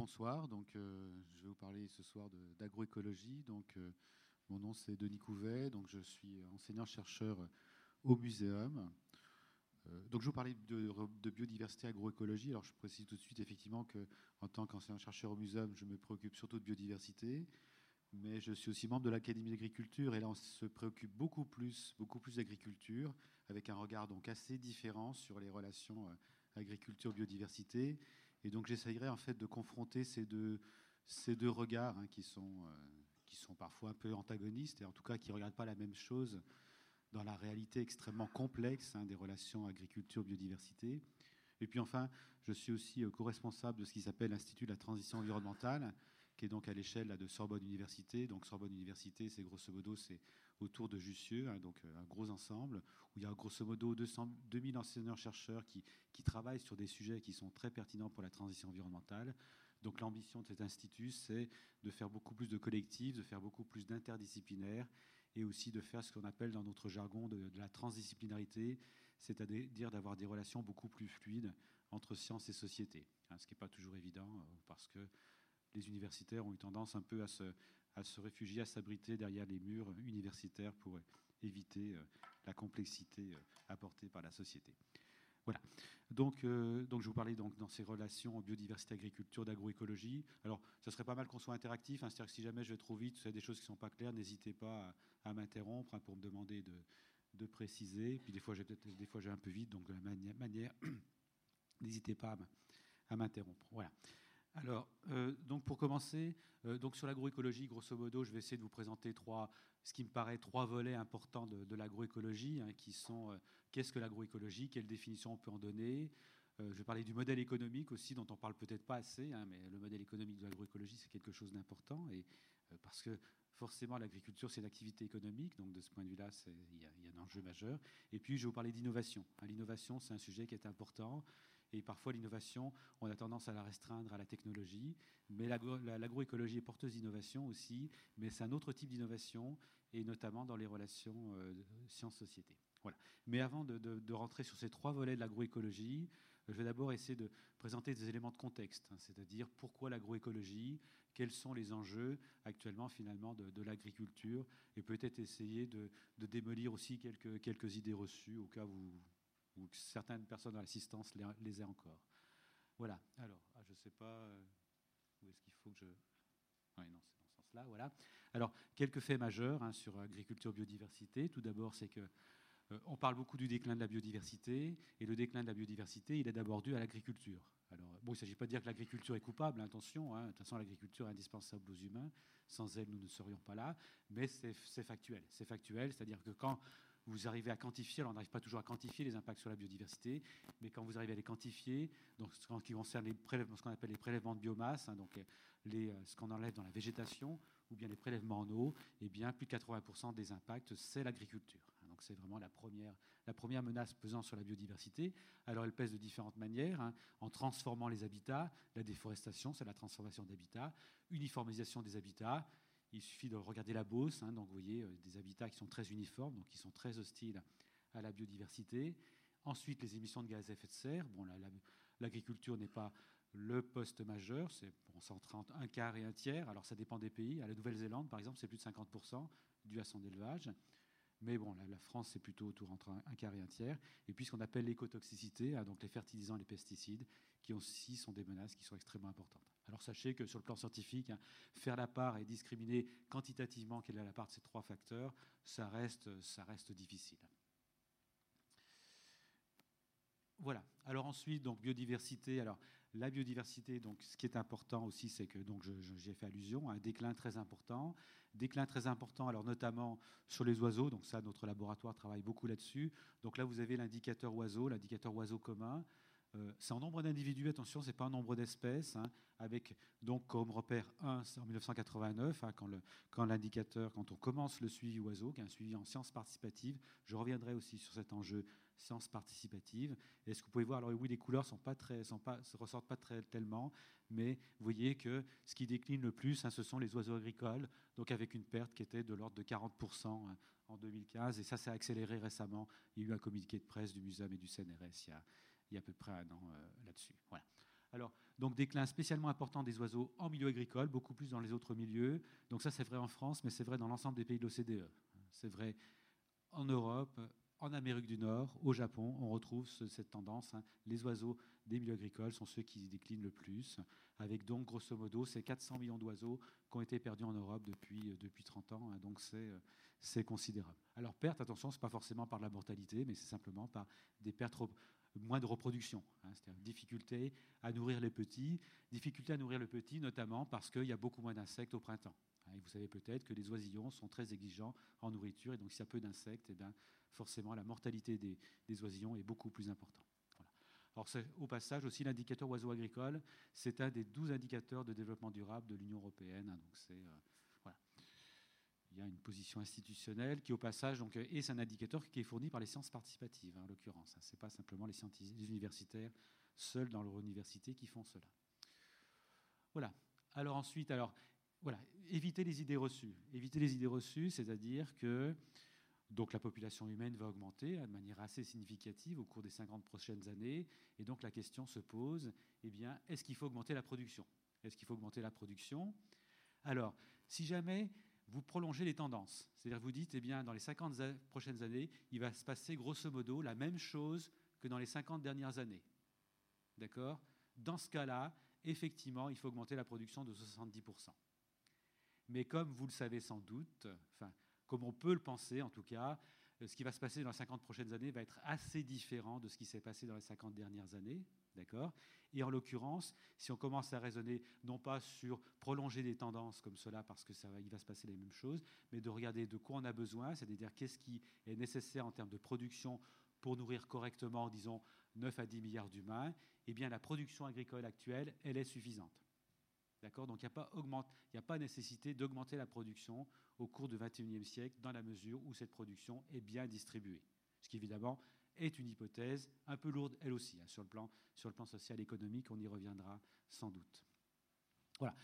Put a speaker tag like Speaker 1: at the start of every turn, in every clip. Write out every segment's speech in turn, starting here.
Speaker 1: bonsoir. Donc, euh, je vais vous parler ce soir d'agroécologie. Donc, euh, mon nom c'est Denis Couvet. Donc, je suis enseignant-chercheur au muséum. Euh, donc, je vous parlais de, de, biodiversité agroécologie. Alors, je précise tout de suite effectivement que, en tant qu'enseignant-chercheur au muséum, je me préoccupe surtout de biodiversité. Mais je suis aussi membre de l'Académie d'agriculture et là, on se préoccupe beaucoup plus, beaucoup plus d'agriculture, avec un regard donc assez différent sur les relations agriculture-biodiversité. Et donc j'essayerai en fait de confronter ces deux, ces deux regards hein, qui, sont, euh, qui sont parfois un peu antagonistes et en tout cas qui ne regardent pas la même chose dans la réalité extrêmement complexe hein, des relations agriculture-biodiversité. Et puis enfin, je suis aussi euh, co-responsable de ce qui s'appelle l'Institut de la transition environnementale, qui est donc à l'échelle de Sorbonne Université. Donc Sorbonne Université, c'est grosso modo, c'est autour de Jussieu, hein, donc euh, un gros ensemble, où il y a grosso modo 200, 2000 enseignants-chercheurs qui, qui travaillent sur des sujets qui sont très pertinents pour la transition environnementale. Donc l'ambition de cet institut, c'est de faire beaucoup plus de collectifs, de faire beaucoup plus d'interdisciplinaires et aussi de faire ce qu'on appelle dans notre jargon de, la transdisciplinarité, c'est-à-dire d'avoir des relations beaucoup plus fluides entre sciences et société, hein, ce qui n'est pas toujours évident euh, parce que les universitaires ont eu tendance un peu à se, à se réfugier, à s'abriter derrière les murs universitaires pour éviter euh, la complexité euh, apportée par la société. Voilà. Donc, euh, donc je vous parlais donc dans ces relations biodiversité, agriculture, d'agroécologie. Alors, ça serait pas mal qu'on soit interactif. Hein, C'est-à-dire que si jamais je vais trop vite, c'est des choses qui sont pas claires, n'hésitez pas à, m'interrompre hein, pour me demander de, de préciser. Puis des fois, j'ai peut-être des fois j'ai un peu vite, donc de la manière n'hésitez pas à m'interrompre. Voilà. Alors, euh, donc pour commencer, euh, donc sur l'agroécologie, grosso modo, je vais essayer de vous présenter trois, ce qui me paraît trois volets importants de, l'agroécologie, hein, qui sont euh, qu'est-ce que l'agroécologie, quelle définition on peut en donner. je vais parler du modèle économique aussi, dont on parle peut-être pas assez, hein, mais le modèle économique de l'agroécologie, c'est quelque chose d'important, et parce que forcément l'agriculture, c'est une activité économique, donc de ce point de vue-là, il y, y, a un enjeu majeur. Et puis, je vais vous parler d'innovation. Hein, l'innovation, c'est un sujet qui est important. Et parfois, l'innovation, on a tendance à la restreindre à la technologie. Mais l'agroécologie est porteuse d'innovation aussi. Mais c'est un autre type d'innovation, et notamment dans les relations euh, sciences-société. Voilà. Mais avant de, rentrer sur ces trois volets de l'agroécologie, je vais d'abord essayer de présenter des éléments de contexte, hein, c'est-à-dire pourquoi l'agroécologie, quels sont les enjeux actuellement finalement de, l'agriculture, et peut-être essayer de, démolir aussi quelques, quelques idées reçues au cas où ou que certaines personnes dans l'assistance les, aient encore. Voilà. Alors, ah, je ne sais pas euh, où est-ce qu'il faut que je. Oui, non, c'est dans ce sens-là. Voilà. Alors, quelques faits majeurs hein, sur agriculture biodiversité. Tout d'abord, c'est que euh, on parle beaucoup du déclin de la biodiversité, et le déclin de la biodiversité, il est d'abord dû à l'agriculture. Alors, bon, il ne s'agit pas de dire que l'agriculture est coupable, attention, hein. de toute façon, l'agriculture est indispensable aux humains, sans elle, nous ne serions pas là, mais c'est factuel. C'est factuel, c'est-à-dire que quand vous arrivez à quantifier, alors on n'arrive pas toujours à quantifier les impacts sur la biodiversité, mais quand vous arrivez à les quantifier, donc ce qui concerne les prélèvements, ce qu'on appelle les prélèvements de biomasse, hein, donc les, euh, ce qu'on enlève dans la végétation, ou bien les prélèvements en eau, eh bien plus de 80% des impacts, c'est l'agriculture. Hein. Donc c'est vraiment la première, la première menace pesant sur la biodiversité. Alors elle pèse de différentes manières, hein, en transformant les habitats, la déforestation, c'est la transformation d'habitats, uniformisation des habitats, il suffit de regarder la Beauce, hein, donc vous voyez euh, des habitats qui sont très uniformes, donc qui sont très hostiles à la biodiversité. Ensuite, les émissions de gaz à effet de serre. Bon, l'agriculture n'est pas le poste majeur, c'est bon, entre un quart et un tiers. Alors ça dépend des pays. À la Nouvelle-Zélande, par exemple, c'est plus de 50% dû à son élevage. Mais bon, la, France, c'est plutôt autour entre un, quart et un tiers. Et puis ce qu'on appelle l'écotoxicité, hein, donc les fertilisants et les pesticides, qui aussi sont des menaces qui sont extrêmement importantes. Alors sachez que sur le plan scientifique, hein, faire la part et discriminer quantitativement quelle est la part de ces trois facteurs, ça reste, ça reste difficile. Voilà. Alors ensuite, donc biodiversité. Alors la biodiversité, donc ce qui est important aussi, c'est que donc j'ai fait allusion un déclin très important, déclin très important. Alors notamment sur les oiseaux. Donc ça, notre laboratoire travaille beaucoup là-dessus. Donc là, vous avez l'indicateur oiseau, l'indicateur oiseau commun. Euh, c'est en nombre d'individus, attention, ce n'est pas un nombre d'espèces, hein, avec donc comme repère 1 en 1989, hein, quand l'indicateur, quand, on commence le suivi oiseau, qui est un suivi en sciences participatives, je reviendrai aussi sur cet enjeu sciences participatives. Et ce que vous pouvez voir, alors oui, les couleurs se ressortent pas très tellement, mais vous voyez que ce qui décline le plus, hein, ce sont les oiseaux agricoles, donc avec une perte qui était de l'ordre de 40% en 2015, et ça s'est accéléré récemment. Il y a eu un communiqué de presse du Muséum et du CNRS il y a, il y a à peu près un an euh, là-dessus. Voilà. Alors, donc déclin spécialement important des oiseaux en milieu agricole, beaucoup plus dans les autres milieux. Donc ça, c'est vrai en France, mais c'est vrai dans l'ensemble des pays de l'OCDE. C'est vrai en Europe, en Amérique du Nord, au Japon, on retrouve cette tendance. Hein. Les oiseaux des milieux agricoles sont ceux qui déclinent le plus, avec donc grosso modo ces 400 millions d'oiseaux qui ont été perdus en Europe depuis, euh, depuis 30 ans. Hein. donc euh, c'est considérable. Alors perte, attention, ce n'est pas forcément par la mortalité, mais c'est simplement par des pertes moins de reproduction, hein, c'est-à-dire difficulté à nourrir les petits, difficulté à nourrir le petit notamment parce qu'il y a beaucoup moins d'insectes au printemps. Hein, et vous savez peut-être que les oisillons sont très exigeants en nourriture, et donc s'il y a peu d'insectes, eh forcément la mortalité des, oisillons est beaucoup plus importante. Alors au passage aussi l'indicateur oiseau agricole, c'est un des 12 indicateurs de développement durable de l'Union européenne. Hein, donc c'est euh, il y a une position institutionnelle qui, au passage, donc, est un indicateur qui est fourni par les sciences participatives, hein, en l'occurrence. Ce n'est pas simplement les, scientifiques, universitaires seuls dans leur université qui font cela. Voilà. Alors ensuite, alors, voilà, éviter les idées reçues. Éviter les idées reçues, c'est-à-dire que donc la population humaine va augmenter de manière assez significative au cours des 50 prochaines années. Et donc la question se pose, eh bien, est-ce qu'il faut augmenter la production? Est-ce qu'il faut augmenter la production? Alors, si jamais vous prolongez les tendances. C'est-à-dire vous dites, eh bien, dans les 50 prochaines années, il va se passer grosso modo la même chose que dans les 50 dernières années. D'accord? Dans ce cas-là, effectivement, il faut augmenter la production de 70%. Mais comme vous le savez sans doute, enfin, comme on peut le penser en tout cas, ce qui va se passer dans les 50 prochaines années va être assez différent de ce qui s'est passé dans les 50 dernières années. D'accord? Et en l'occurrence, si on commence à raisonner non pas sur prolonger des tendances comme cela, parce que ça va, il va se passer les mêmes choses, mais de regarder de quoi on a besoin, c'est-à-dire qu'est-ce qui est nécessaire en termes de production pour nourrir correctement, disons, 9 à 10 milliards d'humains, eh bien la production agricole actuelle, elle est suffisante. D'accord? Donc il n'y a, pas a pas nécessité d'augmenter la production au cours du XXIe siècle dans la mesure où cette production est bien distribuée. Ce qui évidemment est une hypothèse un peu lourde, elle aussi, hein, sur, le plan, sur le plan social et économique. On y reviendra sans doute. Voilà.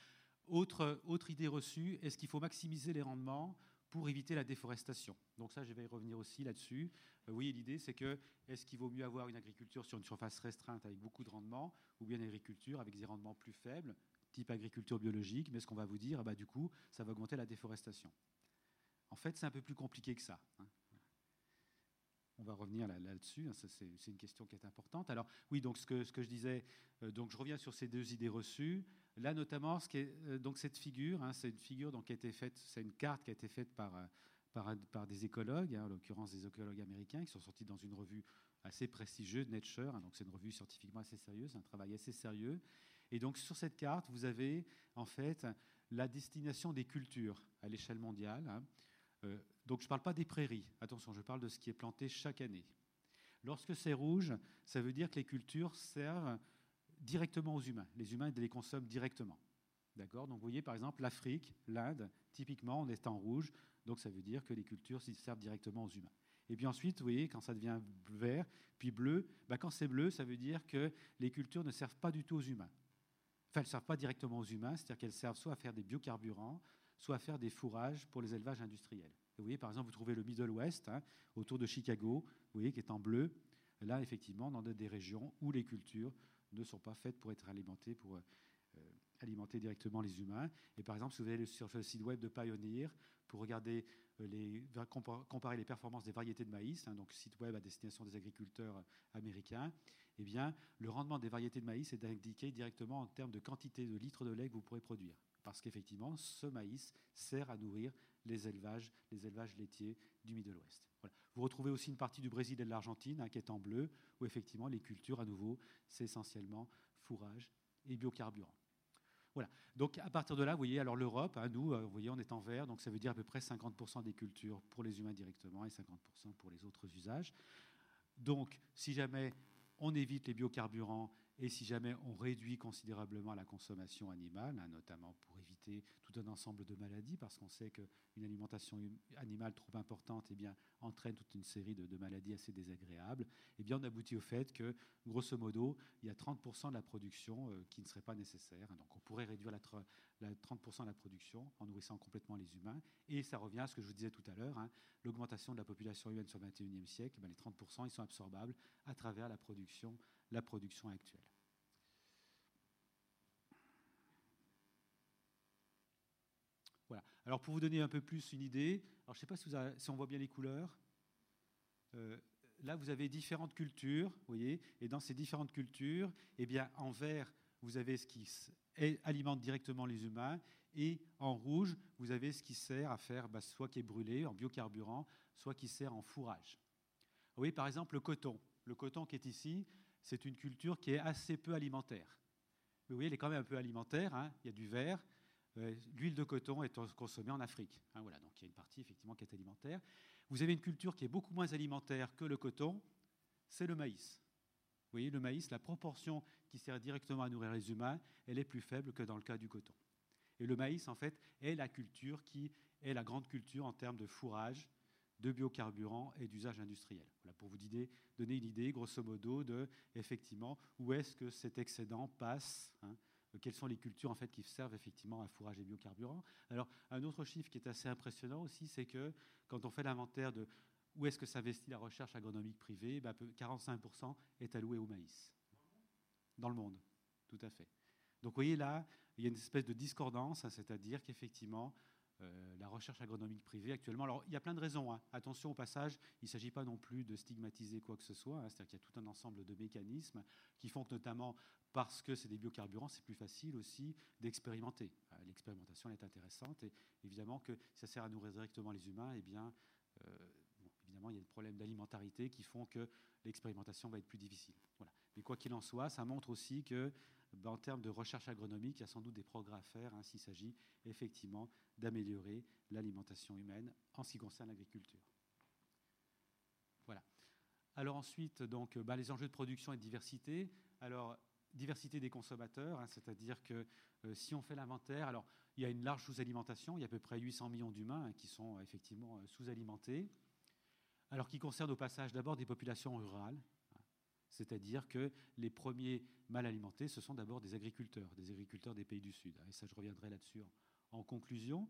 Speaker 1: Autre, autre idée reçue, est-ce qu'il faut maximiser les rendements pour éviter la déforestation? Donc ça, je vais y revenir aussi là-dessus. Euh, oui, l'idée, c'est que est-ce qu'il vaut mieux avoir une agriculture sur une surface restreinte avec beaucoup de rendements, ou bien une agriculture avec des rendements plus faibles, type agriculture biologique, mais ce qu'on va vous dire, bah, du coup, ça va augmenter la déforestation. En fait, c'est un peu plus compliqué que ça. Hein. On va revenir là-dessus, hein, c'est une question qui est importante. Alors oui, donc ce que, je disais, euh, donc je reviens sur ces deux idées reçues. Là notamment, euh, donc cette figure, hein, c'est une carte qui a été faite par, euh, des écologues, hein, en l'occurrence des écologues américains, qui sont sortis dans une revue assez prestigieuse, Nature, donc c'est une revue scientifiquement assez sérieuse, un travail assez sérieux. Et donc sur cette carte, vous avez en fait la destination des cultures à l'échelle mondiale. Donc je ne parle pas des prairies, attention, je parle de ce qui est planté chaque année. Lorsque c'est rouge, ça veut dire que les cultures servent directement aux humains. Les humains les consomment directement. D'accord? Donc vous voyez par exemple l'Afrique, l'Inde, typiquement on est en rouge, donc ça veut dire que les cultures servent directement aux humains. Et puis ensuite, vous voyez, quand ça devient vert, puis bleu, bah, quand c'est bleu, ça veut dire que les cultures ne servent pas du tout aux humains. Enfin, elles ne servent pas directement aux humains, c'est-à-dire qu'elles servent soit à faire des biocarburants, soit à faire des fourrages pour les élevages industriels. Vous voyez, par exemple, vous trouvez le Middle West, hein, autour de Chicago, vous voyez, qui est en bleu. Là, effectivement, dans des régions où les cultures ne sont pas faites pour être alimentées, pour euh, alimenter directement les humains. Et par exemple, si vous allez sur le site web de Pioneer pour regarder euh, les, comparer les performances des variétés de maïs, hein, donc site web à destination des agriculteurs américains, eh bien, le rendement des variétés de maïs est indiqué directement en termes de quantité de litres de lait que vous pourrez produire parce qu'effectivement, ce maïs sert à nourrir les élevages, les élevages laitiers du Middle West. Vous retrouvez aussi une partie du Brésil et de l'Argentine, hein, qui est en bleu, où effectivement les cultures, à nouveau, c'est essentiellement fourrage et biocarburant. Voilà. Donc à partir de là, vous voyez, alors l'Europe, hein, nous, euh, vous voyez, on est en vert, donc ça veut dire à peu près 50% des cultures pour les humains directement et 50% pour les autres usages. Donc, si jamais on évite les biocarburants et si jamais on réduit considérablement la consommation animale, hein, notamment pour éviter tout un ensemble de maladies, parce qu'on sait qu'une alimentation animale trop importante eh bien, entraîne toute une série de, maladies assez désagréables, eh bien, on aboutit au fait que, grosso modo, il y a 30% de la production euh, qui ne serait pas nécessaire. Donc on pourrait réduire la, 30% de la production en nourrissant complètement les humains. Et ça revient à ce que je vous disais tout à l'heure, hein, l'augmentation de la population humaine sur le 21e siècle, ben, les 30% ils sont absorbables à travers la production la production actuelle. Voilà. Alors pour vous donner un peu plus une idée, alors je ne sais pas si, on voit bien les couleurs. Euh, là, vous avez différentes cultures, voyez, et dans ces différentes cultures, eh bien, en vert, vous avez ce qui alimente directement les humains, et en rouge, vous avez ce qui sert à faire bah, soit qui est brûlé en biocarburant, soit qui sert en fourrage. Vous voyez, par exemple, le coton. Le coton qui est ici, c'est une culture qui est assez peu alimentaire. Mais vous voyez, elle est quand même un peu alimentaire. Hein. Il y a du verre. Euh, l'huile de coton est consommée en Afrique. Hein, voilà, donc il y a une partie effectivement qui est alimentaire. Vous avez une culture qui est beaucoup moins alimentaire que le coton, c'est le maïs. Vous voyez, le maïs, la proportion qui sert directement à nourrir les humains, elle est plus faible que dans le cas du coton. Et le maïs, en fait, est la culture qui est la grande culture en termes de fourrage, de biocarburants et d'usage industriel. Voilà, pour vous donner une idée, grosso modo, de effectivement où est-ce que cet excédent passe. Hein, quelles sont les cultures en fait qui servent effectivement à fourrage et biocarburants. Alors un autre chiffre qui est assez impressionnant aussi, c'est que quand on fait l'inventaire de où est-ce que s'investit la recherche agronomique privée, 45% ben, est alloué au maïs. Dans le monde, tout à fait. Donc vous voyez là, il y a une espèce de discordance, hein, c'est-à-dire qu'effectivement, euh, la recherche agronomique privée actuellement. Alors, il y a plein de raisons. Hein. Attention au passage, il ne s'agit pas non plus de stigmatiser quoi que ce soit. Hein. C'est-à-dire qu'il y a tout un ensemble de mécanismes qui font que, notamment parce que c'est des biocarburants, c'est plus facile aussi d'expérimenter. Euh, l'expérimentation est intéressante et évidemment que si ça sert à nourrir directement les humains, eh bien, euh, évidemment, il y a des problèmes d'alimentarité qui font que l'expérimentation va être plus difficile. Voilà. Mais quoi qu'il en soit, ça montre aussi que en termes de recherche agronomique, il y a sans doute des progrès à faire hein, s'il s'agit effectivement d'améliorer l'alimentation humaine en ce qui concerne l'agriculture. Voilà. Alors ensuite, donc, ben, les enjeux de production et de diversité. Alors, diversité des consommateurs, hein, c'est-à-dire que euh, si on fait l'inventaire, il y a une large sous-alimentation, il y a à peu près 800 millions d'humains hein, qui sont effectivement euh, sous-alimentés, alors qui concerne au passage d'abord des populations rurales, c'est-à-dire que les premiers mal alimentés, ce sont d'abord des agriculteurs, des agriculteurs des pays du Sud. Et ça, je reviendrai là-dessus en, conclusion.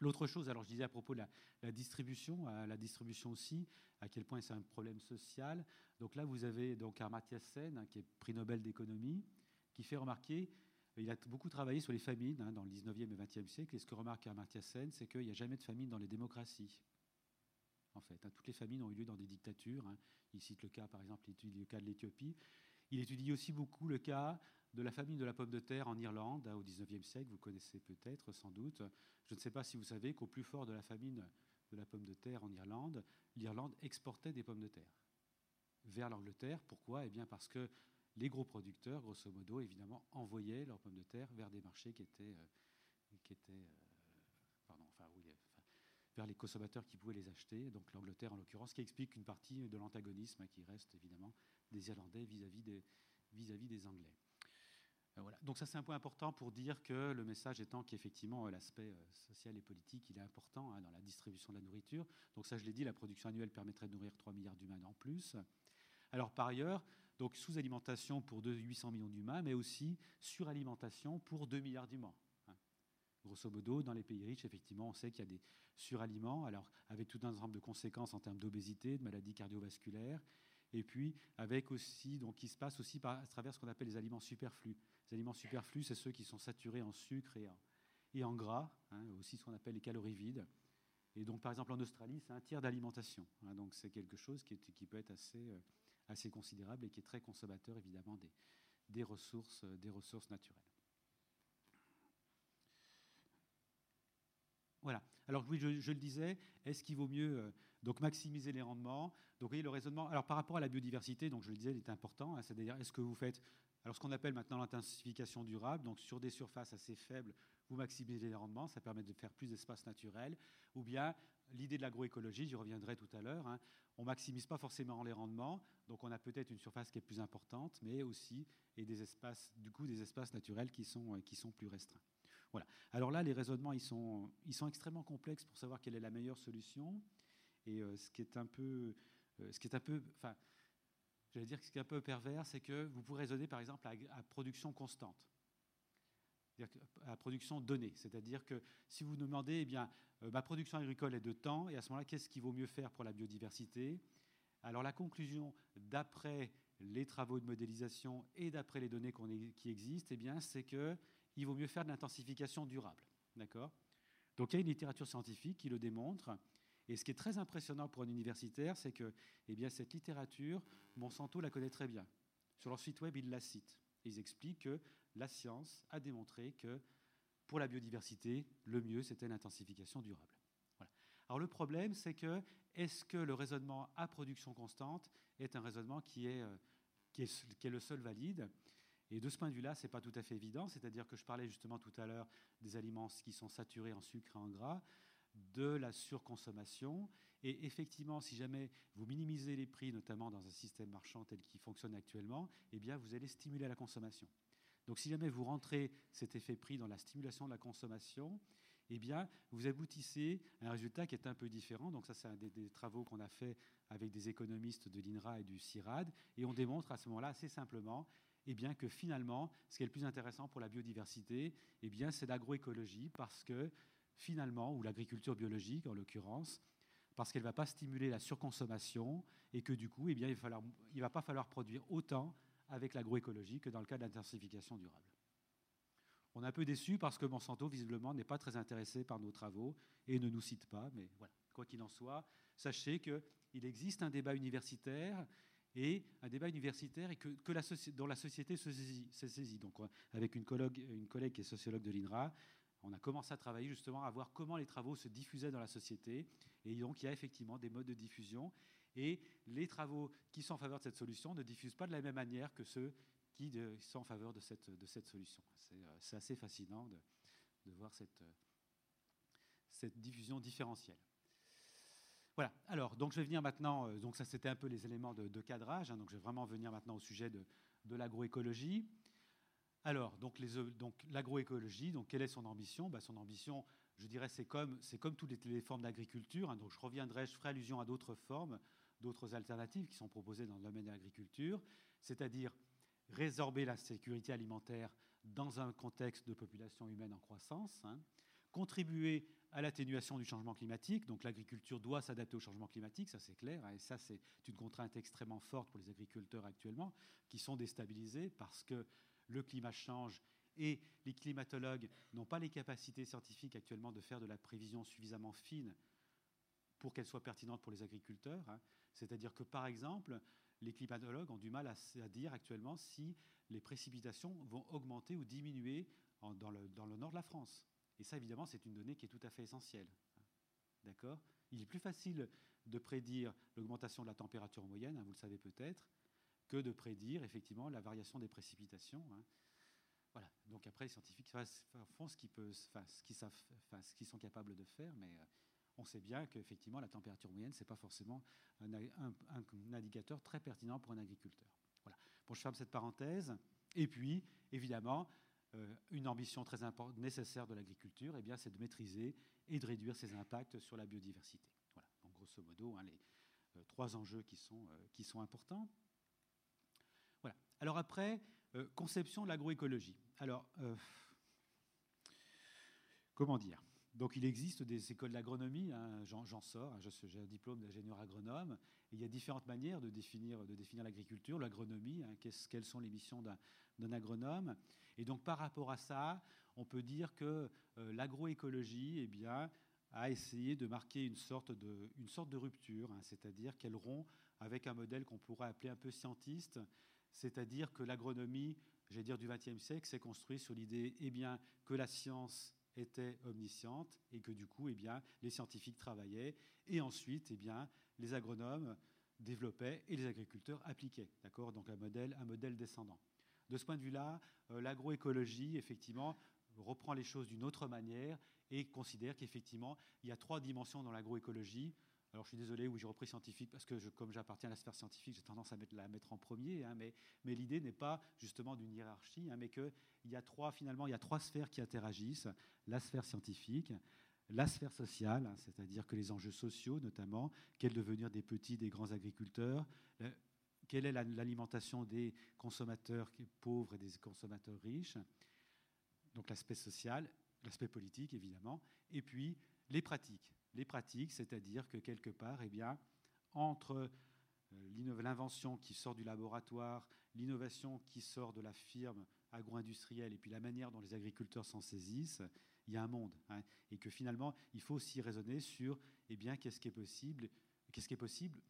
Speaker 1: L'autre chose, alors je disais à propos de la, distribution, la distribution aussi, à quel point c'est un problème social. Donc là, vous avez donc Sen, hein, qui est prix Nobel d'économie, qui fait remarquer, il a beaucoup travaillé sur les famines hein, dans le 19e et 20e siècle, et ce que remarque Amartya Sen, c'est qu'il n'y a jamais de famine dans les démocraties en fait. Hein. Toutes les famines ont eu lieu dans des dictatures. Hein. Il cite le cas, par exemple, le cas de l'Éthiopie. Il étudie aussi beaucoup le cas de la famine de la pomme de terre en Irlande hein, au XIXe siècle. Vous connaissez peut-être, sans doute. Je ne sais pas si vous savez qu'au plus fort de la famine de la pomme de terre en Irlande, l'Irlande exportait des pommes de terre vers l'Angleterre. Pourquoi? Eh bien parce que les gros producteurs, grosso modo, évidemment, envoyaient leurs pommes de terre vers des marchés qui étaient, euh, euh, vers les consommateurs qui pouvaient les acheter, donc l'Angleterre en l'occurrence, ce qui explique une partie de l'antagonisme qui reste évidemment des Irlandais vis-à-vis des, Anglais. Euh, voilà. Donc ça c'est un point important pour dire que le message étant qu'effectivement euh, l'aspect euh, social et politique il est important hein, dans la distribution de la nourriture. Donc ça je l'ai dit, la production annuelle permettrait de nourrir 3 milliards d'humains en plus. Alors par ailleurs, donc sous-alimentation pour 800 millions d'humains, mais aussi suralimentation pour 2 milliards d'humains. Grosso modo, dans les pays riches, effectivement, on sait qu'il y a des suraliments, alors avec tout un ensemble de conséquences en termes d'obésité, de maladies cardiovasculaires, et puis avec aussi, donc qui se passe aussi par, à travers ce qu'on appelle les aliments superflus. Les aliments superflus, c'est ceux qui sont saturés en sucre et en, gras, hein, aussi ce qu'on appelle les calories vides. Et donc, par exemple, en Australie, c'est un tiers d'alimentation. Hein, donc, c'est quelque chose qui, peut être assez, euh, assez considérable et qui est très consommateur, évidemment, des, ressources, euh, des ressources naturelles. Voilà. Alors oui, je, le disais, est-ce qu'il vaut mieux euh, donc maximiser les rendements? Donc vous voyez le raisonnement. Alors par rapport à la biodiversité, donc je le disais, il est important. Hein, c'est-à-dire, est-ce que vous faites alors ce qu'on appelle maintenant l'intensification durable, donc sur des surfaces assez faibles, vous maximisez les rendements, ça permet de faire plus d'espace naturel, ou bien l'idée de l'agroécologie, j'y reviendrai tout à l'heure, hein, on maximise pas forcément les rendements, donc on a peut-être une surface qui est plus importante, mais aussi et des espaces, du coup, des espaces naturels qui sont, euh, qui sont plus restreints. Alors là, les raisonnements, ils sont, ils sont extrêmement complexes pour savoir quelle est la meilleure solution. Et euh, ce qui est un peu, euh, ce qui est un peu, enfin, j'allais dire ce qui est un peu pervers, c'est que vous pouvez raisonner par exemple à, production constante, à production donnée. C'est-à-dire que si vous demandez, eh bien, euh, ma production agricole est de temps, et à ce moment-là, qu'est-ce qu'il vaut mieux faire pour la biodiversité? Alors la conclusion, d'après les travaux de modélisation et d'après les données qui existent, eh bien, c'est que il vaut mieux faire de l'intensification durable. D'accord? Donc il y a une littérature scientifique qui le démontre. Et ce qui est très impressionnant pour un universitaire, c'est que eh bien, cette littérature, Monsanto la connaît très bien. Sur leur site web, ils la citent. Ils expliquent que la science a démontré que pour la biodiversité, le mieux, c'était l'intensification durable. Alors le problème, c'est que est-ce que le raisonnement à production constante est un raisonnement qui est, euh, qui est, qui est le seul valide? Et de ce point de vue-là, ce n'est pas tout à fait évident. C'est-à-dire que je parlais justement tout à l'heure des aliments qui sont saturés en sucre et en gras, de la surconsommation. Et effectivement, si jamais vous minimisez les prix, notamment dans un système marchand tel qu'il fonctionne actuellement, eh bien, vous allez stimuler la consommation. Donc si jamais vous rentrez cet effet prix dans la stimulation de la consommation, eh bien, vous aboutissez à un résultat qui est un peu différent. Donc ça, c'est un des, travaux qu'on a fait avec des économistes de l'INRA et du CIRAD, et on démontre à ce moment-là assez simplement eh bien, que finalement, ce qui est le plus intéressant pour la biodiversité, eh bien, c'est l'agroécologie, parce que finalement, ou l'agriculture biologique en l'occurrence, parce qu'elle ne va pas stimuler la surconsommation et que du coup, eh bien, il ne va pas falloir produire autant avec l'agroécologie que dans le cas de l'intensification durable. On est un peu déçu parce que Monsanto, visiblement, n'est pas très intéressé par nos travaux et ne nous cite pas, mais quoi qu'il en soit, sachez qu'il existe un débat universitaire et un débat universitaire et que, la dont la société se saisit. Donc, avec une collègue, une collègue qui est sociologue de l'INRA, on a commencé à travailler justement à voir comment les travaux se diffusaient dans la société. Et donc, il y a effectivement des modes de diffusion. Et les travaux qui sont en faveur de cette solution ne diffusent pas de la même manière que ceux qui sont en faveur de cette, de cette solution. C'est euh, assez fascinant de, de voir cette, euh, cette diffusion différentielle. Voilà. Alors, donc je vais venir maintenant. Euh, donc ça, c'était un peu les éléments de, cadrage. Hein, donc je vais vraiment venir maintenant au sujet de, l'agroécologie. Alors, donc, donc l'agroécologie. Donc, quelle est son ambition? Ben, Son ambition, je dirais, c'est comme comme toutes les, formes d'agriculture. Hein, donc, je reviendrai, je ferai allusion à d'autres formes, d'autres alternatives qui sont proposées dans le domaine de l'agriculture, c'est-à-dire résorber la sécurité alimentaire dans un contexte de population humaine en croissance, hein, contribuer à l'atténuation du changement climatique. Donc l'agriculture doit s'adapter au changement climatique, ça c'est clair, et ça c'est une contrainte extrêmement forte pour les agriculteurs actuellement, qui sont déstabilisés parce que le climat change et les climatologues n'ont pas les capacités scientifiques actuellement de faire de la prévision suffisamment fine pour qu'elle soit pertinente pour les agriculteurs. Hein. C'est-à-dire que, par exemple, les climatologues ont du mal à, dire actuellement si les précipitations vont augmenter ou diminuer dans, le, dans le nord de la France. Et ça, évidemment, c'est une donnée qui est tout à fait essentielle. D'accord? Il est plus facile de prédire l'augmentation de la température moyenne, hein, vous le savez peut-être, que de prédire effectivement la variation des précipitations. Hein. Voilà. Donc après, les scientifiques font ce qu'ils, ce sont capables de faire, mais euh, on sait bien qu'effectivement, la température moyenne, ce n'est pas forcément un, indicateur très pertinent pour un agriculteur. Voilà. Bon, je ferme cette parenthèse. Et puis, évidemment, une ambition très nécessaire de l'agriculture, eh c'est de maîtriser et de réduire ses impacts sur la biodiversité. Voilà, grosso modo, hein, les euh, trois enjeux qui sont, euh, qui sont importants. Voilà. Alors après, conception de l'agroécologie. Alors, comment dire? Donc il existe des écoles d'agronomie, hein, j'en sors, hein, j'ai un diplôme d'ingénieur agronome, il y a différentes manières de définir, de définir l'agriculture, l'agronomie, quelles sont les missions d'un agronome. Et donc par rapport à ça, on peut dire que euh, l'agroécologie eh a essayé de marquer une sorte de, rupture, c'est-à-dire qu'elle rompt avec un modèle qu'on pourrait appeler un peu scientiste, c'est-à-dire que l'agronomie, j'allais dire du XXe siècle, s'est construite sur l'idée eh que la science était omnisciente et que du coup, eh les scientifiques travaillaient et ensuite, les agronomes développaient et les agriculteurs appliquaient. D'accord? Donc un modèle descendant. De ce point de vue-là, euh, l'agroécologie, effectivement, reprend les choses d'une autre manière et considère qu'effectivement, il y a trois dimensions dans l'agroécologie. Alors je suis désolé, oui, j'ai repris scientifique parce que comme j'appartiens à la sphère scientifique, j'ai tendance à mettre, la mettre en premier, hein, mais, l'idée n'est pas justement d'une hiérarchie, hein, mais qu'il y a trois, finalement, il y a trois sphères qui interagissent, la sphère scientifique, la sphère sociale, hein, c'est-à-dire que les enjeux sociaux notamment, quel devenir des petits, des grands agriculteurs, euh, quelle est l'alimentation des consommateurs pauvres et des consommateurs riches, donc l'aspect social, l'aspect politique évidemment, et puis les pratiques. Les pratiques, c'est-à-dire que quelque part, eh bien, entre euh, l'invention qui sort du laboratoire l'innovation qui sort de la firme agro-industrielle et puis la manière dont les agriculteurs s'en saisissent, il y a un monde. Hein, et que finalement, il faut aussi raisonner sur eh qu'est-ce qui est possible, qu'est-ce qui est possible,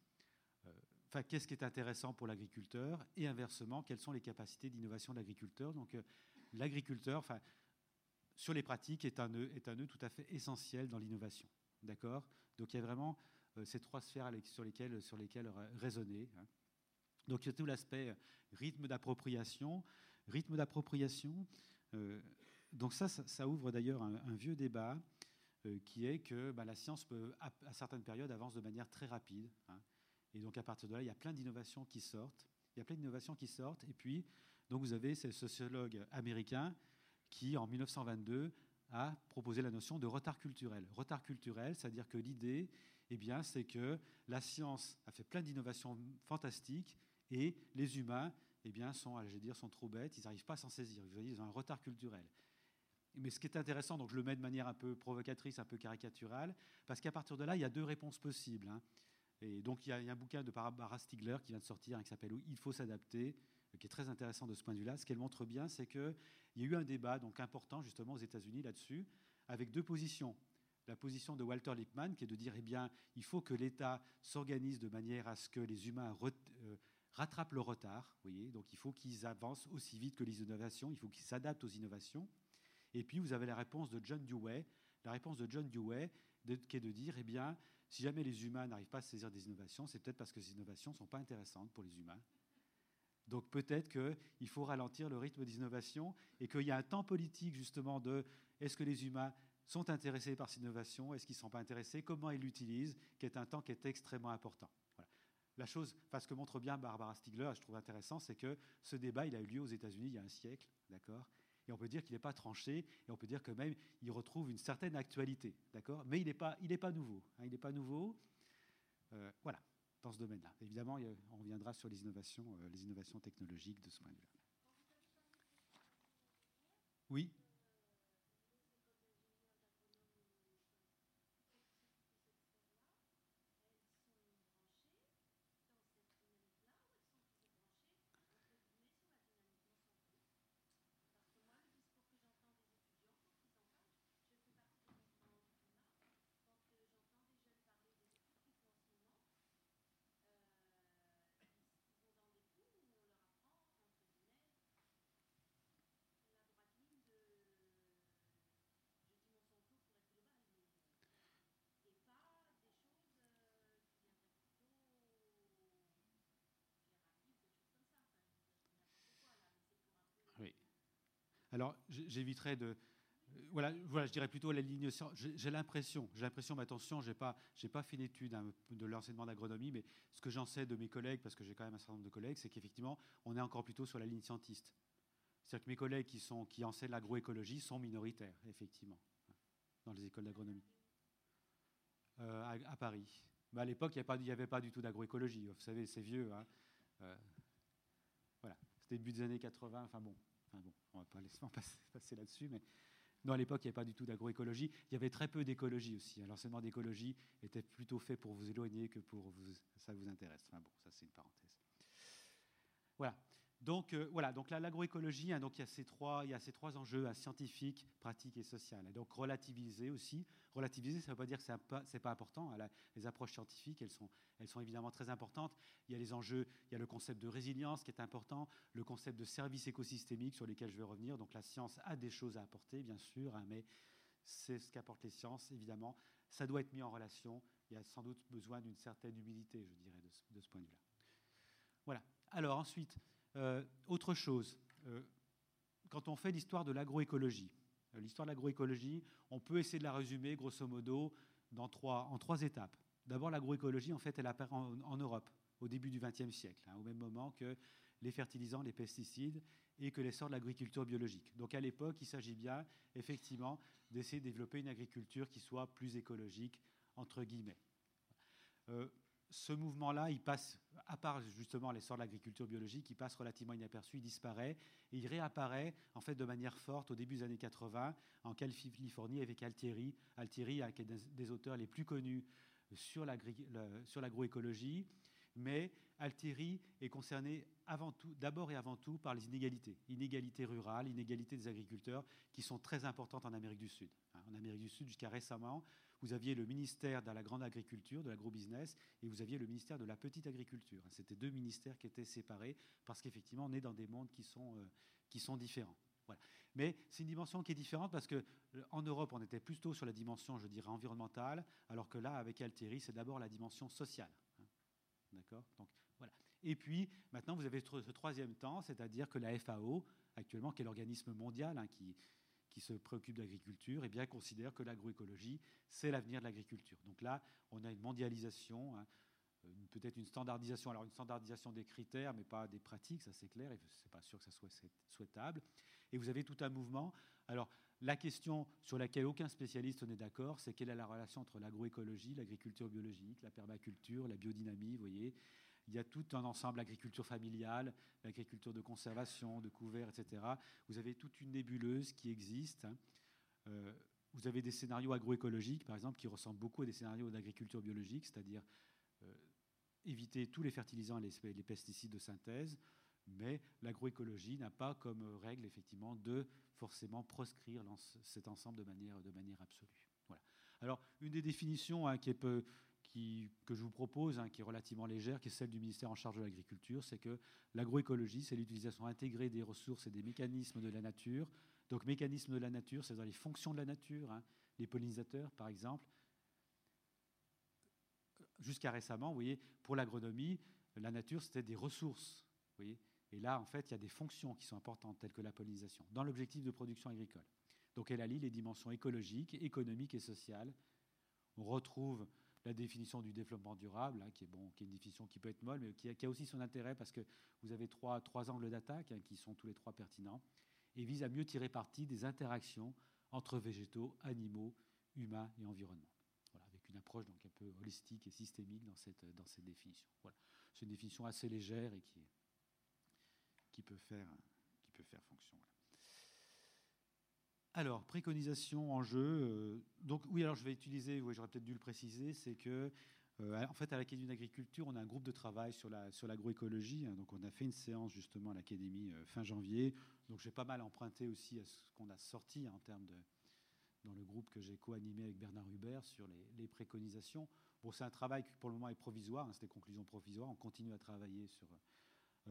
Speaker 1: qu'est-ce qui est intéressant pour l'agriculteur, et inversement, quelles sont les capacités d'innovation de l'agriculteur. Donc, euh, l'agriculteur, sur les pratiques, est un nœud, est un nœud tout à fait essentiel dans l'innovation. D'accord? Donc, il y a vraiment euh, ces trois sphères sur lesquelles, sur lesquelles raisonner. Hein. Donc, il y a tout l'aspect rythme d'appropriation. Rythme d'appropriation, donc ça, ça, ouvre d'ailleurs un, vieux débat euh, qui est que bah, la science peut, à, certaines périodes, avance de manière très rapide. Hein. Et donc à partir de là, il y a plein d'innovations qui sortent. Il y a plein d'innovations qui sortent. Et puis, donc vous avez ce sociologue américain qui, en 1922, a proposé la notion de retard culturel. Retard culturel, c'est-à-dire que l'idée, eh bien, c'est que la science a fait plein d'innovations fantastiques et les humains, eh bien, sont, dire, sont trop bêtes, ils n'arrivent pas à s'en saisir. Ils ont un retard culturel. Mais ce qui est intéressant, donc je le mets de manière un peu provocatrice, un peu caricaturale, parce qu'à partir de là, il y a deux réponses possibles. Et donc il y, a, un bouquin de Barbara Stigler qui vient de sortir, hein, qui s'appelle Il faut s'adapter, euh, qui est très intéressant de ce point de vue-là. Ce qu'elle montre bien, c'est qu'il y a eu un débat donc important justement aux États-Unis là-dessus, avec deux positions. La position de Walter Lippmann, qui est de dire, eh bien, il faut que l'État s'organise de manière à ce que les humains euh, rattrapent le retard. Voyez donc il faut qu'ils avancent aussi vite que les innovations, il faut qu'ils s'adaptent aux innovations. Et puis vous avez la réponse de John Dewey, la réponse de John Dewey, qui est de dire, eh bien, si jamais les humains n'arrivent pas à saisir des innovations, c'est peut-être parce que ces innovations ne sont pas intéressantes pour les humains. Donc peut-être qu'il faut ralentir le rythme des innovations et qu'il y a un temps politique justement de est-ce que les humains sont intéressés par ces innovations, est-ce qu'ils ne sont pas intéressés, comment ils l'utilisent, qui est un temps qui est extrêmement important. La chose, enfin, ce que montre bien Barbara Stigler, je trouve intéressant, c'est que ce débat, il a eu lieu aux États-Unis il y a un siècle, d'accord? Et on peut dire qu'il n'est pas tranché, et on peut dire que même il retrouve une certaine actualité, d'accord? Mais il n'est pas, nouveau. Hein, il n'est pas nouveau. Euh, voilà, dans ce domaine-là. Évidemment, on reviendra sur les innovations, euh, les innovations technologiques de ce point de vue-là. Oui? Alors, j'éviterai de. Euh, voilà, voilà, je dirais plutôt la ligne. J'ai l'impression, j'ai l'impression, mais attention, je n'ai pas, pas fait d'études hein, de l'enseignement d'agronomie, mais ce que j'en sais de mes collègues, parce que j'ai quand même un certain nombre de collègues, c'est qu'effectivement, on est encore plutôt sur la ligne scientiste. C'est-à-dire que mes collègues qui, sont, qui enseignent l'agroécologie sont minoritaires, effectivement, dans les écoles d'agronomie. Euh, à, Paris. Mais à l'époque, il n'y avait, pas du tout d'agroécologie. Vous savez, c'est vieux. Hein. Euh, voilà, c'était début des années 80. Enfin bon, bon, on va pas laisser passer, passer là-dessus, mais non, à l'époque, il n'y avait pas du tout d'agroécologie. Il y avait très peu d'écologie aussi. L'enseignement d'écologie était plutôt fait pour vous éloigner que pour vous, ça vous intéresse. Enfin bon, ça c'est une parenthèse. Voilà. Donc euh, voilà, donc l'agroécologie, hein, il y a ces trois, il y a ces trois enjeux hein, scientifiques, pratiques et sociales. Et donc relativiser aussi. Relativiser, ça ne veut pas dire que c'est pas, pas important. Hein, les approches scientifiques, elles sont, elles sont évidemment très importantes. Il y a les enjeux, il y a le concept de résilience qui est important, le concept de service écosystémique sur lesquels je vais revenir. Donc la science a des choses à apporter, bien sûr, mais c'est ce qu'apportent les sciences, évidemment. Ça doit être mis en relation. Il y a sans doute besoin d'une certaine humilité, je dirais, de ce point de vue-là. Voilà. Alors ensuite. Euh, autre chose, euh, quand on fait l'histoire de l'agroécologie, euh, l'histoire de l'agroécologie, on peut essayer de la résumer grosso modo en trois étapes. D'abord, l'agroécologie, en fait, elle apparaît en, Europe au début du XXe siècle, hein, au même moment que les fertilisants, les pesticides et que l'essor de l'agriculture biologique. Donc à l'époque, il s'agit bien effectivement d'essayer de développer une agriculture qui soit plus écologique, entre guillemets ce mouvement-là, il passe, à part justement l'essor de l'agriculture biologique, il passe relativement inaperçu, il disparaît, et il réapparaît en fait de manière forte au début des années 80 en Californie avec Altieri, Altieri qui est des auteurs les plus connus sur l'agroécologie, Mais Altieri est concerné avant tout, d'abord et avant tout par les inégalités, inégalités rurales, inégalités des agriculteurs, qui sont très importantes en Amérique du Sud. Hein, en Amérique du Sud, jusqu'à récemment, vous aviez le ministère de la grande agriculture, de l'agro-business, et vous aviez le ministère de la petite agriculture. C'était deux ministères qui étaient séparés parce qu'effectivement, on est dans des mondes qui sont, euh, qui sont différents. Voilà. Mais c'est une dimension qui est différente parce que euh, en Europe, on était plutôt sur la dimension, je dirais, environnementale, alors que là, avec Altieri, c'est d'abord la dimension sociale. Hein. D'accord? Donc voilà. Et puis maintenant, vous avez ce troisième temps, c'est-à-dire que la FAO, actuellement, qui est l'organisme mondial hein, qui, qui se préoccupe d'agriculture, eh bien, considère que l'agroécologie, c'est l'avenir de l'agriculture. Donc là, on a une mondialisation, hein, peut-être une standardisation. Alors une standardisation des critères, mais pas des pratiques, ça c'est clair, et c'est pas sûr que ça soit souhaitable. Et vous avez tout un mouvement. Alors la question sur laquelle aucun spécialiste n'est d'accord, c'est quelle est la relation entre l'agroécologie, l'agriculture biologique, la permaculture, la biodynamie, vous voyez il y a tout un ensemble, l'agriculture familiale, l'agriculture de conservation, de couvert, etc. Vous avez toute une nébuleuse qui existe. Hein. Euh, vous avez des scénarios agroécologiques, par exemple, qui ressemblent beaucoup à des scénarios d'agriculture biologique, c'est-à-dire euh, éviter tous les fertilisants et les, pesticides de synthèse, mais l'agroécologie n'a pas comme règle, effectivement, de forcément proscrire cet ensemble de manière, de manière absolue. Voilà. Alors, une des définitions hein, qui est peu, que je vous propose, hein, qui est relativement légère, qui est celle du ministère en charge de l'agriculture, c'est que l'agroécologie, c'est l'utilisation intégrée des ressources et des mécanismes de la nature. Donc, mécanismes de la nature, c'est dans les fonctions de la nature, hein, les pollinisateurs, par exemple. Jusqu'à récemment, vous voyez, pour l'agronomie, la nature, c'était des ressources. Vous voyez et là, en fait, il y a des fonctions qui sont importantes, telles que la pollinisation, dans l'objectif de production agricole. Donc, elle allie les dimensions écologiques, économiques et sociales. On retrouve la définition du développement durable, hein, qui, est une définition qui peut être molle, mais qui a, aussi son intérêt parce que vous avez trois, trois angles d'attaque hein, qui sont tous les trois pertinents, et vise à mieux tirer parti des interactions entre végétaux, animaux, humains et environnement. Voilà, avec une approche donc un peu holistique et systémique dans cette, dans cette définition. Voilà. C'est une définition assez légère et qui, qui, peut, faire, qui peut faire fonction. Alors, préconisation, enjeu. Euh, donc, oui, alors je vais utiliser, oui, j'aurais peut-être dû le préciser, c'est que, euh, en fait, à l'Académie d'agriculture, on a un groupe de travail sur, la, sur l'agroécologie. Hein. donc, on a fait une séance justement à l'Académie euh, fin janvier. Donc, j'ai pas mal emprunté aussi à ce qu'on a sorti en termes de. dans le groupe que j'ai co-animé avec Bernard Hubert sur les, préconisations. Bon, c'est un travail qui pour le moment est provisoire, hein, c'est des conclusions provisoires. On continue à travailler sur,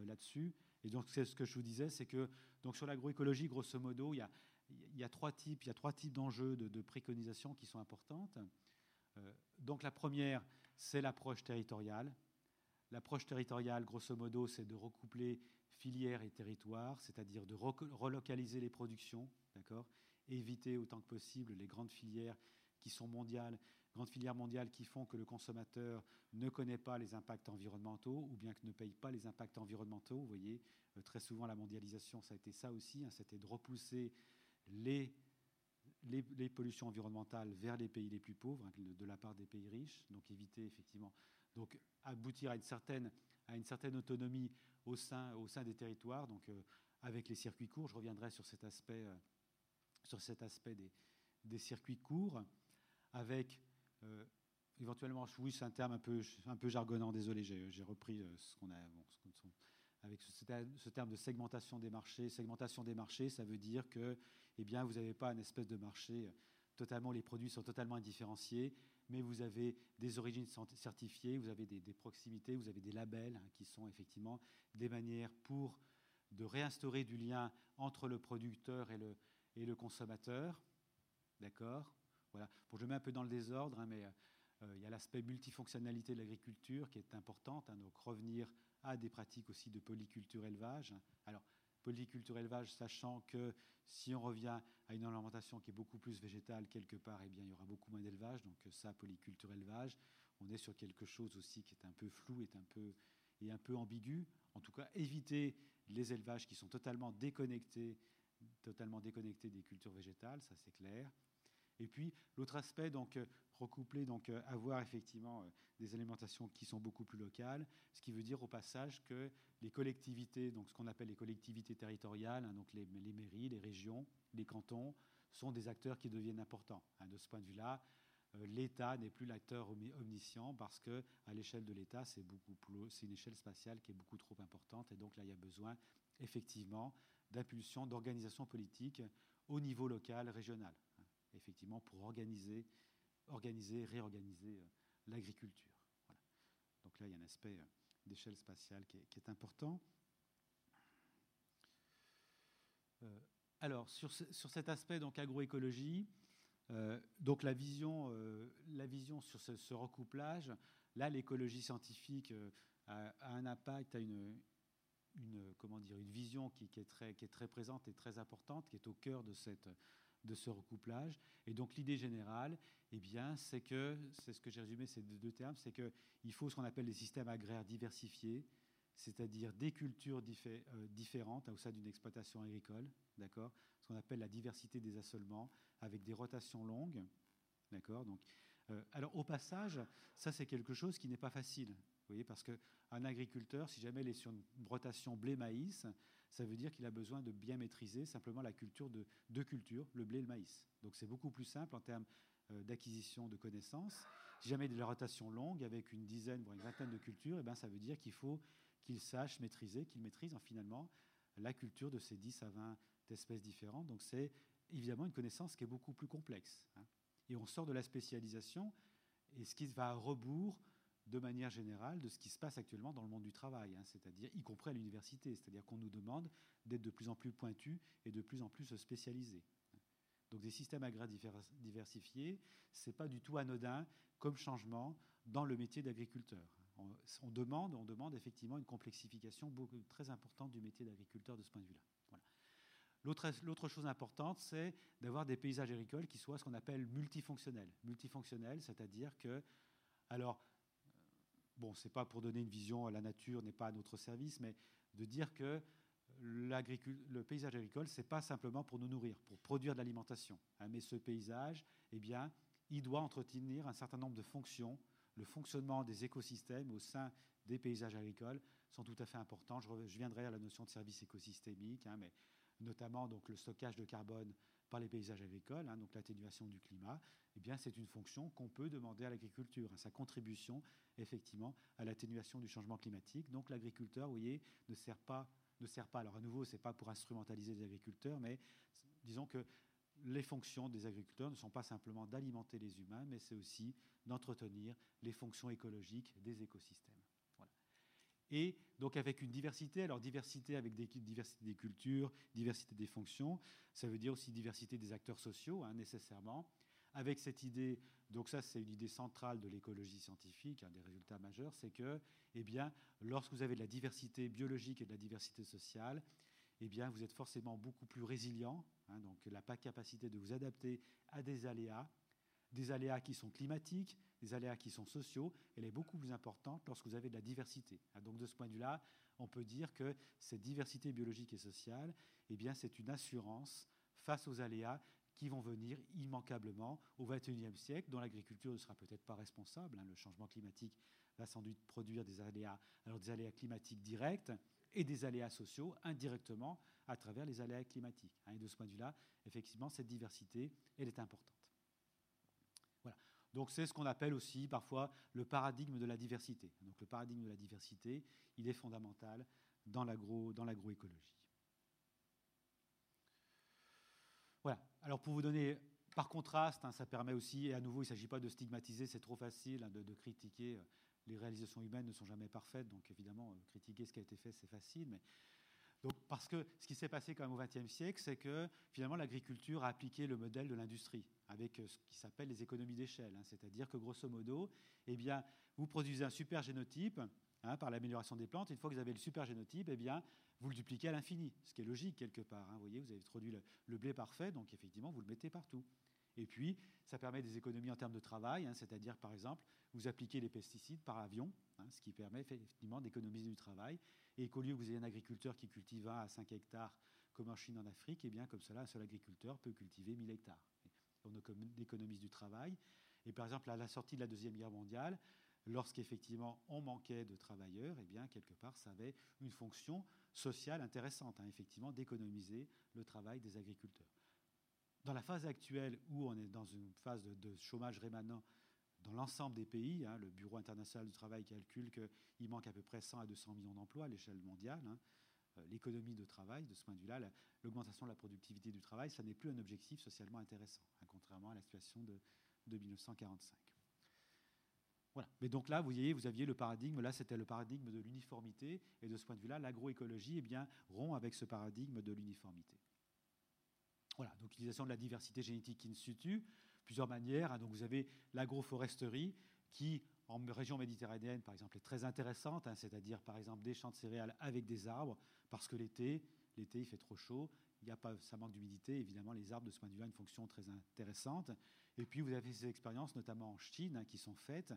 Speaker 1: là-dessus. Et donc, c'est ce que je vous disais, c'est que donc, sur l'agroécologie, grosso modo, il y a il y a trois types, types d'enjeux de, préconisation qui sont importantes. Euh, donc la première, c'est l'approche territoriale. L'approche territoriale, grosso modo, c'est de recoupler filières et territoires, c'est-à-dire de relocaliser les productions, d'accord, éviter autant que possible les grandes filières qui sont mondiales, grandes filières mondiales qui font que le consommateur ne connaît pas les impacts environnementaux ou bien que ne paye pas les impacts environnementaux. Vous voyez, euh, très souvent la mondialisation, ça a été ça aussi, hein, c'était de repousser les, les, pollutions environnementales vers les pays les plus pauvres, hein, de, la part des pays riches, donc éviter effectivement, donc aboutir à une certaine, à une certaine autonomie au sein, au sein des territoires, donc euh, avec les circuits courts. Je reviendrai sur cet aspect, euh, sur cet aspect des, des, circuits courts, avec euh, éventuellement, oui, c'est un terme un peu, un peu jargonnant, désolé, j'ai repris ce qu'on a. Avec ce, terme de segmentation des marchés. Segmentation des marchés, ça veut dire que eh bien, vous n'avez pas une espèce de marché totalement, les produits sont totalement indifférenciés, mais vous avez des origines certifiées, vous avez des, proximités, vous avez des labels hein, qui sont effectivement des manières pour de réinstaurer du lien entre le producteur et le, consommateur. D'accord? Voilà. Bon, je mets un peu dans le désordre, hein, mais euh, il y a l'aspect multifonctionnalité de l'agriculture qui est importante, hein, donc revenir à des pratiques aussi de polyculture élevage. Alors, polyculture élevage, sachant que si on revient à une alimentation qui est beaucoup plus végétale quelque part, eh bien, il y aura beaucoup moins d'élevage. Donc ça, polyculture élevage, on est sur quelque chose aussi qui est un peu flou, est un peu, et un peu ambigu. En tout cas, éviter les élevages qui sont totalement déconnectés, totalement déconnectés des cultures végétales, ça c'est clair. Et puis l'autre aspect, donc euh, recoupler, donc euh, avoir effectivement euh, des alimentations qui sont beaucoup plus locales, ce qui veut dire au passage que les collectivités, donc ce qu'on appelle les collectivités territoriales, hein, donc les, mairies, les régions, les cantons, sont des acteurs qui deviennent importants. Hein, de ce point de vue-là, l'État n'est plus l'acteur omniscient parce que à l'échelle de l'État, c'est beaucoup plus, c'est une échelle spatiale qui est beaucoup trop importante et donc là il y a besoin effectivement d'impulsion, d'organisation politique au niveau local, régional, hein, effectivement pour organiser, organiser, réorganiser l'agriculture. Donc là il y a un aspect d'échelle spatiale qui est, important. alors sur, sur, cet aspect donc agroécologie, euh, donc la vision, euh, la vision sur ce, recouplage, là l'écologie scientifique euh, a, un impact, a une, comment dire, une vision qui est très présente et très importante, qui est au cœur de, cette, de ce recouplage. Et donc l'idée générale, eh bien, c'est que, c'est ce que j'ai résumé ces deux termes, c'est qu'il faut ce qu'on appelle des systèmes agraires diversifiés, c'est-à-dire des cultures différentes au sein d'une exploitation agricole, d'accord? Ce qu'on appelle la diversité des assolements, avec des rotations longues. D'accord? Donc, euh, alors, au passage, ça, c'est quelque chose qui n'est pas facile. Vous voyez, parce qu'un agriculteur, si jamais il est sur une rotation blé-maïs, ça veut dire qu'il a besoin de bien maîtriser simplement la culture de deux cultures, le blé et le maïs. Donc, c'est beaucoup plus simple en termes euh, d'acquisition de connaissances. Si jamais de la rotation longue avec une dizaine, voire une vingtaine de cultures, eh bien, ça veut dire qu'il faut qu'il sache maîtriser, qu'il maîtrise finalement la culture de ces 10 à 20 espèces différentes. Donc, c'est évidemment une connaissance qui est beaucoup plus complexe. Hein. Et on sort de la spécialisation, et ce qui va à rebours, de manière générale, de ce qui se passe actuellement dans le monde du travail, hein, c'est-à-dire y compris à l'université, c'est-à-dire qu'on nous demande d'être de plus en plus pointus et de plus en plus spécialisés. Donc des systèmes agraires diversifiés, ce n'est pas du tout anodin comme changement dans le métier d'agriculteur. On, demande, on demande effectivement une complexification beaucoup, très importante du métier d'agriculteur de ce point de vue-là. L'autre chose importante, c'est d'avoir des paysages agricoles qui soient ce qu'on appelle multifonctionnels. Multifonctionnels, c'est-à-dire que, alors, bon, c'est pas pour donner une vision à la nature, n'est pas à notre service, mais de dire que le paysage agricole, c'est pas simplement pour nous nourrir, pour produire de l'alimentation. Hein, mais ce paysage, eh bien, il doit entretenir un certain nombre de fonctions. Le fonctionnement des écosystèmes au sein des paysages agricoles sont tout à fait importants. Je, reviendrai à la notion de service écosystémique, hein, mais notamment donc, le stockage de carbone par les paysages agricoles, hein, donc l'atténuation du climat, eh bien, c'est une fonction qu'on peut demander à l'agriculture, hein, sa contribution effectivement à l'atténuation du changement climatique. Donc l'agriculteur, vous voyez, ne sert pas, ne sert pas. Alors à nouveau, c'est pas pour instrumentaliser les agriculteurs, mais disons que les fonctions des agriculteurs ne sont pas simplement d'alimenter les humains, mais c'est aussi d'entretenir les fonctions écologiques des écosystèmes et donc avec une diversité, alors diversité avec des, diversité des cultures, diversité des fonctions, ça veut dire aussi diversité des acteurs sociaux, hein, nécessairement, avec cette idée, donc ça c'est une idée centrale de l'écologie scientifique, un des résultats majeurs, c'est que, eh bien, lorsque vous avez de la diversité biologique et de la diversité sociale, eh bien, vous êtes forcément beaucoup plus résilient, hein, donc la capacité de vous adapter à des aléas, des aléas qui sont climatiques, des aléas qui sont sociaux, elle est beaucoup plus importante lorsque vous avez de la diversité. Ah, donc de ce point de vue-là, on peut dire que cette diversité biologique et sociale, eh bien, c'est une assurance face aux aléas qui vont venir immanquablement au XXIe siècle, dont l'agriculture ne sera peut-être pas responsable. Hein. Le changement climatique va sans doute produire des aléas, alors des aléas climatiques directs et des aléas sociaux indirectement à travers les aléas climatiques. Hein. Et de ce point de vue-là, effectivement, cette diversité, elle est importante. Donc c'est ce qu'on appelle aussi parfois le paradigme de la diversité. Donc le paradigme de la diversité, il est fondamental dans l'agroécologie. voilà. Alors pour vous donner, par contraste, hein, ça permet aussi, et à nouveau, il ne s'agit pas de stigmatiser, c'est trop facile hein, de, critiquer. Euh, les réalisations humaines ne sont jamais parfaites, donc évidemment, euh, critiquer ce qui a été fait, c'est facile, mais parce que ce qui s'est passé quand même au XXe siècle, c'est que finalement l'agriculture a appliqué le modèle de l'industrie avec euh, ce qui s'appelle les économies d'échelle. Hein. C'est-à-dire que grosso modo, eh bien, vous produisez un super génotype hein, par l'amélioration des plantes. Une fois que vous avez le super génotype, eh bien, vous le dupliquez à l'infini, ce qui est logique quelque part. Hein. Vous voyez, vous avez produit le, blé parfait, donc effectivement, vous le mettez partout. Et puis, ça permet des économies en termes de travail, c'est-à-dire, par exemple, vous appliquez les pesticides par avion, ce qui permet effectivement d'économiser du travail et qu'au lieu que vous ayez un agriculteur qui cultive 1 à 5 hectares, comme en Chine, en Afrique, eh bien comme cela, un seul agriculteur peut cultiver 1000 hectares. On du travail. Et par exemple, à la sortie de la Deuxième Guerre mondiale, lorsqu'effectivement on manquait de travailleurs, eh bien quelque part, ça avait une fonction sociale intéressante, hein, effectivement, d'économiser le travail des agriculteurs. dans la phase actuelle où on est dans une phase de, chômage rémanent dans l'ensemble des pays, hein, le Bureau international du travail calcule qu'il manque à peu près 100 à 200 millions d'emplois à l'échelle mondiale. Hein. Euh, l'économie de travail, de ce point de vue-là, l'augmentation de la productivité du travail, ça n'est plus un objectif socialement intéressant, contrairement à la situation de, de 1945. Voilà. Mais donc là, vous voyez, vous aviez le paradigme, là c'était le paradigme de l'uniformité, et de ce point de vue-là, l'agroécologie eh rompt avec ce paradigme de l'uniformité. Voilà, donc utilisation de la diversité génétique in situ, plusieurs manières. Hein. donc vous avez l'agroforesterie qui, en région méditerranéenne, par exemple, est très intéressante, hein, c'est-à-dire par exemple des champs de céréales avec des arbres, parce que l'été, l'été il fait trop chaud, il y a pas, ça manque d'humidité, évidemment les arbres de ce point de vue ont une fonction très intéressante. Et puis vous avez ces expériences, notamment en Chine, hein, qui sont faites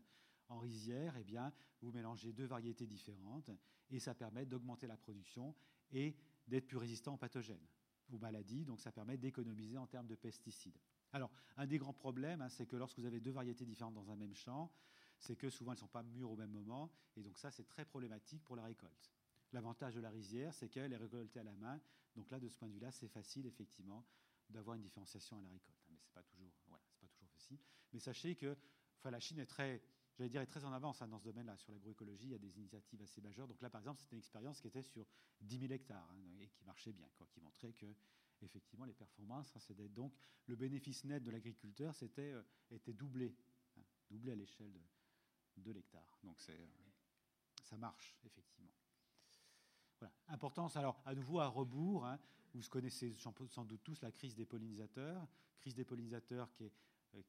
Speaker 1: en rizière, eh bien, vous mélangez deux variétés différentes et ça permet d'augmenter la production et d'être plus résistant aux pathogènes aux maladies, donc ça permet d'économiser en termes de pesticides. Alors, un des grands problèmes, hein, c'est que lorsque vous avez deux variétés différentes dans un même champ, c'est que souvent elles ne sont pas mûres au même moment, et donc ça, c'est très problématique pour la récolte. L'avantage de la rizière, c'est qu'elle est récoltée à la main, donc là, de ce point de vue-là, c'est facile, effectivement, d'avoir une différenciation à la récolte. Mais ce n'est pas, toujours, voilà, pas toujours facile. Mais sachez que enfin, la Chine est très, j'allais dire, est très en avance hein, dans ce domaine-là. Sur l'agroécologie, il y a des initiatives assez majeures. Donc là, par exemple, c'était une expérience qui était sur 10 000 hectares hein, et qui marchait bien, quoi, qui montrait que effectivement les performances, hein, c'était donc le bénéfice net de l'agriculteur, c'était euh, était doublé, doublé à l'échelle de, l'hectare. Donc euh, ça marche effectivement. Voilà. Importance, alors à nouveau à rebours, vous connaissez sans doute tous la crise des pollinisateurs, crise des pollinisateurs qui est euh,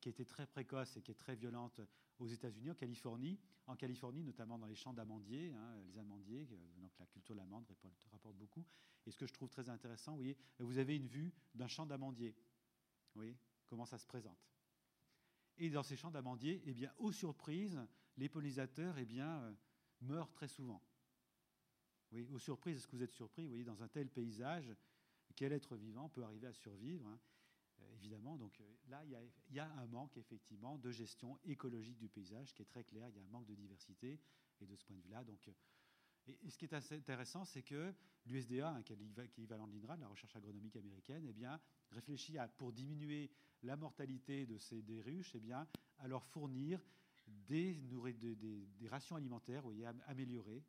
Speaker 1: qui, été très précoce et qui est très violente aux États-Unis, en Californie. En Californie, notamment dans les champs d'amandiers, hein, les amandiers, euh, donc la culture de l'amande rapporte beaucoup. Et ce que je trouve très intéressant, vous voyez, vous avez une vue d'un champ d'amandiers. Vous voyez comment ça se présente. Et dans ces champs d'amandiers, eh bien, aux surprises, les pollinisateurs eh bien, euh, meurent très souvent. Oui, aux surprises, est-ce que vous êtes surpris Vous voyez, dans un tel paysage, quel être vivant peut arriver à survivre hein euh, évidemment. Donc euh, là, il y, a, un manque effectivement de gestion écologique du paysage qui est très clair. Il y a un manque de diversité et de ce point de vue-là. Donc, euh, ce qui est assez intéressant, c'est que l'USDA, hein, qui l'équivalent de l'INRA, de la recherche agronomique américaine, eh bien, réfléchit à, pour diminuer la mortalité de ces des ruches, eh bien, à leur fournir des, des, rations alimentaires voyez, améliorées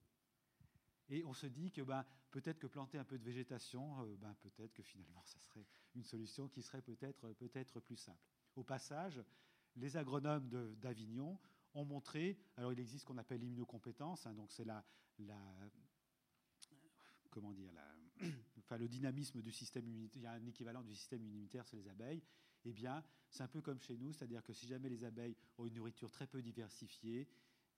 Speaker 1: et on se dit que ben, peut-être que planter un peu de végétation, euh, ben, peut-être que finalement, ça serait une solution qui serait peut-être peut plus simple. Au passage, les agronomes d'Avignon ont montré, alors il existe ce qu'on appelle l'immunocompétence, hein, donc c'est la, la, comment dire, la, enfin, le dynamisme du système immunitaire, il y a un équivalent du système immunitaire sur les abeilles, eh bien, c'est un peu comme chez nous, c'est-à-dire que si jamais les abeilles ont une nourriture très peu diversifiée,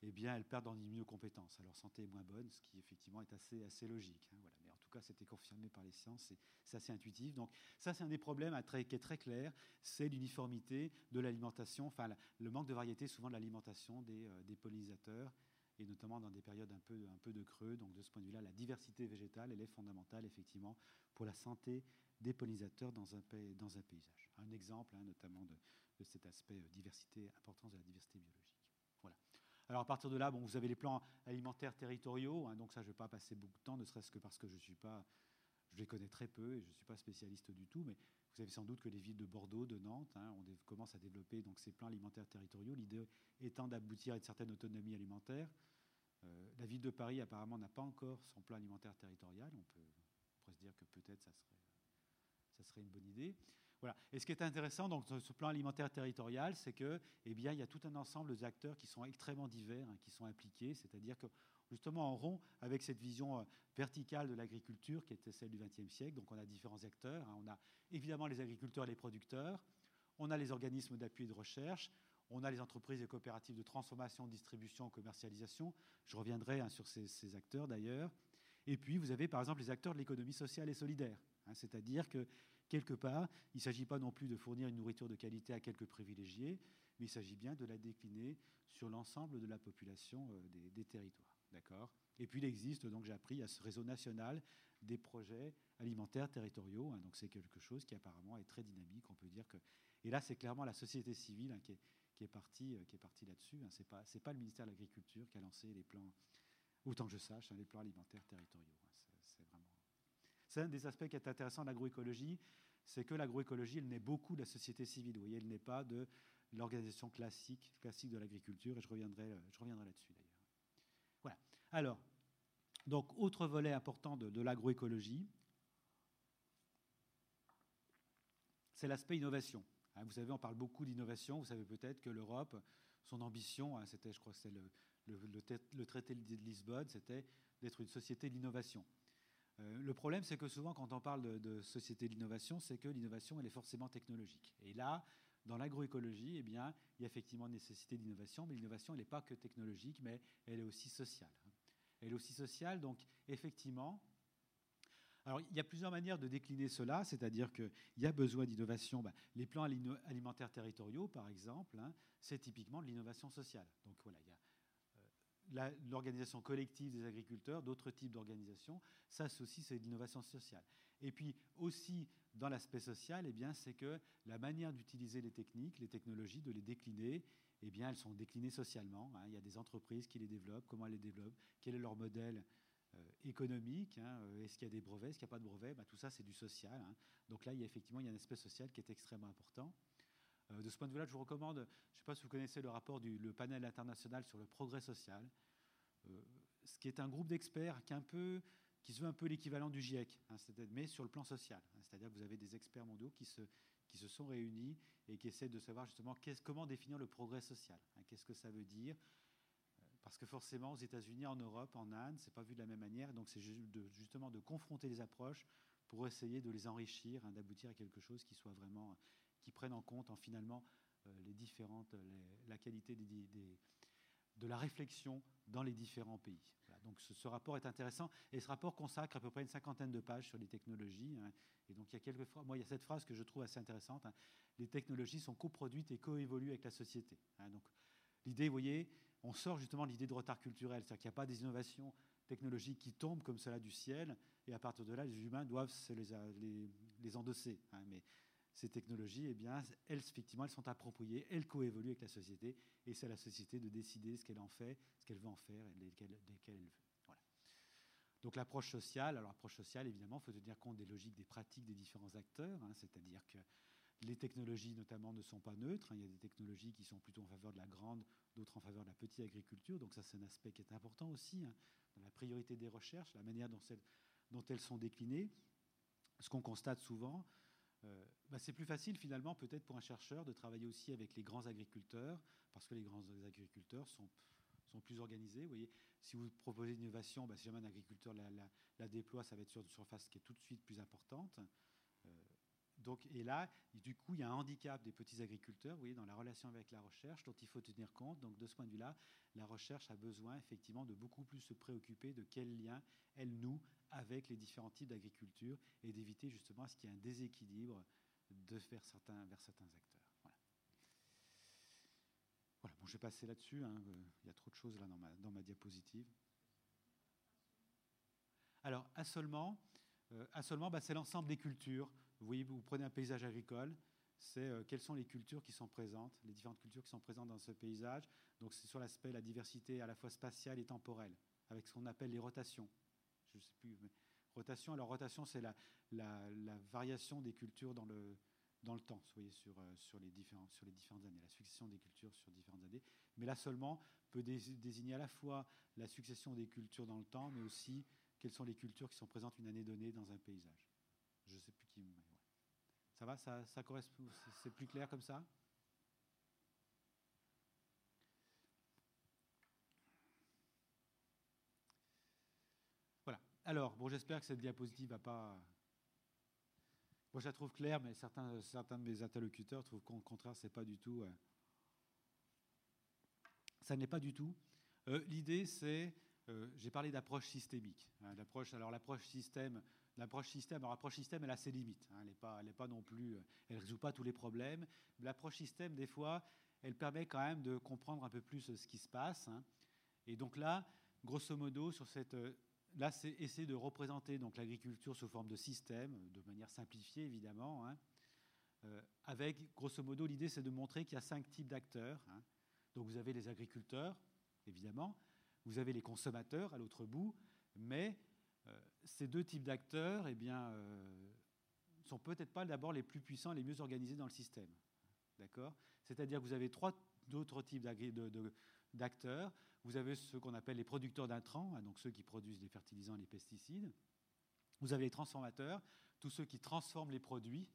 Speaker 1: eh bien, elles perdent en immunocompétence. Alors, santé est moins bonne, ce qui effectivement est assez, assez logique. Hein, voilà. Mais en tout cas, c'était confirmé par les sciences, c'est assez intuitif. Donc, ça, c'est un des problèmes qui est très clair, c'est l'uniformité de l'alimentation, enfin, le manque de variété souvent de l'alimentation des, euh, des, pollinisateurs, et notamment dans des périodes un peu, un peu de creux. Donc, de ce point de vue-là, la diversité végétale, elle est fondamentale, effectivement, pour la santé des pollinisateurs dans un, dans un paysage. Un exemple, hein, notamment, de, de cet aspect euh, diversité, importance de la diversité biologique. Alors à partir de là, bon, vous avez les plans alimentaires territoriaux, hein, donc ça je ne vais pas passer beaucoup de temps, ne serait-ce que parce que je suis pas, je les connais très peu et je ne suis pas spécialiste du tout, mais vous savez sans doute que les villes de Bordeaux, de Nantes, hein, on commence à développer donc ces plans alimentaires territoriaux, l'idée étant d'aboutir à une certaine autonomie alimentaire. Euh, la ville de Paris apparemment n'a pas encore son plan alimentaire territorial, on, peut, pourrait se dire que peut-être ça serait, ça serait une bonne idée. Et ce qui est intéressant dans ce plan alimentaire territorial, c'est que, eh bien, il y a tout un ensemble d'acteurs qui sont extrêmement divers, hein, qui sont impliqués. C'est-à-dire que justement en rond avec cette vision euh, verticale de l'agriculture qui était celle du XXe siècle. Donc on a différents acteurs. Hein. On a évidemment les agriculteurs et les producteurs. On a les organismes d'appui et de recherche. On a les entreprises et coopératives de transformation, distribution, commercialisation. Je reviendrai hein, sur ces, acteurs d'ailleurs. Et puis vous avez par exemple les acteurs de l'économie sociale et solidaire. C'est-à-dire que quelque part, il ne s'agit pas non plus de fournir une nourriture de qualité à quelques privilégiés, mais il s'agit bien de la décliner sur l'ensemble de la population euh, des, territoires. D'accord? Et puis il existe, donc j'ai appris, à ce réseau national des projets alimentaires territoriaux. Hein, donc c'est quelque chose qui apparemment est très dynamique. On peut dire que. Et là, c'est clairement la société civile hein, qui est, qui est partie, euh, qui est partie là-dessus. Hein. C'est pas, c'est pas le ministère de l'Agriculture qui a lancé les plans, autant que je sache, les plans alimentaires territoriaux. C'est c'est un des aspects qui est intéressant de l'agroécologie, c'est que l'agroécologie, elle naît beaucoup de la société civile. Vous voyez, elle n'est pas de l'organisation classique, classique de l'agriculture, et je reviendrai, je reviendrai là-dessus d'ailleurs. Voilà. Alors, donc, autre volet important de, de l'agroécologie, c'est l'aspect innovation. Hein, vous savez, on parle beaucoup d'innovation. Vous savez peut-être que l'Europe, son ambition, hein, c'était, je crois c'est le, le, traité de Lisbonne, c'était d'être une société d'innovation. Euh, le problème, c'est que souvent, quand on parle de, de société d'innovation, c'est que l'innovation, elle est forcément technologique. Et là, dans l'agroécologie, eh bien, il y a effectivement une nécessité d'innovation, mais l'innovation, elle n'est pas que technologique, mais elle est aussi sociale. Elle est aussi sociale, donc effectivement, alors, il y a plusieurs manières de décliner cela, c'est-à-dire qu'il y a besoin d'innovation. Ben, les plans alimentaires territoriaux, par exemple, hein, c'est typiquement de l'innovation sociale. Donc voilà, il y a l'organisation collective des agriculteurs, d'autres types d'organisations, ça aussi c'est de l'innovation sociale. Et puis aussi dans l'aspect social, eh bien, c'est que la manière d'utiliser les techniques, les technologies, de les décliner, eh bien, elles sont déclinées socialement. Hein. Il y a des entreprises qui les développent, comment elles les développent, quel est leur modèle euh, économique. Hein, euh, est-ce qu'il y a des brevets Est-ce qu'il n'y a pas de brevets bah, Tout ça, c'est du social. Hein. Donc là, il y a effectivement il y a un aspect social qui est extrêmement important. Euh, de ce point de vue-là, je vous recommande, je ne sais pas si vous connaissez le rapport du panel international sur le progrès social, ce qui est un groupe d'experts qui, se veut un peu l'équivalent du GIEC, hein, mais sur le plan social. C'est-à-dire que vous avez des experts mondiaux qui se, sont réunis et qui essaient de savoir justement comment définir le progrès social. Qu'est-ce que ça veut dire parce que forcément, aux États-Unis, en Europe, en Inde, c'est pas vu de la même manière. Donc, c'est justement de confronter les approches pour essayer de les enrichir, hein, d'aboutir à quelque chose qui soit vraiment, qui prenne en compte, en finalement, euh, les différentes, la qualité de la réflexion dans les différents pays. donc, ce, rapport est intéressant et ce rapport consacre à peu près une cinquantaine de pages sur les technologies. Hein. et donc, il y a quelques moi, il y a cette phrase que je trouve assez intéressante. Hein. les technologies sont coproduites et coévoluent avec la société. donc, l'idée, vous voyez, on sort justement de l'idée de retard culturel, c'est-à-dire qu'il n'y a pas des innovations technologiques qui tombent comme cela du ciel, et à partir de là, les humains doivent se les, les, endosser. Hein. mais ces technologies, eh bien, elles, effectivement, elles sont appropriées, elles coévoluent avec la société, et c'est à la société de décider ce qu'elle en fait, ce qu'elle veut en faire, et lesquelles, elle veut. Voilà. Donc l'approche sociale, alors l'approche sociale, évidemment, il faut tenir compte des logiques, des pratiques des différents acteurs, hein. c'est-à-dire que les technologies, notamment, ne sont pas neutres. Hein. Il y a des technologies qui sont plutôt en faveur de la grande, d'autres en faveur de la petite agriculture. Donc ça, c'est un aspect qui est important aussi, hein, dans la priorité des recherches, la manière dont, elles sont déclinées. Ce qu'on constate souvent, euh, bah, c'est plus facile finalement peut-être pour un chercheur de travailler aussi avec les grands agriculteurs, parce que les grands agriculteurs sont, sont plus organisés. Vous voyez, si vous proposez une innovation, bah, si jamais un agriculteur la, déploie, ça va être sur une surface qui est tout de suite plus importante. Donc, et là, du coup, il y a un handicap des petits agriculteurs, vous voyez, dans la relation avec la recherche, dont il faut tenir compte. Donc, de ce point de vue-là, la recherche a besoin effectivement de beaucoup plus se préoccuper de quel lien elle noue avec les différents types d'agriculture et d'éviter justement ce qu'il y ait un déséquilibre de vers certains, acteurs. Voilà. Bon, je vais passer là-dessus. Hein. Il y a trop de choses là dans ma, dans ma diapositive. Alors, assolement, euh, assolement bah, c'est l'ensemble des cultures. Vous voyez, vous prenez un paysage agricole, c'est euh, quelles sont les cultures qui sont présentes, les différentes cultures qui sont présentes dans ce paysage. Donc c'est sur l'aspect la diversité à la fois spatiale et temporelle, avec ce qu'on appelle les rotations. Je sais plus, mais rotation. Alors rotation, c'est la, variation des cultures dans le temps, vous euh, sur, les différents, différentes années, la succession des cultures sur différentes années. Mais là seulement peut désigner à la fois la succession des cultures dans le temps, mais aussi quelles sont les cultures qui sont présentes une année donnée dans un paysage. Je sais. Ça va correspond C'est plus clair comme ça? Voilà. Alors, bon, j'espère que cette diapositive va pas. Moi, je la trouve claire, mais certains, certains de mes interlocuteurs trouvent qu'au contraire, c'est pas du tout. Euh, ça n'est pas du tout. Euh, l'idée, c'est. Euh, j'ai parlé d'approche systémique. Hein, alors, l'approche système, L'approche système, l'approche système, elle a ses limites. Hein. elle n'est pas, pas non plus, euh, elle résout pas tous les problèmes. L'approche système, des fois, elle permet quand même de comprendre un peu plus ce qui se passe. Hein. Et donc là, grosso modo, sur cette, euh, là, c'est essayer de représenter donc l'agriculture sous forme de système, de manière simplifiée évidemment. Hein. Euh, avec, grosso modo, l'idée, c'est de montrer qu'il y a cinq types d'acteurs. Donc vous avez les agriculteurs, évidemment, vous avez les consommateurs à l'autre bout, mais ces deux types d'acteurs, eh bien, sont peut-être pas d'abord les plus puissants, les mieux organisés dans le système. D'accord? C'est-à-dire que vous avez trois autres types d'acteurs. Vous avez ceux qu'on appelle les producteurs d'intrants, hein, donc ceux qui produisent les fertilisants et les pesticides. Vous avez les transformateurs, tous ceux qui transforment les produits.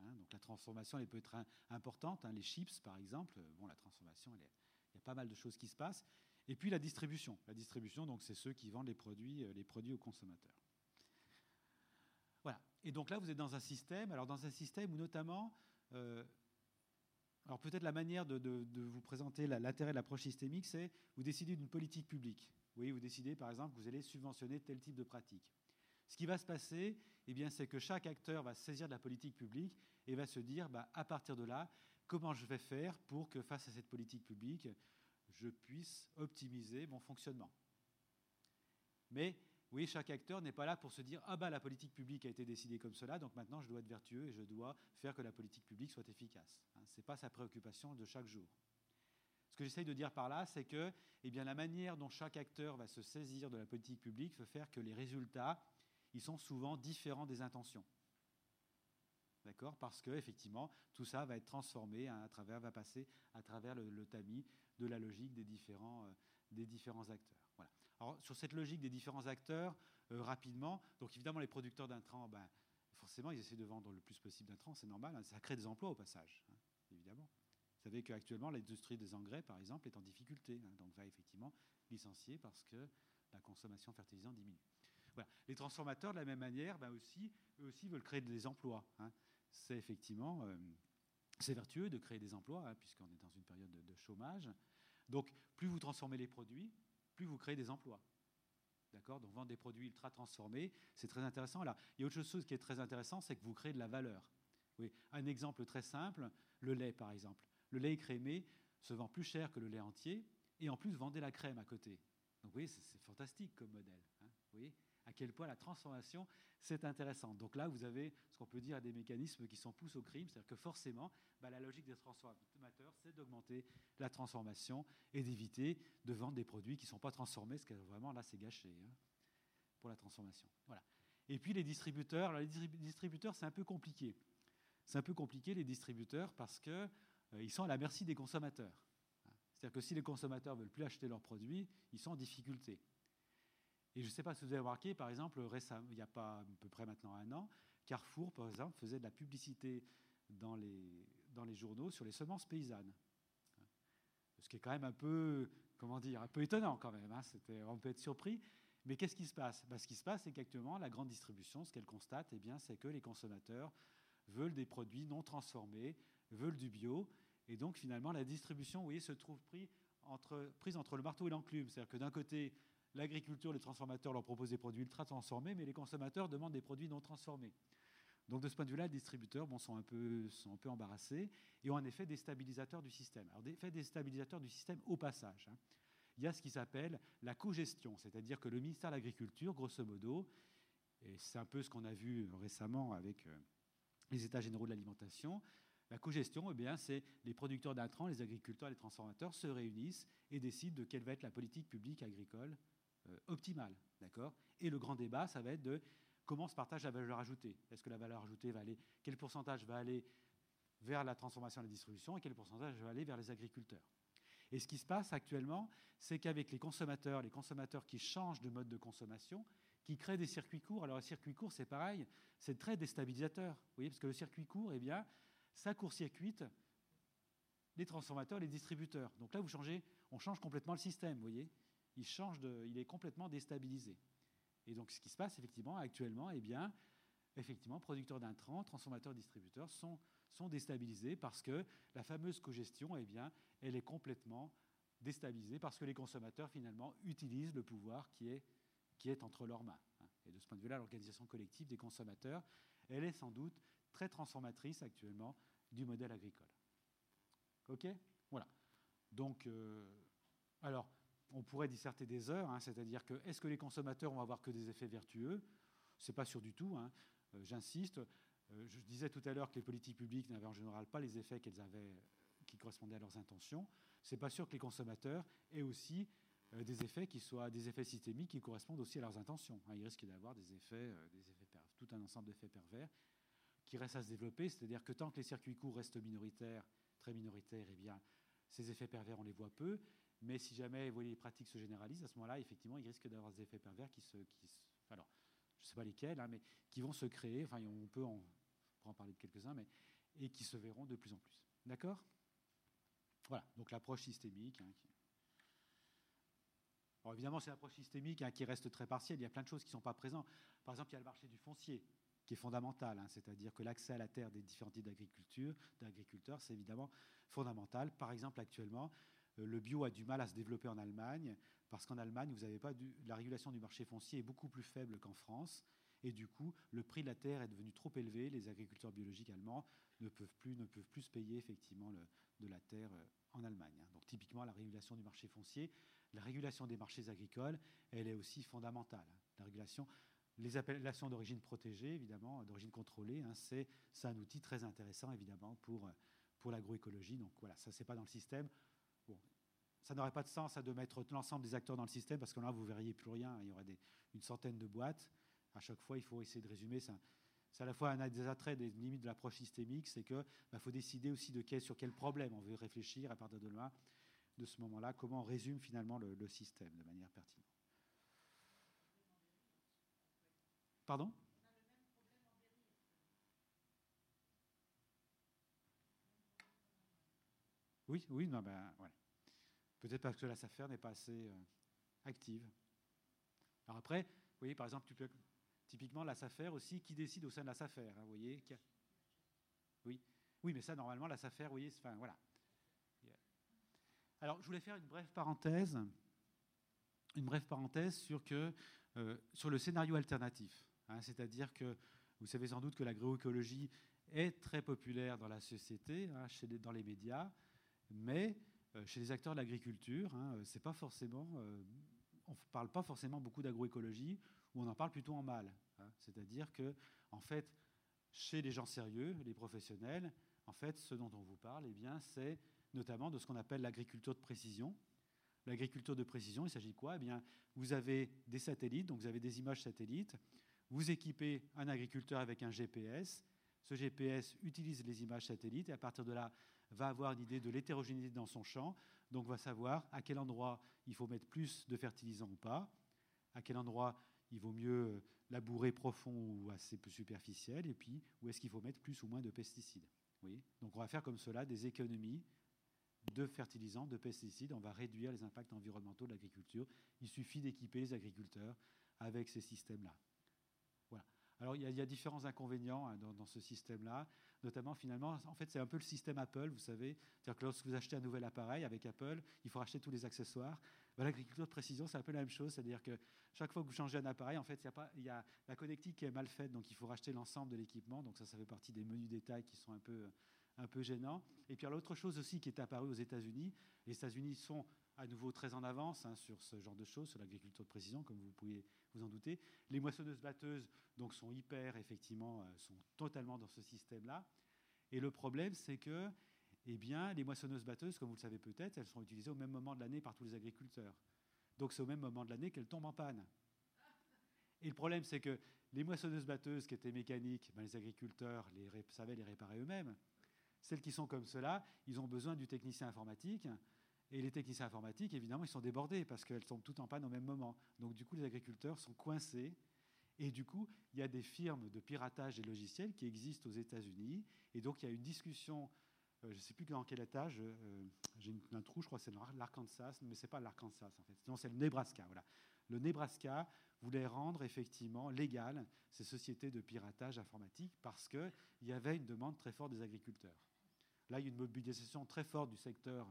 Speaker 1: Hein, donc la transformation, elle peut être importante. Hein, les chips, par exemple, bon, la transformation, il y a pas mal de choses qui se passent. Et puis la distribution. La distribution, donc, c'est ceux qui vendent les produits, euh, les produits aux consommateurs. Voilà. Et donc là, vous êtes dans un système, alors dans un système où notamment, euh, alors peut-être la manière de, vous présenter l'intérêt de l'approche systémique, c'est vous décidez d'une politique publique. Oui, vous décidez par exemple que vous allez subventionner tel type de pratique. Ce qui va se passer, eh bien, c'est que chaque acteur va saisir de la politique publique et va se dire, bah, à partir de là, comment je vais faire pour que face à cette politique publique, je puisse optimiser mon fonctionnement. Mais oui, chaque acteur n'est pas là pour se dire ah bah la politique publique a été décidée comme cela, donc maintenant je dois être vertueux et je dois faire que la politique publique soit efficace. Hein, Ce n'est pas sa préoccupation de chaque jour. Ce que j'essaye de dire par là, c'est que eh bien, la manière dont chaque acteur va se saisir de la politique publique peut faire que les résultats ils sont souvent différents des intentions. D'accord? Parce que effectivement, tout ça va être transformé à travers, va passer à travers le, tamis de la logique des différents, euh, des différents acteurs. Voilà. Alors, sur cette logique des différents acteurs, euh, rapidement, donc évidemment, les producteurs d'intrants, ben, forcément, ils essaient de vendre le plus possible d'intrants, c'est normal, hein, ça crée des emplois au passage, hein, évidemment. Vous savez qu'actuellement, l'industrie des engrais, par exemple, est en difficulté, hein, donc va effectivement licencier parce que la consommation fertilisante diminue. Les transformateurs, de la même manière, ben aussi, eux aussi veulent créer des emplois. C'est effectivement, euh, c'est vertueux de créer des emplois, puisqu'on est dans une période de, chômage. Donc, plus vous transformez les produits, plus vous créez des emplois. D'accord? Donc, vendre des produits ultra transformés, c'est très intéressant. Là, il y a autre chose qui est très intéressant, c'est que vous créez de la valeur. Oui. Un exemple très simple, le lait, par exemple. Le lait crémé se vend plus cher que le lait entier, et en plus, vendez la crème à côté. Donc, oui, c'est fantastique comme modèle. Hein, oui à quel point la transformation, c'est intéressant. Donc là, vous avez ce qu'on peut dire des mécanismes qui sont poussés au crime, c'est-à-dire que forcément, bah, la logique des transformateurs, c'est d'augmenter la transformation et d'éviter de vendre des produits qui ne sont pas transformés, parce que vraiment là, c'est gâché hein, pour la transformation. Voilà. Et puis les distributeurs, les distributeurs, c'est un peu compliqué. C'est un peu compliqué les distributeurs parce qu'ils euh, sont à la merci des consommateurs. C'est-à-dire que si les consommateurs veulent plus acheter leurs produits, ils sont en difficulté. Et je ne sais pas si vous avez remarqué, par exemple, récemment, il n'y a pas à peu près maintenant un an, Carrefour, par exemple, faisait de la publicité dans les, dans les journaux sur les semences paysannes. Ce qui est quand même un peu, comment dire, un peu étonnant quand même. Hein. on peut être surpris. Mais qu'est-ce qui se passe? Ben, Ce qui se passe, c'est qu'actuellement, la grande distribution, ce qu'elle constate, eh bien, c'est que les consommateurs veulent des produits non transformés, veulent du bio. Et donc, finalement, la distribution, vous voyez, se trouve prise entre le marteau et l'enclume. C'est-à-dire que d'un côté, L'agriculture, les transformateurs leur proposent des produits ultra transformés, mais les consommateurs demandent des produits non transformés. Donc de ce point de vue-là, les distributeurs sont, un peu, embarrassés et ont un effet déstabilisateur du système. Alors, effet déstabilisateur du système au passage. Hein. Il y a ce qui s'appelle la co-gestion, c'est-à-dire que le ministère de l'Agriculture, grosso modo, et c'est un peu ce qu'on a vu récemment avec euh, les États généraux de l'alimentation, la co-gestion, eh c'est les producteurs d'intrants, les agriculteurs les transformateurs se réunissent et décident de quelle va être la politique publique agricole optimale. D'accord? Et le grand débat, ça va être de comment se partage la valeur ajoutée. Est-ce que la valeur ajoutée va aller, quel pourcentage va aller vers la transformation et la distribution et quel pourcentage va aller vers les agriculteurs? Et ce qui se passe actuellement, c'est qu'avec les consommateurs, les consommateurs qui changent de mode de consommation, qui créent des circuits courts. Alors, un circuit court, c'est pareil, c'est très déstabilisateur. Vous voyez, parce que le circuit court, eh bien, ça court-circuite les transformateurs, les distributeurs. Donc là, vous changez, on change complètement le système, vous voyez il, change de, il est complètement déstabilisé. Et donc, ce qui se passe effectivement actuellement, eh bien, effectivement, producteurs d'intrants, transformateurs, distributeurs sont, sont déstabilisés parce que la fameuse cogestion, eh bien, elle est complètement déstabilisée parce que les consommateurs, finalement, utilisent le pouvoir qui est, qui est entre leurs mains. Hein. Et de ce point de vue-là, l'organisation collective des consommateurs, elle est sans doute très transformatrice actuellement du modèle agricole. OK? Voilà. Donc, euh, alors, on pourrait disserter des heures, hein, c'est-à-dire que est-ce que les consommateurs vont avoir que des effets vertueux? Ce n'est pas sûr du tout, hein. euh, j'insiste. Euh, je disais tout à l'heure que les politiques publiques n'avaient en général pas les effets qu'elles avaient, qui correspondaient à leurs intentions. Ce n'est pas sûr que les consommateurs aient aussi euh, des effets qui soient des effets systémiques qui correspondent aussi à leurs intentions. Hein. Il risque d'avoir des effets, effets tout un ensemble d'effets pervers qui restent à se développer. C'est-à-dire que tant que les circuits courts restent minoritaires, très minoritaires, eh bien, ces effets pervers, on les voit peu. Mais si jamais les pratiques se généralisent, à ce moment-là, effectivement, il risque d'avoir des effets pervers qui se, qui alors, je ne sais pas lesquels, hein, mais qui vont se créer. Enfin, on peut en, en parler de quelques-uns, mais et qui se verront de plus en plus. D'accord? Voilà. Donc l'approche systémique. Hein, alors évidemment, c'est l'approche systémique hein, qui reste très partielle. Il y a plein de choses qui ne sont pas présentes. Par exemple, il y a le marché du foncier qui est fondamental, hein, c'est-à-dire que l'accès à la terre des différents types d'agriculture, d'agriculteurs, c'est évidemment fondamental. Par exemple, actuellement, le bio a du mal à se développer en Allemagne parce qu'en Allemagne, vous avez pas la régulation du marché foncier est beaucoup plus faible qu'en France. Et du coup, le prix de la terre est devenu trop élevé. Les agriculteurs biologiques allemands ne peuvent plus, ne peuvent plus se payer effectivement de la terre euh, en Allemagne. Hein. Donc typiquement, la régulation du marché foncier, la régulation des marchés agricoles, elle est aussi fondamentale. La régulation, les appellations d'origine protégée, évidemment, d'origine contrôlée, hein, c'est un outil très intéressant, évidemment, pour, pour l'agroécologie. Donc voilà, ça, c'est pas dans le système. Ça n'aurait pas de sens de mettre l'ensemble des acteurs dans le système, parce que là, vous verriez plus rien. Il y aurait des, une centaine de boîtes. À chaque fois, il faut essayer de résumer. C'est à la fois un des attraits, des limites de l'approche systémique, c'est qu'il bah, faut décider aussi de quel, sur quel problème on veut réfléchir à partir de là, de ce moment-là, comment on résume finalement le, le système de manière pertinente. Pardon? Oui, oui, non, ben, ouais. Peut-être parce que la SAFER n'est pas assez euh, active. Alors après, vous voyez, par exemple, typiquement la SAFER aussi, qui décide au sein de la SAFER, hein, vous voyez Oui, oui, mais ça, normalement, la SAFER, vous voyez, enfin, voilà. Alors, je voulais faire une brève parenthèse, une brève parenthèse sur, que, euh, sur le scénario alternatif. Hein, c'est-à-dire que vous savez sans doute que l'agroécologie est très populaire dans la société, hein, dans les médias, mais chez les acteurs de l'agriculture, hein, euh, c'est pas forcément, on ne parle pas forcément beaucoup d'agroécologie, ou on en parle plutôt en mal. C'est-à-dire que, en fait, chez les gens sérieux, les professionnels, en fait, ce dont on vous parle, eh bien, c'est notamment de ce qu'on appelle l'agriculture de précision. L'agriculture de précision, il s'agit de quoi? Eh bien, Vous avez des satellites, donc vous avez des images satellites, vous équipez un agriculteur avec un GPS, ce GPS utilise les images satellites et à partir de là va avoir une idée de l'hétérogénéité dans son champ, donc va savoir à quel endroit il faut mettre plus de fertilisants ou pas, à quel endroit il vaut mieux labourer profond ou assez peu superficiel, et puis où est-ce qu'il faut mettre plus ou moins de pesticides. Oui donc on va faire comme cela des économies de fertilisants, de pesticides, on va réduire les impacts environnementaux de l'agriculture. Il suffit d'équiper les agriculteurs avec ces systèmes-là. Voilà. Alors il y, a, différents inconvénients hein, dans, ce système-là, notamment finalement, en fait c'est un peu le système Apple, vous savez, c'est-à-dire que lorsque vous achetez un nouvel appareil avec Apple, il faut racheter tous les accessoires. L'agriculture de précision, c'est un peu la même chose, c'est-à-dire que chaque fois que vous changez un appareil, en fait, il y, a y a la connectique qui est mal faite, donc il faut racheter l'ensemble de l'équipement, donc ça, ça fait partie des menus détails qui sont un peu un peu gênant. Et puis l'autre chose aussi qui est apparue aux États-Unis, les États-Unis sont à nouveau très en avance hein, sur ce genre de choses, sur l'agriculture de précision, comme vous pouvez vous en douter. Les moissonneuses-batteuses donc sont hyper, effectivement, euh, sont totalement dans ce système-là. Et le problème, c'est que eh bien, les moissonneuses-batteuses, comme vous le savez peut-être, elles sont utilisées au même moment de l'année par tous les agriculteurs. Donc c'est au même moment de l'année qu'elles tombent en panne. Et le problème, c'est que les moissonneuses-batteuses qui étaient mécaniques, ben, les agriculteurs les, savaient les réparer eux-mêmes. Celles qui sont comme cela, ils ont besoin du technicien informatique. Et les techniciens informatiques, évidemment, ils sont débordés parce qu'elles tombent toutes en panne au même moment. Donc, du coup, les agriculteurs sont coincés. Et du coup, il y a des firmes de piratage des logiciels qui existent aux États-Unis. Et donc, il y a une discussion, euh, je ne sais plus dans quel étage, euh, j'ai un trou, je crois que c'est l'Arkansas, mais ce n'est pas l'Arkansas en fait. Non, c'est le Nebraska. Voilà. Le Nebraska voulait rendre effectivement légal ces sociétés de piratage informatique parce qu'il y avait une demande très forte des agriculteurs. Là, il y a une mobilisation très forte du secteur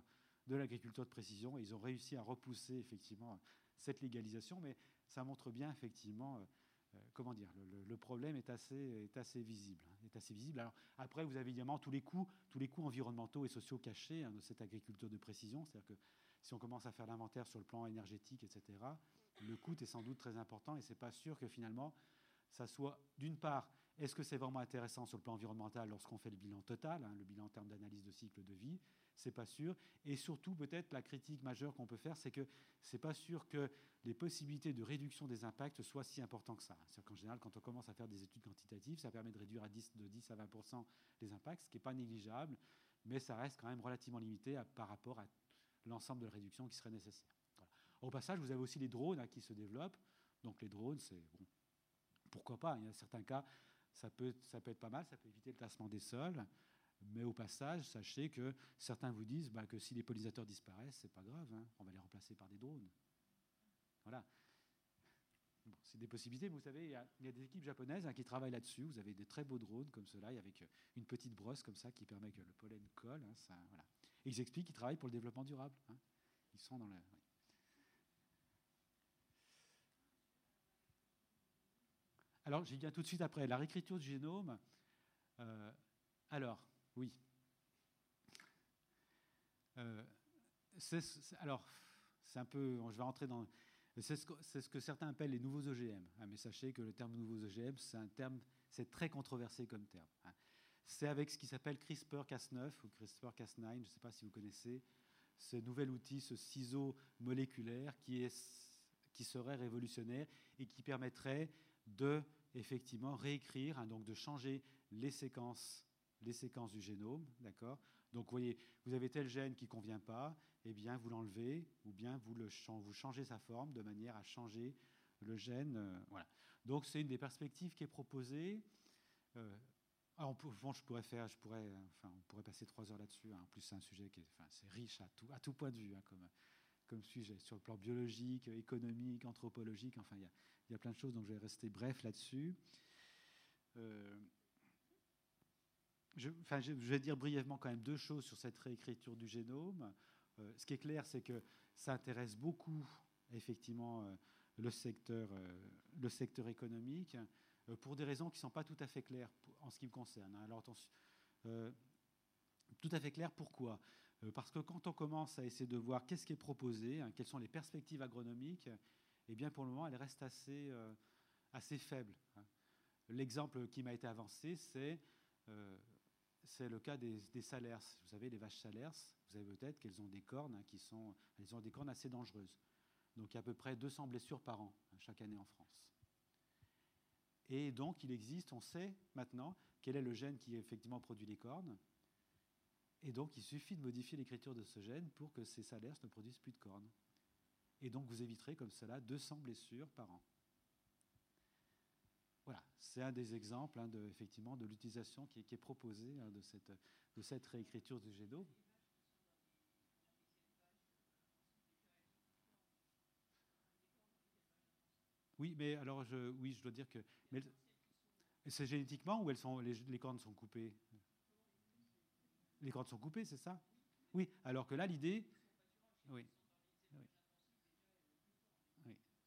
Speaker 1: de l'agriculture de précision ils ont réussi à repousser effectivement cette légalisation, mais ça montre bien effectivement, euh, euh, comment dire, le, problème est assez, est assez visible. Hein, est assez visible. Alors, après, vous avez évidemment tous les coûts, tous les coûts environnementaux et sociaux cachés hein, de cette agriculture de précision, c'est-à-dire que si on commence à faire l'inventaire sur le plan énergétique, etc., le coût est sans doute très important et c'est pas sûr que finalement ça soit d'une part est-ce que c'est vraiment intéressant sur le plan environnemental lorsqu'on fait le bilan total, hein, le bilan en termes d'analyse de cycle de vie C'est pas sûr. Et surtout, peut-être la critique majeure qu'on peut faire, c'est que c'est pas sûr que les possibilités de réduction des impacts soient si importantes que ça. C'est-à-dire qu'en général, quand on commence à faire des études quantitatives, ça permet de réduire à 10, de 10 à 20% les impacts, ce qui n'est pas négligeable, mais ça reste quand même relativement limité par rapport à l'ensemble de la réduction qui serait nécessaire. Au passage, vous avez aussi les drones hein, qui se développent. Donc les drones, c'est pourquoi pas Il y a certains cas, ça peut, ça peut être pas mal, ça peut éviter le tassement des sols. Mais au passage, sachez que certains vous disent bah, que si les pollinisateurs disparaissent, c'est pas grave, hein, on va les remplacer par des drones. Voilà. c'est des possibilités, mais vous savez, il y, a, des équipes japonaises hein, qui travaillent là-dessus. Vous avez des très beaux drones comme cela, avec une petite brosse comme ça qui permet que le pollen colle. Hein, voilà. Et ils expliquent qu'ils travaillent pour le développement durable. Ils sont dans le. Alors, j'y viens tout de suite après. La réécriture du génome. Euh, alors, oui. Euh, alors, c'est un peu. Je vais rentrer dans. C'est ce, que certains appellent les nouveaux OGM. Hein, mais sachez que le terme nouveaux OGM, c'est un terme, c'est très controversé comme terme. Hein. C'est avec ce qui s'appelle CRISPR-Cas9 ou CRISPR-Cas9, je ne sais pas si vous connaissez, ce nouvel outil, ce ciseau moléculaire qui, est, qui serait révolutionnaire et qui permettrait de effectivement réécrire, hein, donc de changer les séquences, les séquences du génome, d'accord? Donc vous voyez, vous avez tel gène qui ne convient pas, eh bien vous l'enlevez, ou bien vous, le, vous changez sa forme de manière à changer le gène. Euh, voilà. Donc c'est une des perspectives qui est proposée. Euh, alors, je pourrais faire, je pourrais, enfin, on pourrait passer trois heures là-dessus. Hein. En plus, c'est un sujet qui est, riche à tout, point de vue, hein, comme, sujet, sur le plan biologique, économique, anthropologique. Enfin, il y a, il y a plein de choses, donc je vais rester bref là-dessus. Euh, je, vais dire brièvement quand même deux choses sur cette réécriture du génome. Euh, ce qui est clair, c'est que ça intéresse beaucoup, effectivement, euh, le, secteur, le secteur économique, pour des raisons qui ne sont pas tout à fait claires en ce qui me concerne. Hein. Alors, tout à fait clair, pourquoi? Parce que quand on commence à essayer de voir qu'est-ce qui est proposé, hein, quelles sont les perspectives agronomiques, eh bien pour le moment, elle reste assez, euh, assez faible. Hein. L'exemple qui m'a été avancé, c'est euh, le cas des, salaires. Vous savez, les vaches salaires, vous savez peut-être qu'elles ont des cornes hein, qui sont, elles ont des cornes assez dangereuses. Donc il y a à peu près 200 blessures par an hein, chaque année en France. Et donc il existe, on sait maintenant quel est le gène qui effectivement produit les cornes. Et donc il suffit de modifier l'écriture de ce gène pour que ces salaires ne produisent plus de cornes. Et donc vous éviterez comme cela 200 blessures par an. Voilà, c'est un des exemples hein, de, effectivement, de l'utilisation qui, est proposée hein, de, cette, réécriture du génome. Oui, mais alors, je, oui, je dois dire que. c'est génétiquement ou elles sont, les, les, cornes sont coupées? Les cornes sont coupées, c'est ça? Oui, alors que là, l'idée. Oui.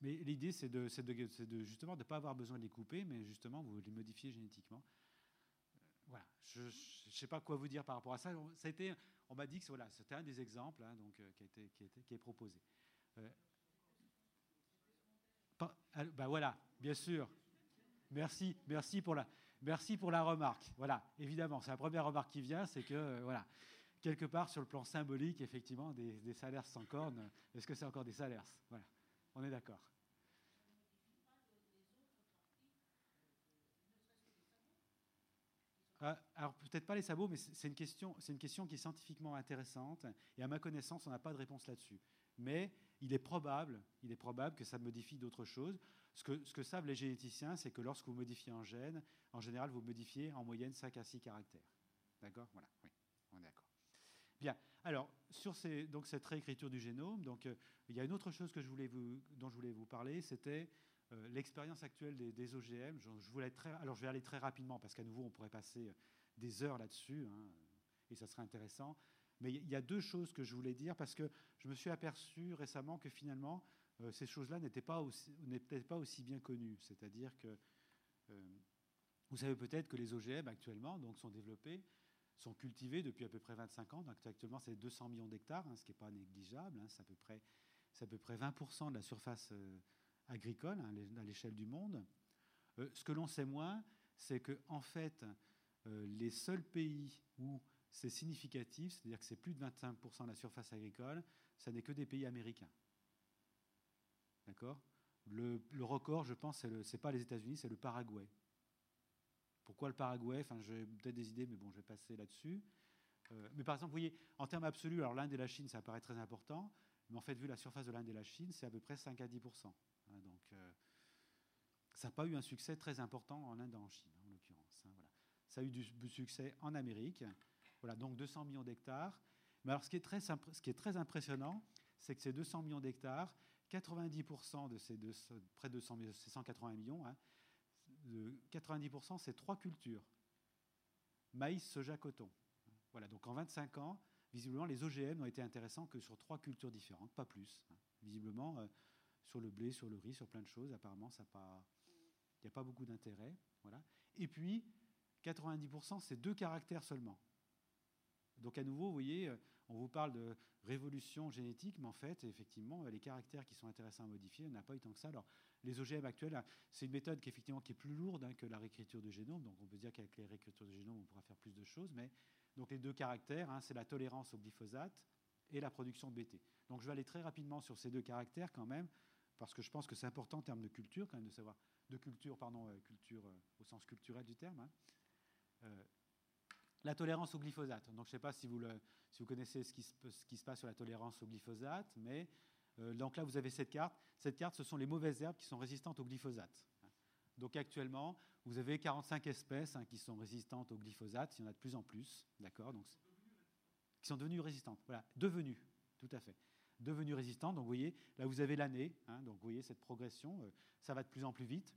Speaker 1: Mais l'idée, c'est de, de, justement de ne pas avoir besoin de les couper, mais justement, vous les modifiez génétiquement. Voilà. Je ne sais pas quoi vous dire par rapport à ça. ça a été, on m'a dit que voilà, c'était un des exemples hein, donc, euh, qui, a été, qui, est proposé. Euh, bah voilà, bien sûr. Merci, merci pour la, merci pour la remarque. Voilà, évidemment, c'est la première remarque qui vient, c'est que euh, voilà, quelque part sur le plan symbolique, effectivement, des, des salaires sans cornes, est-ce que c'est encore des salaires? Voilà, on est d'accord. Euh, alors peut-être pas les sabots, mais c'est une, question, une question qui est scientifiquement intéressante. Et à ma connaissance, on n'a pas de réponse là-dessus. Mais il est probable, il est probable que ça modifie d'autres choses. Ce que, savent les généticiens, c'est que lorsque vous modifiez un gène, en général, vous modifiez en moyenne 5 à 6 caractères. D'accord? Voilà, oui, on est d'accord. Bien, alors, sur ces, donc, cette réécriture du génome, donc, euh, il y a une autre chose que je voulais vous, dont je voulais vous parler, c'était euh, l'expérience actuelle des, OGM, je, voulais très, alors je vais aller très rapidement parce qu'à nouveau on pourrait passer euh, des heures là-dessus hein, et ça serait intéressant. Mais il y a deux choses que je voulais dire parce que je me suis aperçu récemment que finalement euh, ces choses-là n'étaient pas aussi, pas aussi bien connues. C'est-à-dire que vous savez peut-être que les OGM actuellement donc, sont développés, sont cultivés depuis à peu près 25 ans. Donc actuellement c'est 200 millions d'hectares, hein, ce qui n'est pas négligeable. Hein, c'est à peu près, à peu près 20% de la surface agricole hein, à l'échelle du monde. Euh, ce que l'on sait moins, c'est que en fait, euh, les seuls pays où c'est significatif, c'est-à-dire que c'est plus de 25% de la surface agricole, ça n'est que des pays américains. D'accord? Le, record, je pense, ce n'est pas les États-Unis, c'est le Paraguay. Pourquoi le Paraguay? Enfin, j'ai peut-être des idées, mais bon, je vais passer là-dessus. Euh, mais par exemple, vous voyez, en termes absolus, alors l'Inde et la Chine, ça paraît très important, mais en fait, vu la surface de l'Inde et la Chine, c'est à peu près 5 à 10 hein, Donc, euh, ça n'a pas eu un succès très important en Inde et en Chine, en l'occurrence. Hein, voilà. Ça a eu du, succès en Amérique. Voilà, donc 200 millions d'hectares. Mais alors, ce qui est très, ce qui est très impressionnant, c'est que ces 200 millions d'hectares, 90% de ces près de 180 millions, hein, 90% c'est trois cultures maïs, soja, coton. Voilà, donc en 25 ans, visiblement, les OGM n'ont été intéressants que sur trois cultures différentes, pas plus. Hein. Visiblement, euh, sur le blé, sur le riz, sur plein de choses, apparemment, il n'y a pas beaucoup d'intérêt. Voilà. Et puis, 90%, c'est deux caractères seulement. Donc à nouveau, vous voyez, euh, on vous parle de révolution génétique, mais en fait, effectivement, les caractères qui sont intéressants à modifier, on n'a pas eu tant que ça. Alors, les OGM actuels, c'est une méthode qui, effectivement, qui est plus lourde hein, que la réécriture de génome. Donc, on peut dire qu'avec les réécritures de génome, on pourra faire plus de choses. Mais donc, les deux caractères, hein, c'est la tolérance au glyphosate et la production de BT. Donc, je vais aller très rapidement sur ces deux caractères quand même, parce que je pense que c'est important en termes de culture, quand même, de savoir de culture, pardon, euh, culture euh, au sens culturel du terme. Hein. Euh, la tolérance au glyphosate. Donc, je ne sais pas si vous, le, si vous connaissez ce qui, se, ce qui, se, passe sur la tolérance au glyphosate, mais donc là, vous avez cette carte. Cette carte, ce sont les mauvaises herbes qui sont résistantes au glyphosate. Donc actuellement, vous avez 45 espèces hein, qui sont résistantes au glyphosate. Il y en a de plus en plus, d'accord qui sont devenues résistantes. Voilà, devenues, tout à fait. Devenues résistantes. Donc vous voyez, là vous avez l'année. Hein, donc vous voyez cette progression. Euh, ça va de plus en plus vite.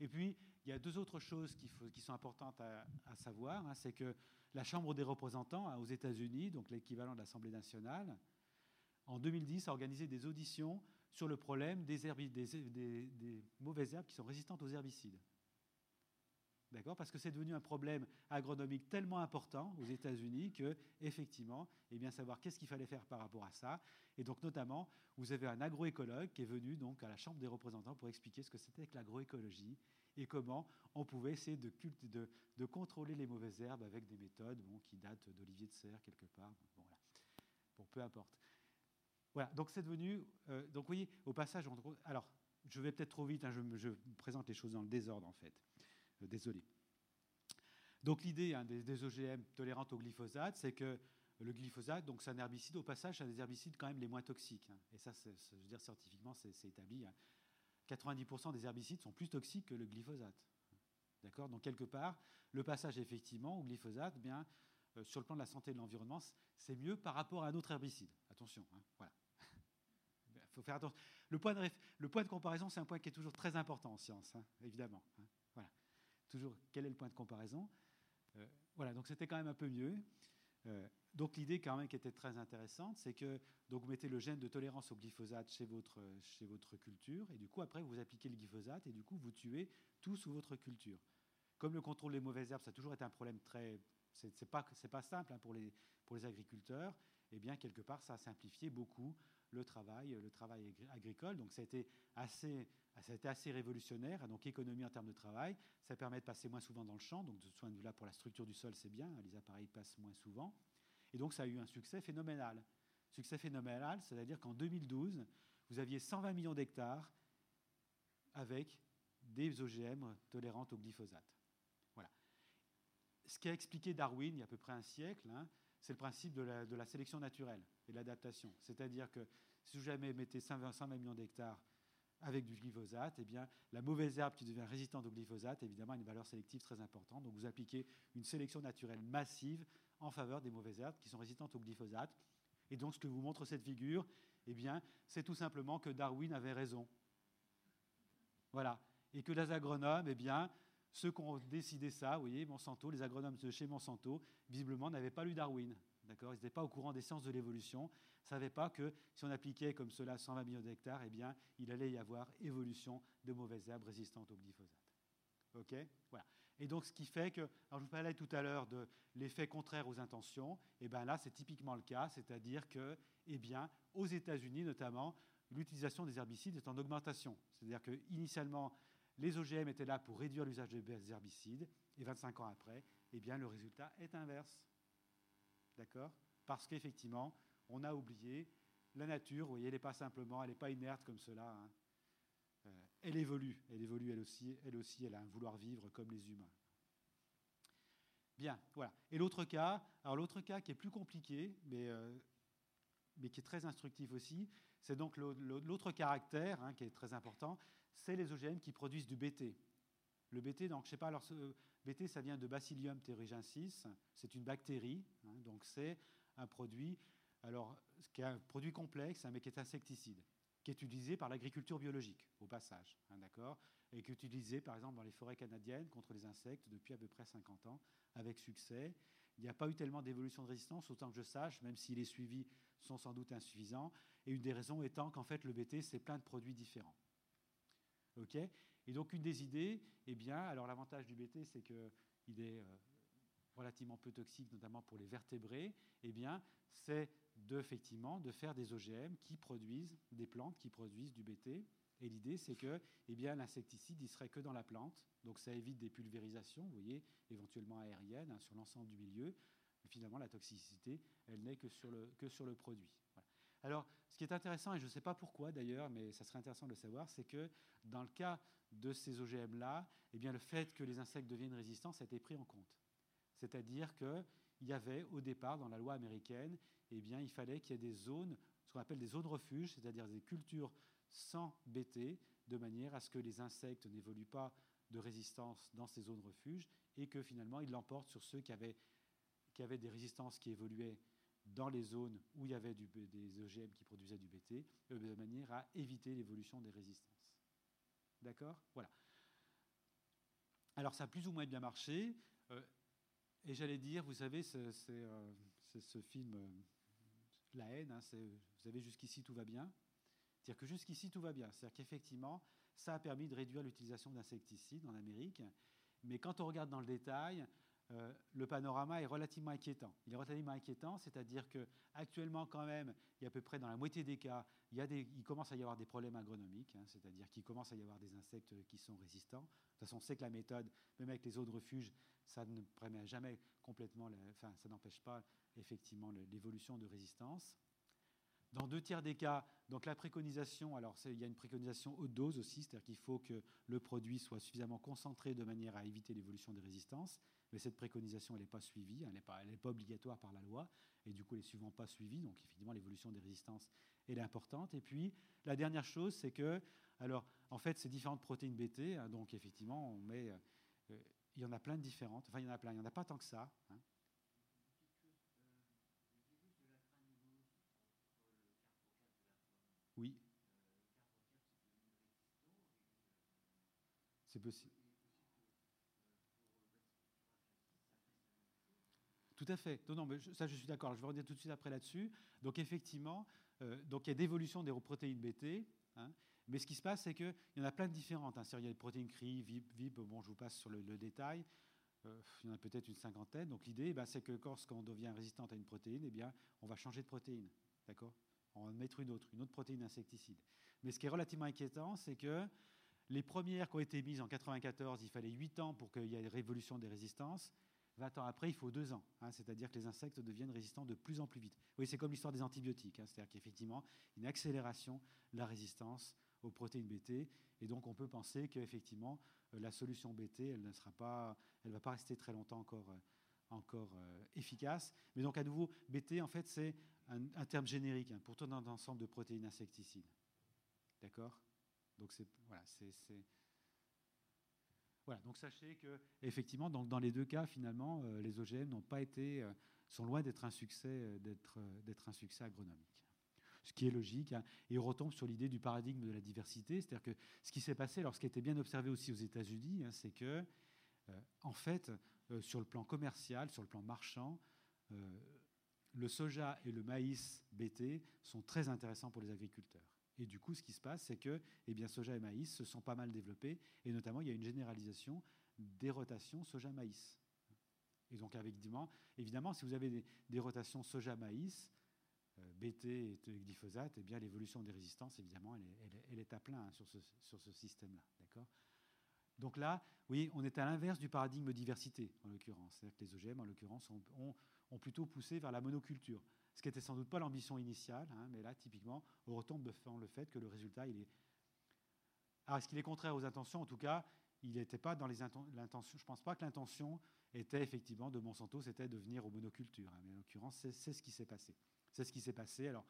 Speaker 1: Et puis, il y a deux autres choses qui, sont importantes à, savoir. Hein, c'est que la Chambre des représentants aux États-Unis, donc l'équivalent de l'Assemblée nationale, en 2010, a organisé des auditions sur le problème des, mauvaises herbes qui sont résistantes aux herbicides. D'accord? Parce que c'est devenu un problème agronomique tellement important aux États-Unis que, effectivement, eh bien, savoir qu'est-ce qu'il fallait faire par rapport à ça. Et donc, notamment, vous avez un agroécologue qui est venu donc à la Chambre des représentants pour expliquer ce que c'était que l'agroécologie et comment on pouvait essayer de, de, de, contrôler les mauvaises herbes avec des méthodes bon, qui datent d'Olivier de Serre quelque part. Bon, voilà. bon, peu importe. Voilà, donc c'est devenu. Euh, donc voyez, au passage, alors je vais peut-être trop vite, hein, je, présente les choses dans le désordre en fait. Euh, désolé. Donc l'idée hein, des, OGM tolérantes au glyphosate, c'est que le glyphosate, donc c'est un herbicide, au passage, c'est un des herbicides quand même les moins toxiques. Hein. et ça, je veux dire, scientifiquement, c'est établi. 90% des herbicides sont plus toxiques que le glyphosate. D'accord? Donc quelque part, le passage effectivement au glyphosate, bien, euh, sur le plan de la santé et de l'environnement, c'est mieux par rapport à un autre herbicide. Attention, voilà faut faire attention. Le point, de, le point de comparaison, c'est un point qui est toujours très important en science, hein, évidemment. Toujours, quel est le point de comparaison euh, Voilà, donc c'était quand même un peu mieux. Euh, donc l'idée quand même qui était très intéressante, c'est que donc vous mettez le gène de tolérance au glyphosate chez votre, chez votre culture, et du coup après vous appliquez le glyphosate, et du coup vous tuez tout sous votre culture. Comme le contrôle des mauvaises herbes, ça a toujours été un problème très... C'est pas, pas simple hein, pour, les, pour les agriculteurs, et eh bien quelque part ça a simplifié beaucoup le travail, le travail agricole. Donc ça a été assez, ça a été assez révolutionnaire. Donc économie en termes de travail, ça permet de passer moins souvent dans le champ. Donc de ce point de vue-là, pour la structure du sol, c'est bien. Les appareils passent moins souvent. Et donc ça a eu un succès phénoménal. Succès phénoménal, c'est-à-dire qu'en 2012, vous aviez 120 millions d'hectares avec des OGM tolérantes au glyphosate. Voilà. Ce qui a expliqué Darwin il y a à peu près un siècle, hein, c'est le principe de la, sélection naturelle et l'adaptation. C'est-à-dire que si vous jamais mettez 120 millions d'hectares avec du glyphosate, eh bien, la mauvaise herbe qui devient résistante au glyphosate, évidemment, a une valeur sélective très importante. Donc, vous appliquez une sélection naturelle massive en faveur des mauvaises herbes qui sont résistantes au glyphosate. Et donc, ce que vous montre cette figure, eh c'est tout simplement que Darwin avait raison. Voilà. Et que les agronomes, eh bien, ceux qui ont décidé ça, vous voyez, Monsanto, les agronomes de chez Monsanto, visiblement n'avaient pas lu Darwin. Ils n'étaient pas au courant des sciences de l'évolution, savaient pas que si on appliquait comme cela 120 millions d'hectares, eh bien, il allait y avoir évolution de mauvaises herbes résistantes au glyphosate. OK? Voilà. Et donc, ce qui fait que, alors je vous parlais tout à l'heure de l'effet contraire aux intentions, eh bien là, c'est typiquement le cas, c'est-à-dire que, eh bien, aux États-Unis notamment, l'utilisation des herbicides est en augmentation. C'est-à-dire qu'initialement, les OGM étaient là pour réduire l'usage des herbicides. Et 25 ans après, eh bien, le résultat est inverse. D'accord? Parce qu'effectivement, on a oublié la nature, vous voyez, elle n'est pas simplement, elle n'est pas inerte comme cela. Hein. Euh, elle évolue, elle évolue elle aussi, elle a un vouloir vivre comme les humains. Bien, voilà. Et l'autre cas, alors l'autre cas qui est plus compliqué, mais, euh, mais qui est très instructif aussi, c'est donc l'autre caractère hein, qui est très important, c'est les OGM qui produisent du BT. Le BT, donc je sais pas, alors BT ça vient de Bacillium thuringiensis, c'est une bactérie, hein, donc c'est un produit, alors qui est un produit complexe, hein, mais qui est insecticide, qui est utilisé par l'agriculture biologique, au passage, d'accord, et qui est utilisé par exemple dans les forêts canadiennes contre les insectes depuis à peu près 50 ans, avec succès. Il n'y a pas eu tellement d'évolution de résistance, autant que je sache, même si les suivis sont sans doute insuffisants. Et une des raisons étant qu'en fait, le BT, c'est plein de produits différents. OK? Et donc, une des idées, eh bien, alors l'avantage du BT, c'est qu'il est euh, relativement peu toxique, notamment pour les vertébrés. Eh bien, c'est de, effectivement de faire des OGM qui produisent des plantes qui produisent du BT et l'idée, c'est que eh bien, l'insecticide, il serait que dans la plante. Donc ça évite des pulvérisations, vous voyez, éventuellement aériennes, hein, sur l'ensemble du milieu. Finalement, la toxicité, elle n'est que sur le, que sur le produit. Alors, ce qui est intéressant, et je ne sais pas pourquoi d'ailleurs, mais ça serait intéressant de le savoir, c'est que dans le cas de ces OGM-là, eh bien, le fait que les insectes deviennent résistants, ça a été pris en compte. C'est-à-dire qu'il y avait au départ, dans la loi américaine, eh bien, il fallait qu'il y ait des zones, ce qu'on appelle des zones refuges, c'est-à-dire des cultures sans BT, de manière à ce que les insectes n'évoluent pas de résistance dans ces zones refuges et que finalement ils l'emportent sur ceux qui avaient, qui avaient des résistances qui évoluaient dans les zones où il y avait des OGM qui produisaient du BT, euh, de manière à éviter l'évolution des résistances. D'accord? Voilà. Alors ça a plus ou moins bien marché. Euh, et j'allais dire, vous savez, c'est euh, ce film La haine, hein, vous savez, jusqu'ici tout va bien. C'est-à-dire que jusqu'ici, tout va bien. C'est-à-dire qu'effectivement, ça a permis de réduire l'utilisation d'insecticides en Amérique. Mais quand on regarde dans le détail, euh, le panorama est relativement inquiétant. Il est relativement inquiétant, c'est-à-dire qu'actuellement, quand même, il y a à peu près dans la moitié des cas, il, commence à y avoir des problèmes agronomiques, hein, c'est-à-dire qu'il commence à y avoir des insectes qui sont résistants. De toute façon, on sait que la méthode, même avec les zones de refuge, ça ne permet jamais complètement, enfin, ça n'empêche pas effectivement l'évolution de résistance. Dans deux tiers des cas, donc la préconisation, alors il y a une préconisation haute dose aussi, c'est-à-dire qu'il faut que le produit soit suffisamment concentré de manière à éviter l'évolution des résistances, mais cette préconisation, elle n'est pas suivie, elle n'est pas, obligatoire par la loi, et du coup, elle n'est souvent pas suivie, donc effectivement, l'évolution des résistances, est importante. Et puis, la dernière chose, c'est que, alors, en fait, ces différentes protéines BT, hein, donc effectivement, on met, euh, il y en a plein de différentes, enfin, il y en a plein, il n'y en a pas tant que ça, hein, Oui. C'est possible. Tout à fait. Non, non, mais ça, je suis d'accord. Je vais revenir tout de suite après là-dessus. Donc, effectivement, euh, donc il y a d'évolution des protéines BT. Hein. Mais ce qui se passe, c'est qu'il y en a plein de différentes. Hein. Il y a des protéines CRI, VIP, VIP, bon, je vous passe sur le, détail. Euh, il y en a peut-être une cinquantaine. Donc, l'idée, ben, c'est que quand on devient résistante à une protéine, eh bien, on va changer de protéine. D'accord? On va mettre une autre, une autre protéine insecticide. Mais ce qui est relativement inquiétant, c'est que les premières qui ont été mises en 94, il fallait 8 ans pour qu'il y ait une révolution des résistances. 20 ans après, il faut 2 ans. Hein, c'est-à-dire que les insectes deviennent résistants de plus en plus vite. Oui, c'est comme l'histoire des antibiotiques. Hein, c'est-à-dire qu'effectivement, une accélération de la résistance aux protéines BT. Et donc, on peut penser qu'effectivement, euh, la solution BT, elle ne sera pas, elle va pas rester très longtemps encore, euh, encore euh, efficace. Mais donc, à nouveau, BT, en fait, c'est un, terme générique hein, pour tout un ensemble de protéines insecticides. D'accord? Donc c'est voilà, c'est voilà. Donc sachez que effectivement, dans, dans les deux cas, finalement, les OGM n'ont pas été, sont loin d'être un succès, euh, d'être un succès agronomique. Ce qui est logique, hein. et retombe sur l'idée du paradigme de la diversité, c'est-à-dire que ce qui s'est passé, alors ce qui a été bien observé aussi aux États-Unis, hein, c'est que, en fait, sur le plan commercial, sur le plan marchand, le soja et le maïs BT sont très intéressants pour les agriculteurs. Et du coup, ce qui se passe, c'est que eh bien, soja et maïs se sont pas mal développés, et notamment, il y a une généralisation des rotations soja-maïs. Et donc, évidemment, évidemment, si vous avez des, rotations soja-maïs, euh, BT et glyphosate, eh bien, l'évolution des résistances, évidemment, elle est, à plein sur ce, système-là. Donc là, oui, on est à l'inverse du paradigme diversité, en l'occurrence. C'est-à-dire que les OGM, en l'occurrence, ont, plutôt poussé vers la monoculture. Ce qui n'était sans doute pas l'ambition initiale, hein, mais là, typiquement, on retombe devant le fait que le résultat, il est. Alors, est-ce qu'il est contraire aux intentions? En tout cas, il n'était pas dans les intentions. Je ne pense pas que l'intention était effectivement de Monsanto, c'était de venir aux monocultures. Hein, mais en l'occurrence, c'est ce qui s'est passé. C'est ce qui s'est passé. Alors,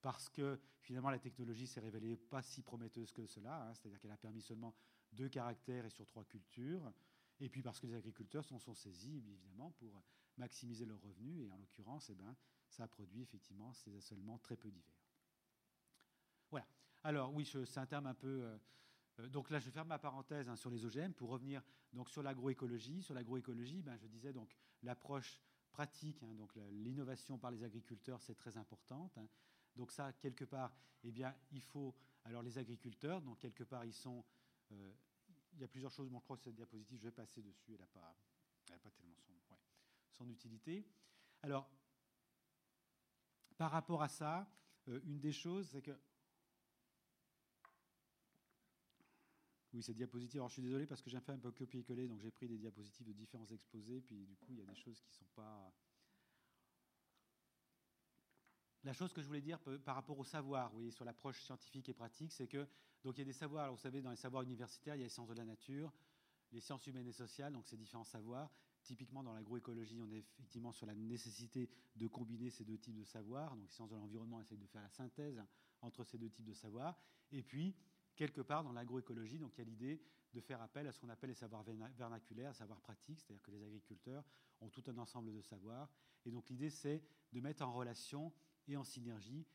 Speaker 1: parce que finalement, la technologie s'est révélée pas si prometteuse que cela, hein, c'est-à-dire qu'elle a permis seulement deux caractères et sur trois cultures, et puis parce que les agriculteurs s'en sont saisis, évidemment, pour maximiser leurs revenus, et en l'occurrence, eh ben, ça a produit effectivement ces assolements très peu divers. Voilà. Alors, oui, c'est un terme un peu. Euh, euh, donc là, je faire ma parenthèse hein, sur les OGM pour revenir donc sur l'agroécologie. Sur l'agroécologie, ben, je disais donc l'approche pratique, hein, donc l'innovation par les agriculteurs, c'est très importante. Hein. Donc ça, quelque part, eh bien, il faut. Alors les agriculteurs, donc quelque part, ils sont. Euh, il y a plusieurs choses. Bon, je crois que cette diapositive, je vais passer dessus. Elle n'a pas, pas tellement son, son, utilité. Alors, par rapport à ça, euh, une des choses, c'est que Oui, cette diapositive. Alors, je suis désolé parce que j'ai fait un peu copier-coller, donc j'ai pris des diapositives de différents exposés, puis du coup, il y a des choses qui ne sont pas. La chose que je voulais dire par rapport au savoir, oui, sur l'approche scientifique et pratique, c'est que donc il y a des savoirs. Alors, vous savez, dans les savoirs universitaires, il y a les sciences de la nature, les sciences humaines et sociales, donc ces différents savoirs. Typiquement, dans l'agroécologie, on est effectivement sur la nécessité de combiner ces deux types de savoirs. Donc, les sciences de l'environnement essayent de faire la synthèse entre ces deux types de savoirs. Et puis, quelque part dans l'agroécologie, donc il y a l'idée de faire appel à ce qu'on appelle les savoirs vernaculaires, savoirs pratiques, c'est-à-dire que les agriculteurs ont tout un ensemble de savoirs. Et donc l'idée, c'est de mettre en relation et en synergie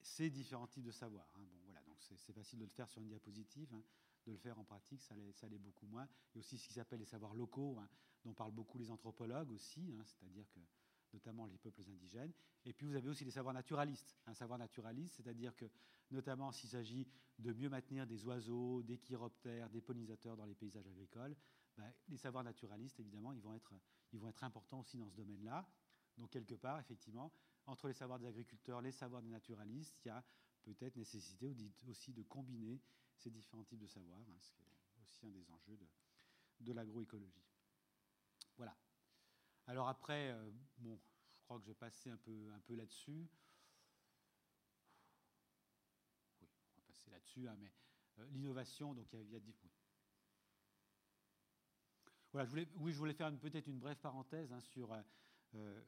Speaker 1: ces différents types de savoirs. Hein. Bon, voilà, donc c'est facile de le faire sur une diapositive, hein. de le faire en pratique, ça l'est beaucoup moins. A aussi ce qui s'appelle les savoirs locaux, hein, dont parlent beaucoup les anthropologues aussi, c'est-à-dire que notamment les peuples indigènes. Et puis vous avez aussi les savoirs naturalistes. Un savoir naturaliste, c'est-à-dire que notamment s'il s'agit de mieux maintenir des oiseaux, des chiroptères, des pollinisateurs dans les paysages agricoles, ben, les savoirs naturalistes, évidemment, ils vont, être, ils vont être importants aussi dans ce domaine-là. Donc quelque part, effectivement, entre les savoirs des agriculteurs, les savoirs des naturalistes, il y a peut-être nécessité aussi de combiner ces différents types de savoirs, hein, ce qui est aussi un des enjeux de, de l'agroécologie. Voilà. Alors après, euh, bon, je crois que je vais passer un peu, un peu là-dessus. Oui, on va passer là-dessus, hein, mais euh, l'innovation, donc il y a, Voilà, je voulais, oui, je voulais faire peut-être une brève parenthèse hein, sur euh,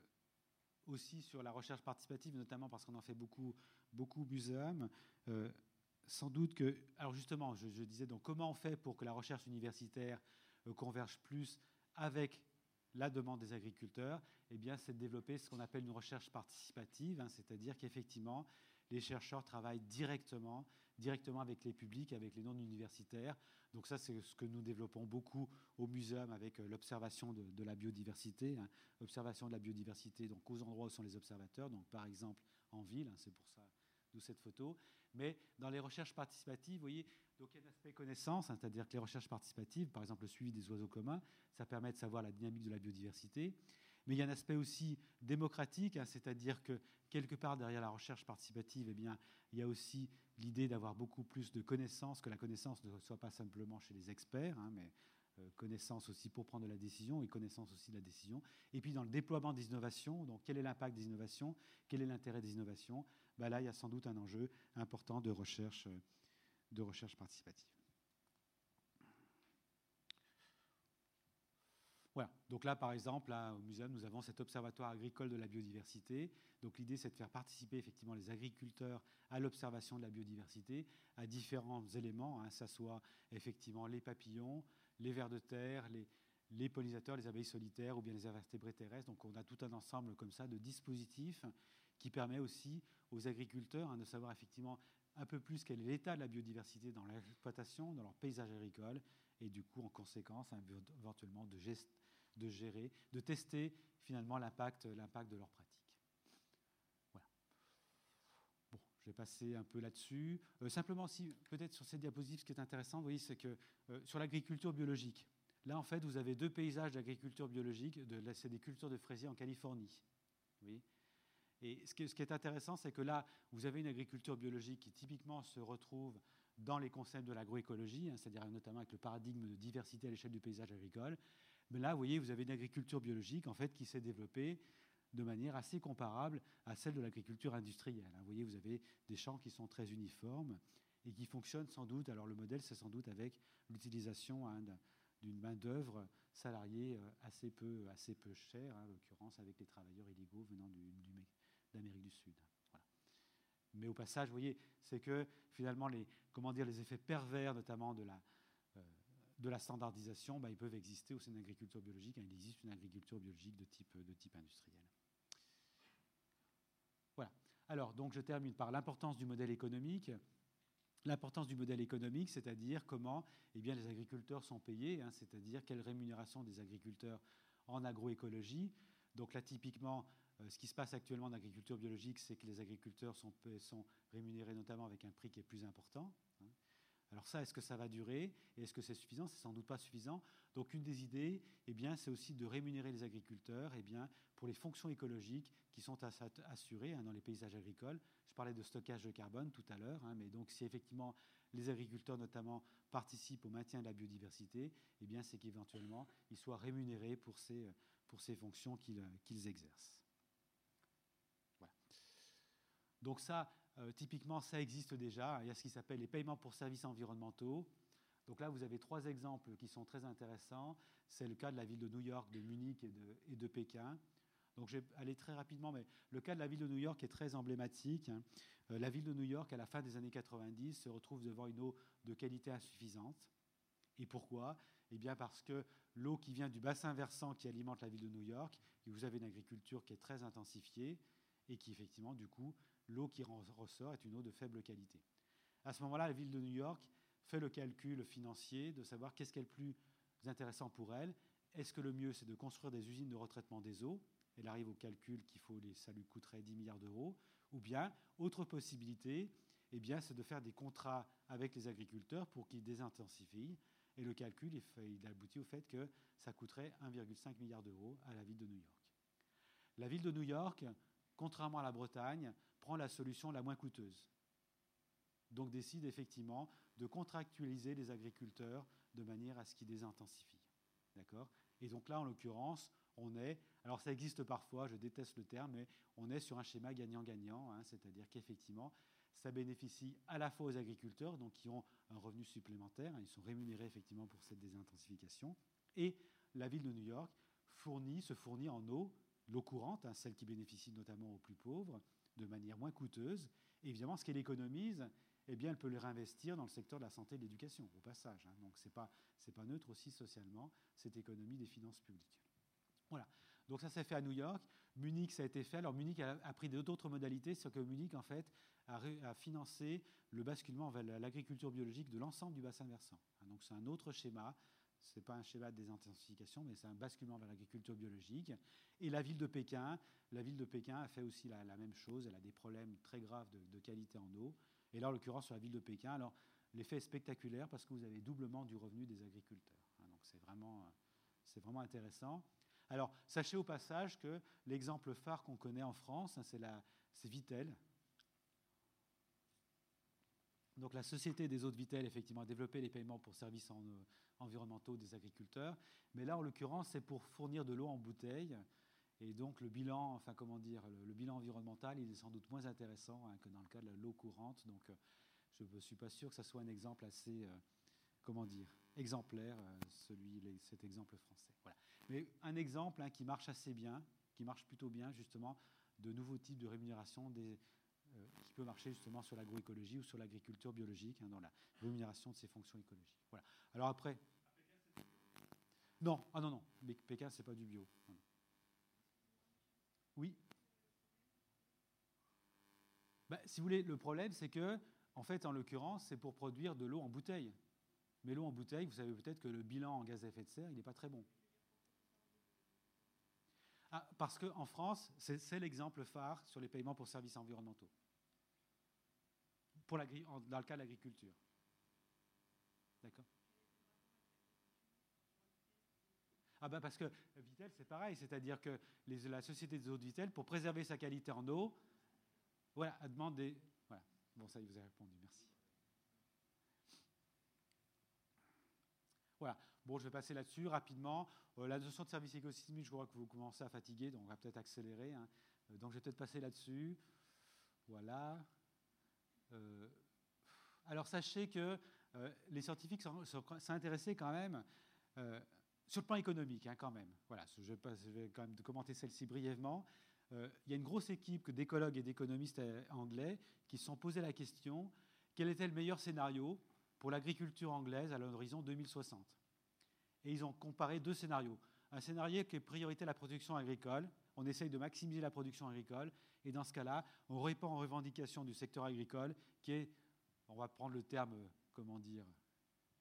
Speaker 1: aussi sur la recherche participative, notamment parce qu'on en fait beaucoup, beaucoup muséum. sans doute que, alors justement, je, je, disais donc comment on fait pour que la recherche universitaire converge plus avec la demande des agriculteurs, eh bien, c'est de développer ce qu'on appelle une recherche participative, hein, c'est-à-dire qu'effectivement, les chercheurs travaillent directement, directement avec les publics, avec les non-universitaires. Donc ça, c'est ce que nous développons beaucoup au muséum avec euh, l'observation de, la biodiversité, hein. observation de la biodiversité donc aux endroits où sont les observateurs, donc par exemple en ville, hein, c'est pour ça d'où cette photo. Mais dans les recherches participatives, vous voyez, donc il y a un aspect connaissance, hein, c'est-à-dire que les recherches participatives, par exemple le suivi des oiseaux communs, ça permet de savoir la dynamique de la biodiversité. Mais il y a un aspect aussi démocratique, hein, c'est-à-dire que quelque part derrière la recherche participative, eh bien, il y a aussi l'idée d'avoir beaucoup plus de connaissances, que la connaissance ne soit pas simplement chez les experts, hein, mais euh, connaissance aussi pour prendre la décision et connaissance aussi de la décision. Et puis dans le déploiement des innovations, donc quel est l'impact des innovations, quel est l'intérêt des innovations ben Là, il y a sans doute un enjeu important de recherche, euh, de recherche participative. Voilà. Donc là, par exemple, au muséum, nous avons cet observatoire agricole de la biodiversité. Donc l'idée, c'est de faire participer effectivement les agriculteurs à l'observation de la biodiversité, à différents éléments, hein, ça soit effectivement les papillons, les vers de terre, les, les pollinisateurs, les abeilles solitaires ou bien les invertébrés terrestres. Donc on a tout un ensemble comme ça de dispositifs qui permet aussi aux agriculteurs de savoir effectivement un peu plus quel est l'état de la biodiversité dans l'exploitation, dans leur paysage agricole, et du coup, en conséquence, hein, éventuellement de, gérer, de tester finalement l'impact de leur pratique. Voilà. Bon, je vais passer un peu là-dessus. Euh, simplement, si peut-être sur cette diapositive, ce qui est intéressant, vous voyez, c'est que euh, sur l'agriculture biologique, là, en fait, vous avez deux paysages d'agriculture biologique. C'est des cultures de fraisiers en Californie. Oui. Et ce qui, est intéressant, c'est que là, vous avez une agriculture biologique qui typiquement se retrouve dans les concepts de l'agroécologie, hein, c'est-à-dire notamment avec le paradigme de diversité à l'échelle du paysage agricole. Mais là, vous voyez, vous avez une agriculture biologique en fait qui s'est développée de manière assez comparable à celle de l'agriculture industrielle. Hein. Vous voyez, vous avez des champs qui sont très uniformes et qui fonctionnent sans doute. Alors le modèle, c'est sans doute avec l'utilisation hein, d'une main-d'œuvre salariée euh, assez peu, assez peu chère, en l'occurrence avec les travailleurs illégaux venant d'Amérique du Sud. Mais au passage, vous voyez, c'est que finalement, les, comment dire, les effets pervers, notamment de la, euh, de la standardisation, bah, ils peuvent exister au sein d'une agriculture biologique. il existe une agriculture biologique de type, de type industriel. Voilà. Alors, donc, je termine par l'importance du modèle économique. L'importance du modèle économique, c'est-à-dire comment eh bien, les agriculteurs sont payés, hein, c'est-à-dire quelle rémunération des agriculteurs en agroécologie. Donc là, typiquement, ce qui se passe actuellement en agriculture biologique, c'est que les agriculteurs sont, rémunérés notamment avec un prix qui est plus important. Hein. Alors ça, est-ce que ça va durer? Est-ce que c'est suffisant? C'est sans doute pas suffisant. Donc une des idées, eh bien, c'est aussi de rémunérer les agriculteurs eh bien, pour les fonctions écologiques qui sont assurées hein, dans les paysages agricoles. Je parlais de stockage de carbone tout à l'heure, hein, mais donc si effectivement les agriculteurs notamment participent au maintien de la biodiversité, eh bien, c'est qu'éventuellement ils soient rémunérés pour ces fonctions qu'ils exercent. Donc ça, euh, typiquement, ça existe déjà. Il y a ce qui s'appelle les paiements pour services environnementaux. Donc là, vous avez trois exemples qui sont très intéressants. C'est le cas de la ville de New York, de Munich et de, Pékin. Donc je vais aller très rapidement, mais le cas de la ville de New York est très emblématique. Euh, la ville de New York, à la fin des années 90, se retrouve devant une eau de qualité insuffisante. Et pourquoi? Eh bien parce que l'eau qui vient du bassin versant qui alimente la ville de New York, et vous avez une agriculture qui est très intensifiée et qui effectivement, du coup, l'eau qui ressort est une eau de faible qualité. À ce moment-là, la ville de New York fait le calcul financier de savoir qu'est-ce qui est le plus intéressant pour elle. Est-ce que le mieux, c'est de construire des usines de retraitement des eaux? Elle arrive au calcul qu'il faut, ça lui coûterait 10 milliards d'euros. Ou bien, autre possibilité, eh bien, c'est de faire des contrats avec les agriculteurs pour qu'ils désintensifient. Et le calcul, il aboutit au fait que ça coûterait 1,5 milliard d'euros à la ville de New York. La ville de New York, contrairement à la Bretagne, prend la solution la moins coûteuse. Donc décide effectivement de contractualiser les agriculteurs de manière à ce qu'ils désintensifient. D'accord? Et donc là, en l'occurrence, on est, alors ça existe parfois, je déteste le terme, mais on est sur un schéma gagnant-gagnant, hein, c'est-à-dire qu'effectivement, ça bénéficie à la fois aux agriculteurs, donc qui ont un revenu supplémentaire, hein, ils sont rémunérés effectivement pour cette désintensification, et la ville de New York fournit, se fournit en eau, l'eau courante, hein, celle qui bénéficie notamment aux plus pauvres, de manière moins coûteuse. Et évidemment, ce qu'elle économise, eh bien, elle peut le réinvestir dans le secteur de la santé et de l'éducation, au passage. Hein. Donc, ce n'est pas, pas neutre aussi socialement, cette économie des finances publiques. Voilà. Donc, ça s'est fait à New York. Munich, ça a été fait. Alors, Munich a, pris d'autres modalités, c'est que Munich, en fait, a, a, financé le basculement vers l'agriculture biologique de l'ensemble du bassin versant. Hein. Donc, c'est un autre schéma ce n'est pas un schéma de désintensification, mais c'est un basculement vers l'agriculture biologique. Et la ville de Pékin, la ville de Pékin a fait aussi la, même chose. Elle a des problèmes très graves de, qualité en eau. Et là, en l'occurrence, sur la ville de Pékin, alors l'effet est spectaculaire parce que vous avez doublement du revenu des agriculteurs. Hein, donc c'est vraiment, c'est vraiment intéressant. Alors, sachez au passage que l'exemple phare qu'on connaît en France, hein, c'est Vitel, donc la Société des eaux de Vitel, effectivement, a développé les paiements pour services euh, environnementaux des agriculteurs. Mais là, en l'occurrence, c'est pour fournir de l'eau en bouteille. Et donc le bilan, enfin comment dire, le, bilan environnemental, il est sans doute moins intéressant hein, que dans le cas de l'eau courante. Donc euh, je ne suis pas sûr que ce soit un exemple assez, euh, comment dire, exemplaire, celui, cet exemple français. Voilà. Mais un exemple hein, qui marche assez bien, qui marche plutôt bien justement, de nouveaux types de rémunération des, qui peut marcher justement sur l'agroécologie ou sur l'agriculture biologique, hein, dans la rémunération de ces fonctions écologiques. Voilà. Alors après. Non, ah non, non, mais Pékin, c'est pas du bio. Oui. Bah, si vous voulez, le problème, c'est que, en fait, en l'occurrence, c'est pour produire de l'eau en bouteille. Mais l'eau en bouteille, vous savez peut-être que le bilan en gaz à effet de serre, il n'est pas très bon. Ah, parce qu'en France, c'est l'exemple phare sur les paiements pour services environnementaux, pour la, dans le cas de l'agriculture. D'accord. Ah ben parce que Vitel, c'est pareil, c'est-à-dire que la société des eaux de Vitel, pour préserver sa qualité en eau, voilà, a demandé... Voilà, bon ça, il vous a répondu, merci. Voilà, Bon, je vais passer là-dessus rapidement. Euh, la notion de service écosystémique, je crois que vous commencez à fatiguer, donc on va peut-être accélérer. Hein. Euh, donc je vais peut-être passer là-dessus. Voilà. Euh, alors sachez que les scientifiques intéressés quand même sur le plan économique, hein, quand même. Voilà, je vais, je vais quand même commenter celle-ci brièvement. il y a une grosse équipe d'écologues et d'économistes anglais qui se sont posés la question quel était le meilleur scénario pour l'agriculture anglaise à l'horizon 2060. Et ils ont comparé deux scénarios. Un scénario qui est priorité à la production agricole. On essaye de maximiser la production agricole. Et dans ce cas-là, on répond aux revendications du secteur agricole qui est, on va prendre le terme, comment dire,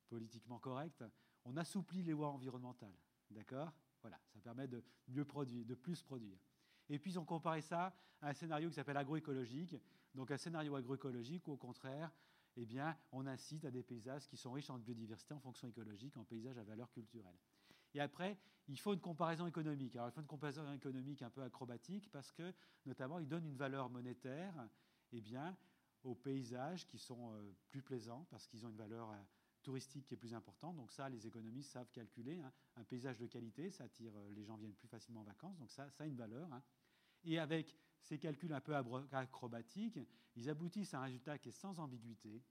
Speaker 1: politiquement correct, on assouplit les lois environnementales. D'accord? Voilà, ça permet de mieux produire, de plus produire. Et puis ils ont comparé ça à un scénario qui s'appelle agroécologique. Donc un scénario agroécologique où au contraire, eh bien, on incite à des paysages qui sont riches en biodiversité, en fonction écologique, en paysages à valeur culturelle. Et après, il faut une comparaison économique. Alors, il faut une comparaison économique un peu acrobatique parce que, notamment, il donne une valeur monétaire eh bien, aux paysages qui sont euh, plus plaisants parce qu'ils ont une valeur euh, touristique qui est plus importante. Donc ça, les économistes savent calculer. Hein. Un paysage de qualité, ça attire, euh, les gens viennent plus facilement en vacances. Donc ça, a une valeur. Hein. Et avec ces calculs un peu acrobatiques, ils aboutissent à un résultat qui est sans ambiguïté,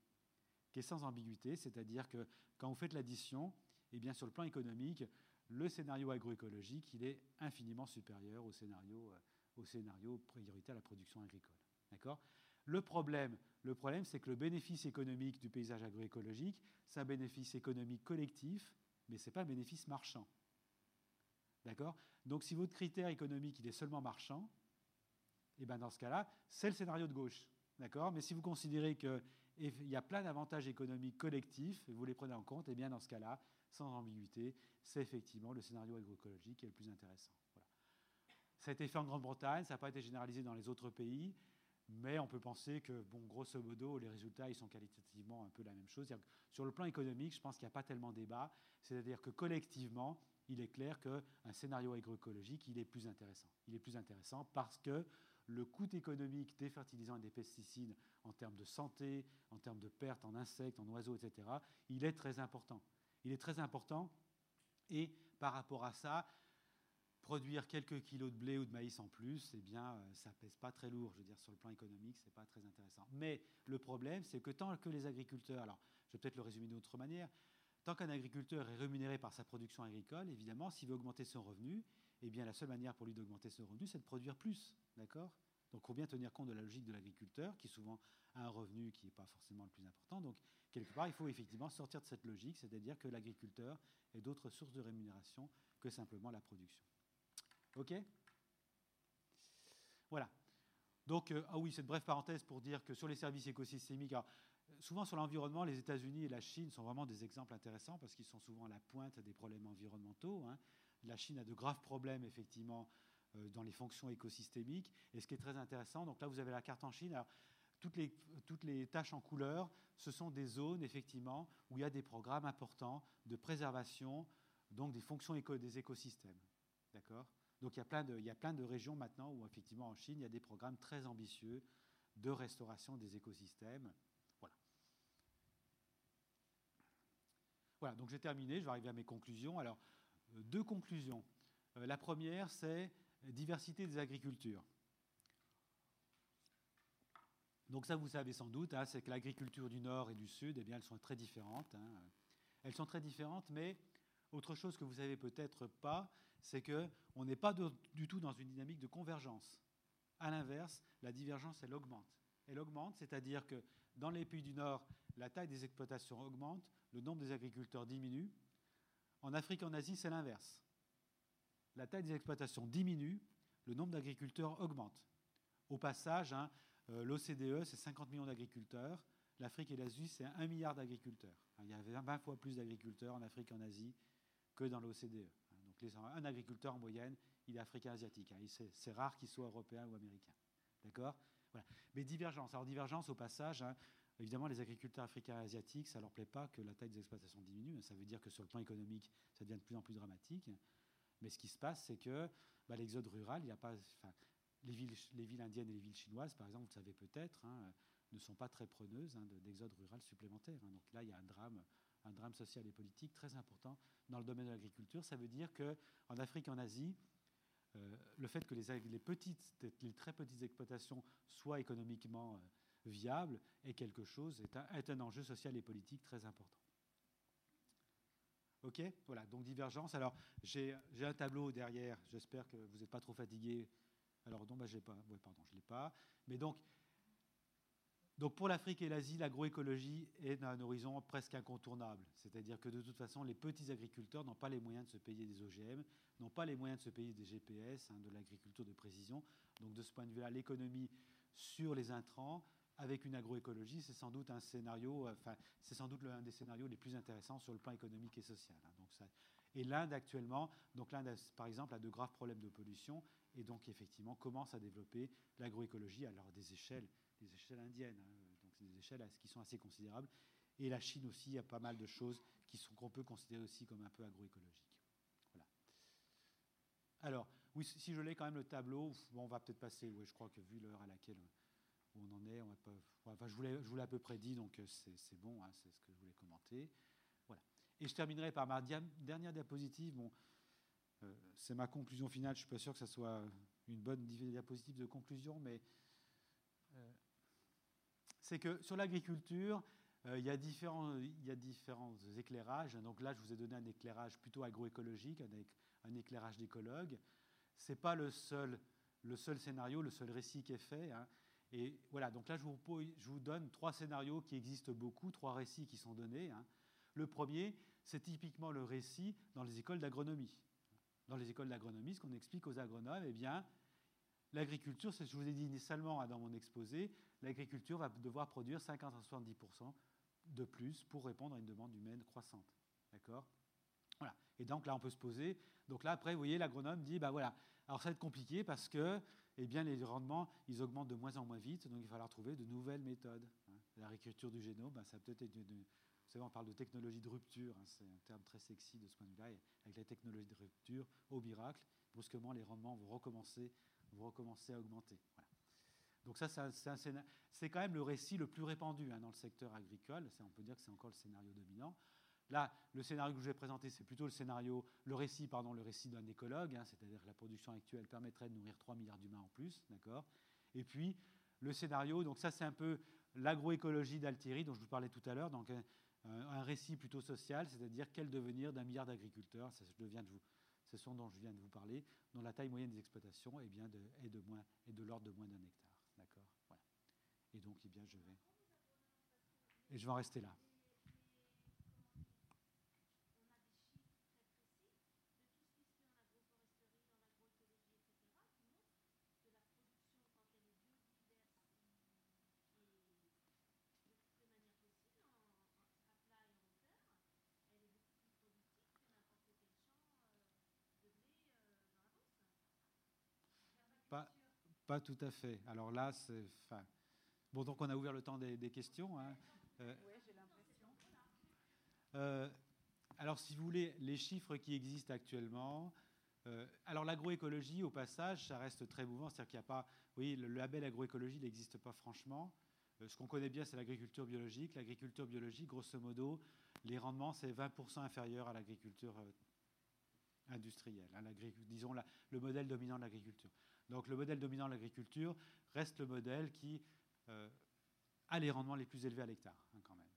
Speaker 1: qui est sans ambiguïté, c'est-à-dire que quand vous faites l'addition, eh bien sur le plan économique, le scénario agroécologique, il est infiniment supérieur au scénario, euh, au scénario prioritaire à la production agricole. D'accord? Le problème, le problème c'est que le bénéfice économique du paysage agroécologique, c'est un bénéfice économique collectif, mais ce n'est pas un bénéfice marchand. D'accord? Donc si votre critère économique il est seulement marchand, eh ben dans ce cas-là, c'est le scénario de gauche. D'accord? Mais si vous considérez qu'il y a plein d'avantages économiques collectifs, et vous les prenez en compte, eh bien dans ce cas-là, sans ambiguïté, c'est effectivement le scénario agroécologique qui est le plus intéressant. Ça a été fait en Grande-Bretagne, ça n'a pas été généralisé dans les autres pays, mais on peut penser que, bon, grosso modo, les résultats, ils sont qualitativement un peu la même chose. Sur le plan économique, je pense qu'il n'y a pas tellement de débat. C'est-à-dire que collectivement, il est clair qu'un scénario agroécologique, il est plus intéressant. Il est plus intéressant parce que le coût économique des fertilisants et des pesticides en termes de santé, en termes de pertes en insectes, en oiseaux, etc., il est très important. Il est très important et par rapport à ça, produire quelques kilos de blé ou de maïs en plus, eh bien, euh, ça pèse pas très lourd. Je veux dire, sur le plan économique, c'est pas très intéressant. Mais le problème, c'est que tant que les agriculteurs, alors, je vais peut-être le résumer d'une autre manière, tant qu'un agriculteur est rémunéré par sa production agricole, évidemment, s'il veut augmenter son revenu, eh la seule manière pour lui d'augmenter son revenu, c'est de produire plus. D'accord? Donc, il faut bien tenir compte de la logique de l'agriculteur, qui souvent a un revenu qui n'est pas forcément le plus important. Donc, quelque part, il faut effectivement sortir de cette logique, c'est-à-dire que l'agriculteur ait d'autres sources de rémunération que simplement la production. OK? Voilà. Donc, euh, ah oui, cette brève parenthèse pour dire que sur les services écosystémiques, souvent sur l'environnement, les États-Unis et la Chine sont vraiment des exemples intéressants parce qu'ils sont souvent à la pointe des problèmes environnementaux. Hein. La Chine a de graves problèmes, effectivement, euh, dans les fonctions écosystémiques. Et ce qui est très intéressant, donc là, vous avez la carte en Chine. toutes, les, toutes tâches en couleur, ce sont des zones, effectivement, où il y a des programmes importants de préservation, donc des fonctions des écosystèmes. D'accord? Donc il y, a plein de, il y a plein de régions maintenant où, effectivement, en Chine, il y a des programmes très ambitieux de restauration des écosystèmes. Voilà. Voilà, donc j'ai terminé, je vais arriver à mes conclusions. Alors, deux conclusions. Euh, la première, c'est diversité des agricultures. Donc ça, vous savez sans doute, hein, c'est que l'agriculture du Nord et du Sud, eh bien, elles sont très différentes. Hein. Elles sont très différentes, mais autre chose que vous savez peut-être pas, c'est qu'on n'est pas du tout dans une dynamique de convergence. À l'inverse, la divergence, elle augmente. Elle augmente, c'est-à-dire que dans les pays du Nord, la taille des exploitations augmente, le nombre des agriculteurs diminue. En Afrique et en Asie, c'est l'inverse la taille des exploitations diminue, le nombre d'agriculteurs augmente. Au passage, hein, euh, l'OCDE, c'est 50 millions d'agriculteurs. L'Afrique et l'Asie, c'est 1 milliard d'agriculteurs. Il y a 20 fois plus d'agriculteurs en Afrique et en Asie que dans l'OCDE. Donc les, un agriculteur en moyenne, il est africain asiatique. Hein. C'est rare qu'il soit européen ou américain. D'accord? Mais divergence. Alors divergence, au passage, hein, évidemment, les agriculteurs africains et asiatiques, ça ne leur plaît pas que la taille des exploitations diminue. Ça veut dire que sur le plan économique, ça devient de plus en plus dramatique. Mais ce qui se passe, c'est que bah, l'exode rural, il a pas. Les villes, les villes, indiennes et les villes chinoises, par exemple, vous le savez peut-être, hein, ne sont pas très preneuses hein, d'exode rural supplémentaire. Hein. Donc là, il y a un drame social et politique très important dans le domaine de l'agriculture. Ça veut dire qu'en Afrique et en Asie, euh, le fait que les, petites, très petites exploitations soient économiquement euh, viables est quelque chose, est un, est un enjeu social et politique très important. Ok, voilà, donc divergence. Alors, j'ai un tableau derrière, j'espère que vous n'êtes pas trop fatigué. Alors, non, bah, pas, ouais, pardon, je ne l'ai pas. Mais donc, donc pour l'Afrique et l'Asie, l'agroécologie est un horizon presque incontournable. C'est-à-dire que de toute façon, les petits agriculteurs n'ont pas les moyens de se payer des OGM, n'ont pas les moyens de se payer des GPS, hein, de l'agriculture de précision. Donc de ce point de vue-là, l'économie sur les intrants, avec une agroécologie, c'est sans doute un scénario, enfin, c'est sans doute l'un des scénarios les plus intéressants sur le plan économique et social. Hein. Donc ça, et l'Inde actuellement, donc l'Inde par exemple a de graves problèmes de pollution et donc effectivement commence à développer l'agroécologie à des échelles des échelles indiennes, hein, donc des échelles qui sont assez considérables. Et la Chine aussi a pas mal de choses qui sont qu'on peut considérer aussi comme un peu agroécologiques. Voilà. Alors, oui, si je l'ai quand même le tableau, bon, on va peut-être passer. Oui, je crois que vu l'heure à laquelle on en est, je vous l'ai à peu près dit, donc euh, c'est bon, hein, c'est ce que je voulais commenter. Et je terminerai par ma dernière diapositive. Euh, c'est ma conclusion finale. Je suis pas sûr que ce soit une bonne diapositive de conclusion, mais euh, c'est que sur l'agriculture, il, y a différents, éclairages. Donc là, je vous ai donné un éclairage plutôt agroécologique, un éclairage d'écologue. Ce n'est pas le seul, le seul scénario, le seul récit qui est fait. Hein. Et voilà, donc là, je vous, donne trois scénarios qui existent beaucoup, trois récits qui sont donnés. Hein. Le premier, c'est typiquement le récit dans les écoles d'agronomie. Dans les écoles d'agronomie, ce qu'on explique aux agronomes, eh bien, L'agriculture, c'est ce que je vous ai dit initialement hein, dans mon exposé, l'agriculture va devoir produire 50 à 70% de plus pour répondre à une demande humaine croissante. D'accord? Voilà. Et donc là, on peut se poser. Donc là, après, vous voyez, l'agronome dit, bah voilà, alors ça va être compliqué parce que eh bien, les rendements, ils augmentent de moins en moins vite, donc il va falloir trouver de nouvelles méthodes. Hein. L'agriculture du génome, bah, ça peut-être être vous savez, on parle de technologie de rupture, hein, c'est un terme très sexy de ce point de vue-là. Avec la technologie de rupture, au miracle, brusquement, les rendements vont recommencer vous recommencez à augmenter. Donc ça, c'est quand même le récit le plus répandu hein, dans le secteur agricole. On peut dire que c'est encore le scénario dominant. Là, le scénario que je vais présenter, c'est plutôt le scénario, le récit, pardon, le récit d'un écologue, hein, c'est-à-dire que la production actuelle permettrait de nourrir 3 milliards d'humains en plus, d'accord? Et puis, le scénario, donc ça, c'est un peu l'agroécologie d'Altieri, dont je vous parlais tout à l'heure, donc un, un, récit plutôt social, c'est-à-dire quel devenir d'un milliard d'agriculteurs, vous, ce sont dont je viens de vous parler, dont la taille moyenne des exploitations est, de, l'ordre de moins d'un hectare. D'accord? Et donc, eh bien, je vais. Et je vais en rester là. Pas tout à fait. Alors là, c'est. Enfin, bon, donc on a ouvert le temps des, questions. Hein. Euh, oui, j'ai l'impression. Euh, alors, si vous voulez, les chiffres qui existent actuellement. Euh, alors, l'agroécologie, au passage, ça reste très mouvant. C'est-à-dire qu'il n'y a pas. Oui, le label agroécologie n'existe pas franchement. ce qu'on connaît bien, c'est l'agriculture biologique. L'agriculture biologique, grosso modo, les rendements, c'est 20% inférieur à l'agriculture industrielle. Hein, disons le modèle dominant de l'agriculture. Donc le modèle dominant de l'agriculture reste le modèle qui euh, a les rendements les plus élevés à l'hectare, hein, quand même.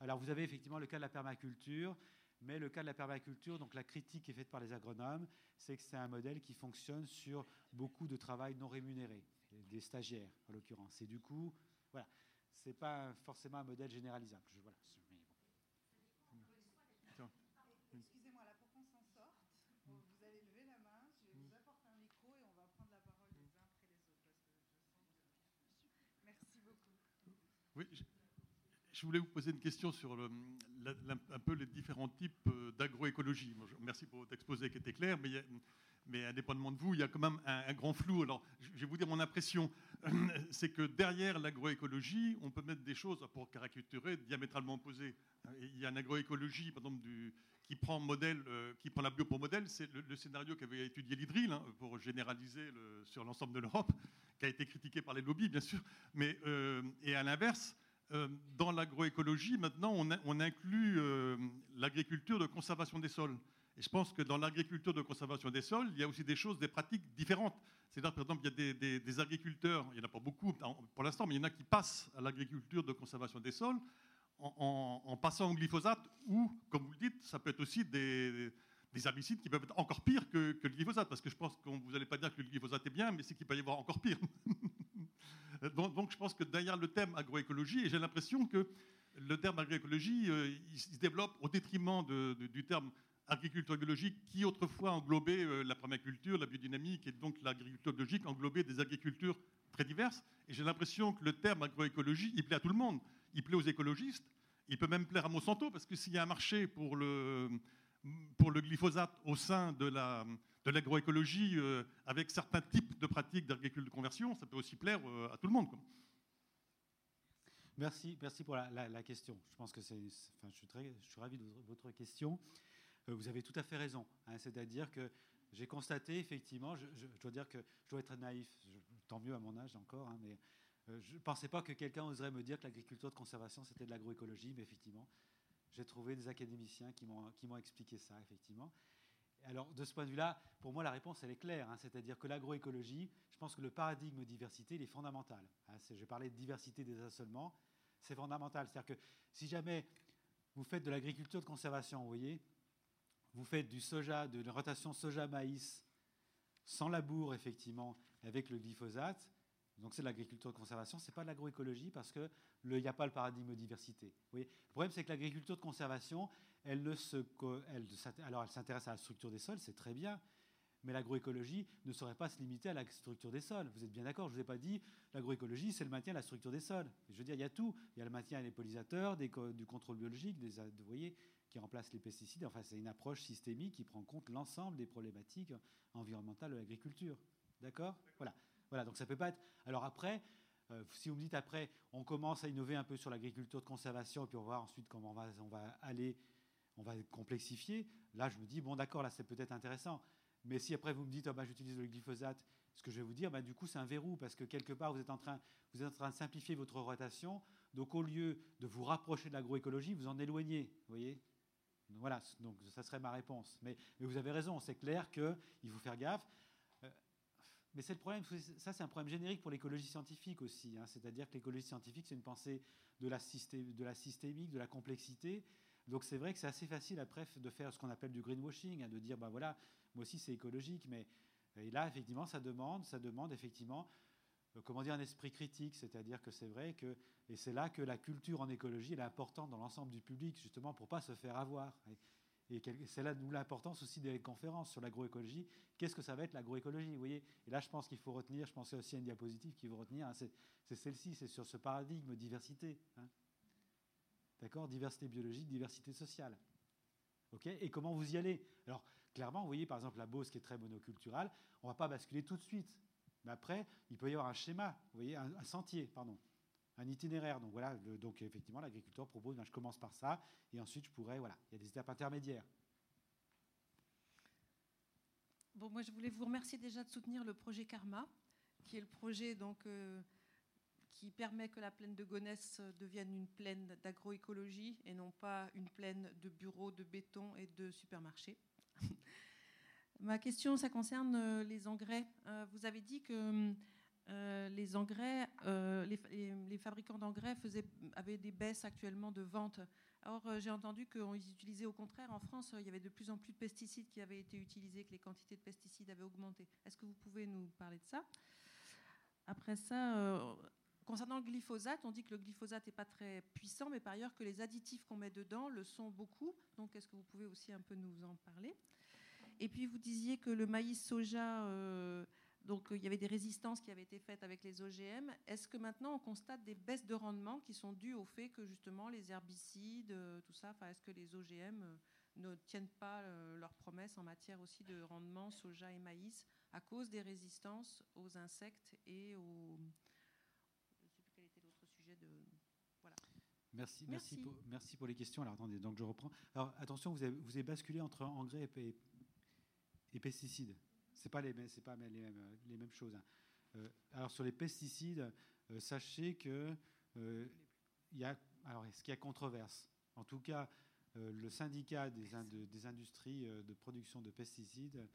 Speaker 1: Alors vous avez effectivement le cas de la permaculture, mais le cas de la permaculture, donc la critique qui est faite par les agronomes, c'est que c'est un modèle qui fonctionne sur beaucoup de travail non rémunéré, des stagiaires en l'occurrence. Et du coup, voilà, c'est pas forcément un modèle généralisable. voilà,
Speaker 2: Oui, je voulais vous poser une question sur un peu les différents types euh, d'agroécologie. Merci pour votre exposé qui était clair, mais, mais indépendamment de vous, il y a quand même un, grand flou. Alors, je vais vous dire mon impression. C'est que derrière l'agroécologie, on peut mettre des choses pour caricaturer diamétralement opposées. Il y a une agroécologie, par exemple, qui prend modèle, euh, qui prend la bio pour modèle, c'est le, scénario qu'avait étudié l'Idril hein, pour généraliser sur l'ensemble de l'Europe qui a été critiqué par les lobbies, bien sûr. Mais, euh, et à l'inverse, euh, dans l'agroécologie, maintenant, on, inclut euh, l'agriculture de conservation des sols. Et je pense que dans l'agriculture de conservation des sols, il y a aussi des choses, des pratiques différentes. C'est-à-dire, par exemple, il y a des, agriculteurs, il n'y en a pas beaucoup pour l'instant, mais il y en a qui passent à l'agriculture de conservation des sols en, passant au glyphosate, ou, comme vous le dites, ça peut être aussi des, herbicides qui peuvent être encore pires que, que le glyphosate, parce que je pense que vous n'allez pas dire que le glyphosate est bien, mais c'est qu'il peut y avoir encore pire. donc, je pense que derrière le thème agroécologie, et j'ai l'impression que le terme agroécologie, euh, il se développe au détriment du terme agriculture biologique qui autrefois englobait euh, la permaculture, la biodynamique et donc l'agriculture biologique englobait des agricultures très diverses. Et j'ai l'impression que le terme agroécologie, il plaît à tout le monde. Il plaît aux écologistes, il peut même plaire à Monsanto, parce que s'il y a un marché pour le, pour le glyphosate au sein de la, de l'agroécologie euh, avec certains types de pratiques d'agriculture de conversion, ça peut aussi plaire euh, à tout le monde.
Speaker 1: Merci, merci pour la, question. Je pense que c'est, je suis très, je suis ravi de votre question. Euh, vous avez tout à fait raison. Hein. c'est-à-dire que j'ai constaté effectivement, je, dois dire que je dois être naïf, tant mieux à mon âge encore, hein, mais je ne pensais pas que quelqu'un oserait me dire que l'agriculture de conservation c'était de l'agroécologie, mais effectivement, j'ai trouvé des académiciens qui m'ont expliqué ça, effectivement. Alors, de ce point de vue-là, pour moi, la réponse, elle est claire. Hein. C'est-à-dire que l'agroécologie, je pense que le paradigme diversité, il est fondamental. Hein. je parlais de diversité des assolements, c'est fondamental. C'est-à-dire que si jamais vous faites de l'agriculture de conservation, vous voyez, vous faites du soja, de la rotation soja-maïs, sans labour, effectivement, avec le glyphosate, donc c'est de l'agriculture de conservation, ce n'est pas de l'agroécologie parce qu'il n'y a pas le paradigme diversité. le problème, c'est que l'agriculture de conservation, elle ne alors elle s'intéresse à la structure des sols, c'est très bien, mais l'agroécologie ne saurait pas se limiter à la structure des sols. Vous êtes bien d'accord Je ne vous ai pas dit l'agroécologie, c'est le maintien de la structure des sols. Je veux dire, il y a tout. Il y a le maintien des pollinisateurs, du contrôle biologique, des, vous voyez, qui remplace les pesticides. Enfin, c'est une approche systémique qui prend en compte l'ensemble des problématiques environnementales de l'agriculture. D'accord? Voilà. Voilà. Donc ça peut pas être. Alors après, euh, si vous me dites après, on commence à innover un peu sur l'agriculture de conservation, puis on va voir ensuite comment on va aller on va complexifier. Là, je me dis, bon, d'accord, là, c'est peut-être intéressant. Mais si après vous me dites, oh, bah, j'utilise le glyphosate, ce que je vais vous dire, bah, du coup, c'est un verrou, parce que quelque part, vous êtes, en train, vous êtes en train de simplifier votre rotation. Donc, au lieu de vous rapprocher de l'agroécologie, vous en éloignez. Vous voyez? Voilà, donc ça serait ma réponse. Mais, vous avez raison, c'est clair qu'il faut faire gaffe. Euh, mais c'est le problème, ça c'est un problème générique pour l'écologie scientifique aussi. Hein. C'est-à-dire que l'écologie scientifique, c'est une pensée de la, de la systémique, de la complexité. Donc c'est vrai que c'est assez facile après de faire ce qu'on appelle du greenwashing, hein, de dire bah voilà, moi aussi c'est écologique, mais et là effectivement ça demande, ça demande effectivement euh, comment dire un esprit critique, c'est-à-dire que c'est vrai que et c'est là que la culture en écologie est importante dans l'ensemble du public justement pour pas se faire avoir. Et, c'est là d'où l'importance aussi des conférences sur l'agroécologie. Qu'est-ce que ça va être l'agroécologie Vous voyez? Et là, je pense qu'il faut retenir, je pensais aussi à une diapositive qu'il faut retenir, hein, c'est celle-ci, c'est sur ce paradigme diversité. Hein. D'accord? Diversité biologique, diversité sociale. Et comment vous y allez? Alors, clairement, vous voyez, par exemple, la Beauce qui est très monoculturale, on ne va pas basculer tout de suite. Mais après, il peut y avoir un schéma, vous voyez, un, sentier, pardon, un itinéraire. Donc voilà, donc effectivement, l'agriculteur propose, ben, je commence par ça, et ensuite je pourrais, voilà, il y a des étapes intermédiaires.
Speaker 3: Bon, moi, je voulais vous remercier déjà de soutenir le projet Karma, qui est le projet donc euh, qui permet que la plaine de Gonesse devienne une plaine d'agroécologie et non pas une plaine de bureaux, de béton et de supermarchés. Ma question, ça concerne euh, les engrais. Euh, vous avez dit que euh, les engrais, les, fabricants d'engrais avaient des baisses actuellement de vente. Or, j'ai entendu qu'ils utilisaient au contraire, en France, il y avait de plus en plus de pesticides qui avaient été utilisés, que les quantités de pesticides avaient augmenté. Est-ce que vous pouvez nous parler de ça? Après ça, Concernant le glyphosate, on dit que le glyphosate n'est pas très puissant, mais par ailleurs que les additifs qu'on met dedans le sont beaucoup. Donc, est-ce que vous pouvez aussi un peu nous en parler? Et puis, vous disiez que le maïs soja, euh, donc il y avait des résistances qui avaient été faites avec les OGM. Est-ce que maintenant on constate des baisses de rendement qui sont dues au fait que justement les herbicides, euh, tout ça, enfin, est-ce que les OGM euh, ne tiennent pas leurs promesses en matière aussi de rendement soja et maïs à cause des résistances aux insectes et aux
Speaker 1: Merci, merci. Pour, merci, pour, les questions. Alors attendez, donc je reprends. Alors attention, vous avez, vous avez basculé entre engrais et, et pesticides. C'est pas les, c'est pas les mêmes, les mêmes choses. Hein. Euh, alors sur les pesticides, euh, sachez que euh, y a, alors, est-ce qu'il y a controverse? En tout cas, le syndicat des, industries euh, de production de pesticides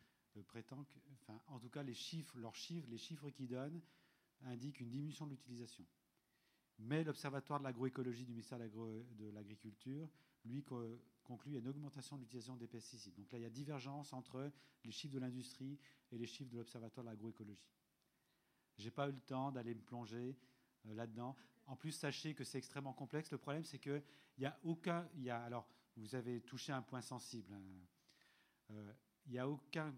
Speaker 1: prétend que, enfin, en tout cas, les chiffres, leurs chiffres, les chiffres qu'ils donnent indiquent une diminution de l'utilisation. Mais l'Observatoire de l'agroécologie du ministère de l'Agriculture, lui, conclut une augmentation de l'utilisation des pesticides. Donc là, il y a divergence entre les chiffres de l'industrie et les chiffres de l'Observatoire de l'agroécologie. Je n'ai pas eu le temps d'aller me plonger là-dedans. En plus, sachez que c'est extrêmement complexe. Le problème, c'est qu'il n'y a aucun. Alors, vous avez touché un point sensible. Hein. Euh, il n'y a aucun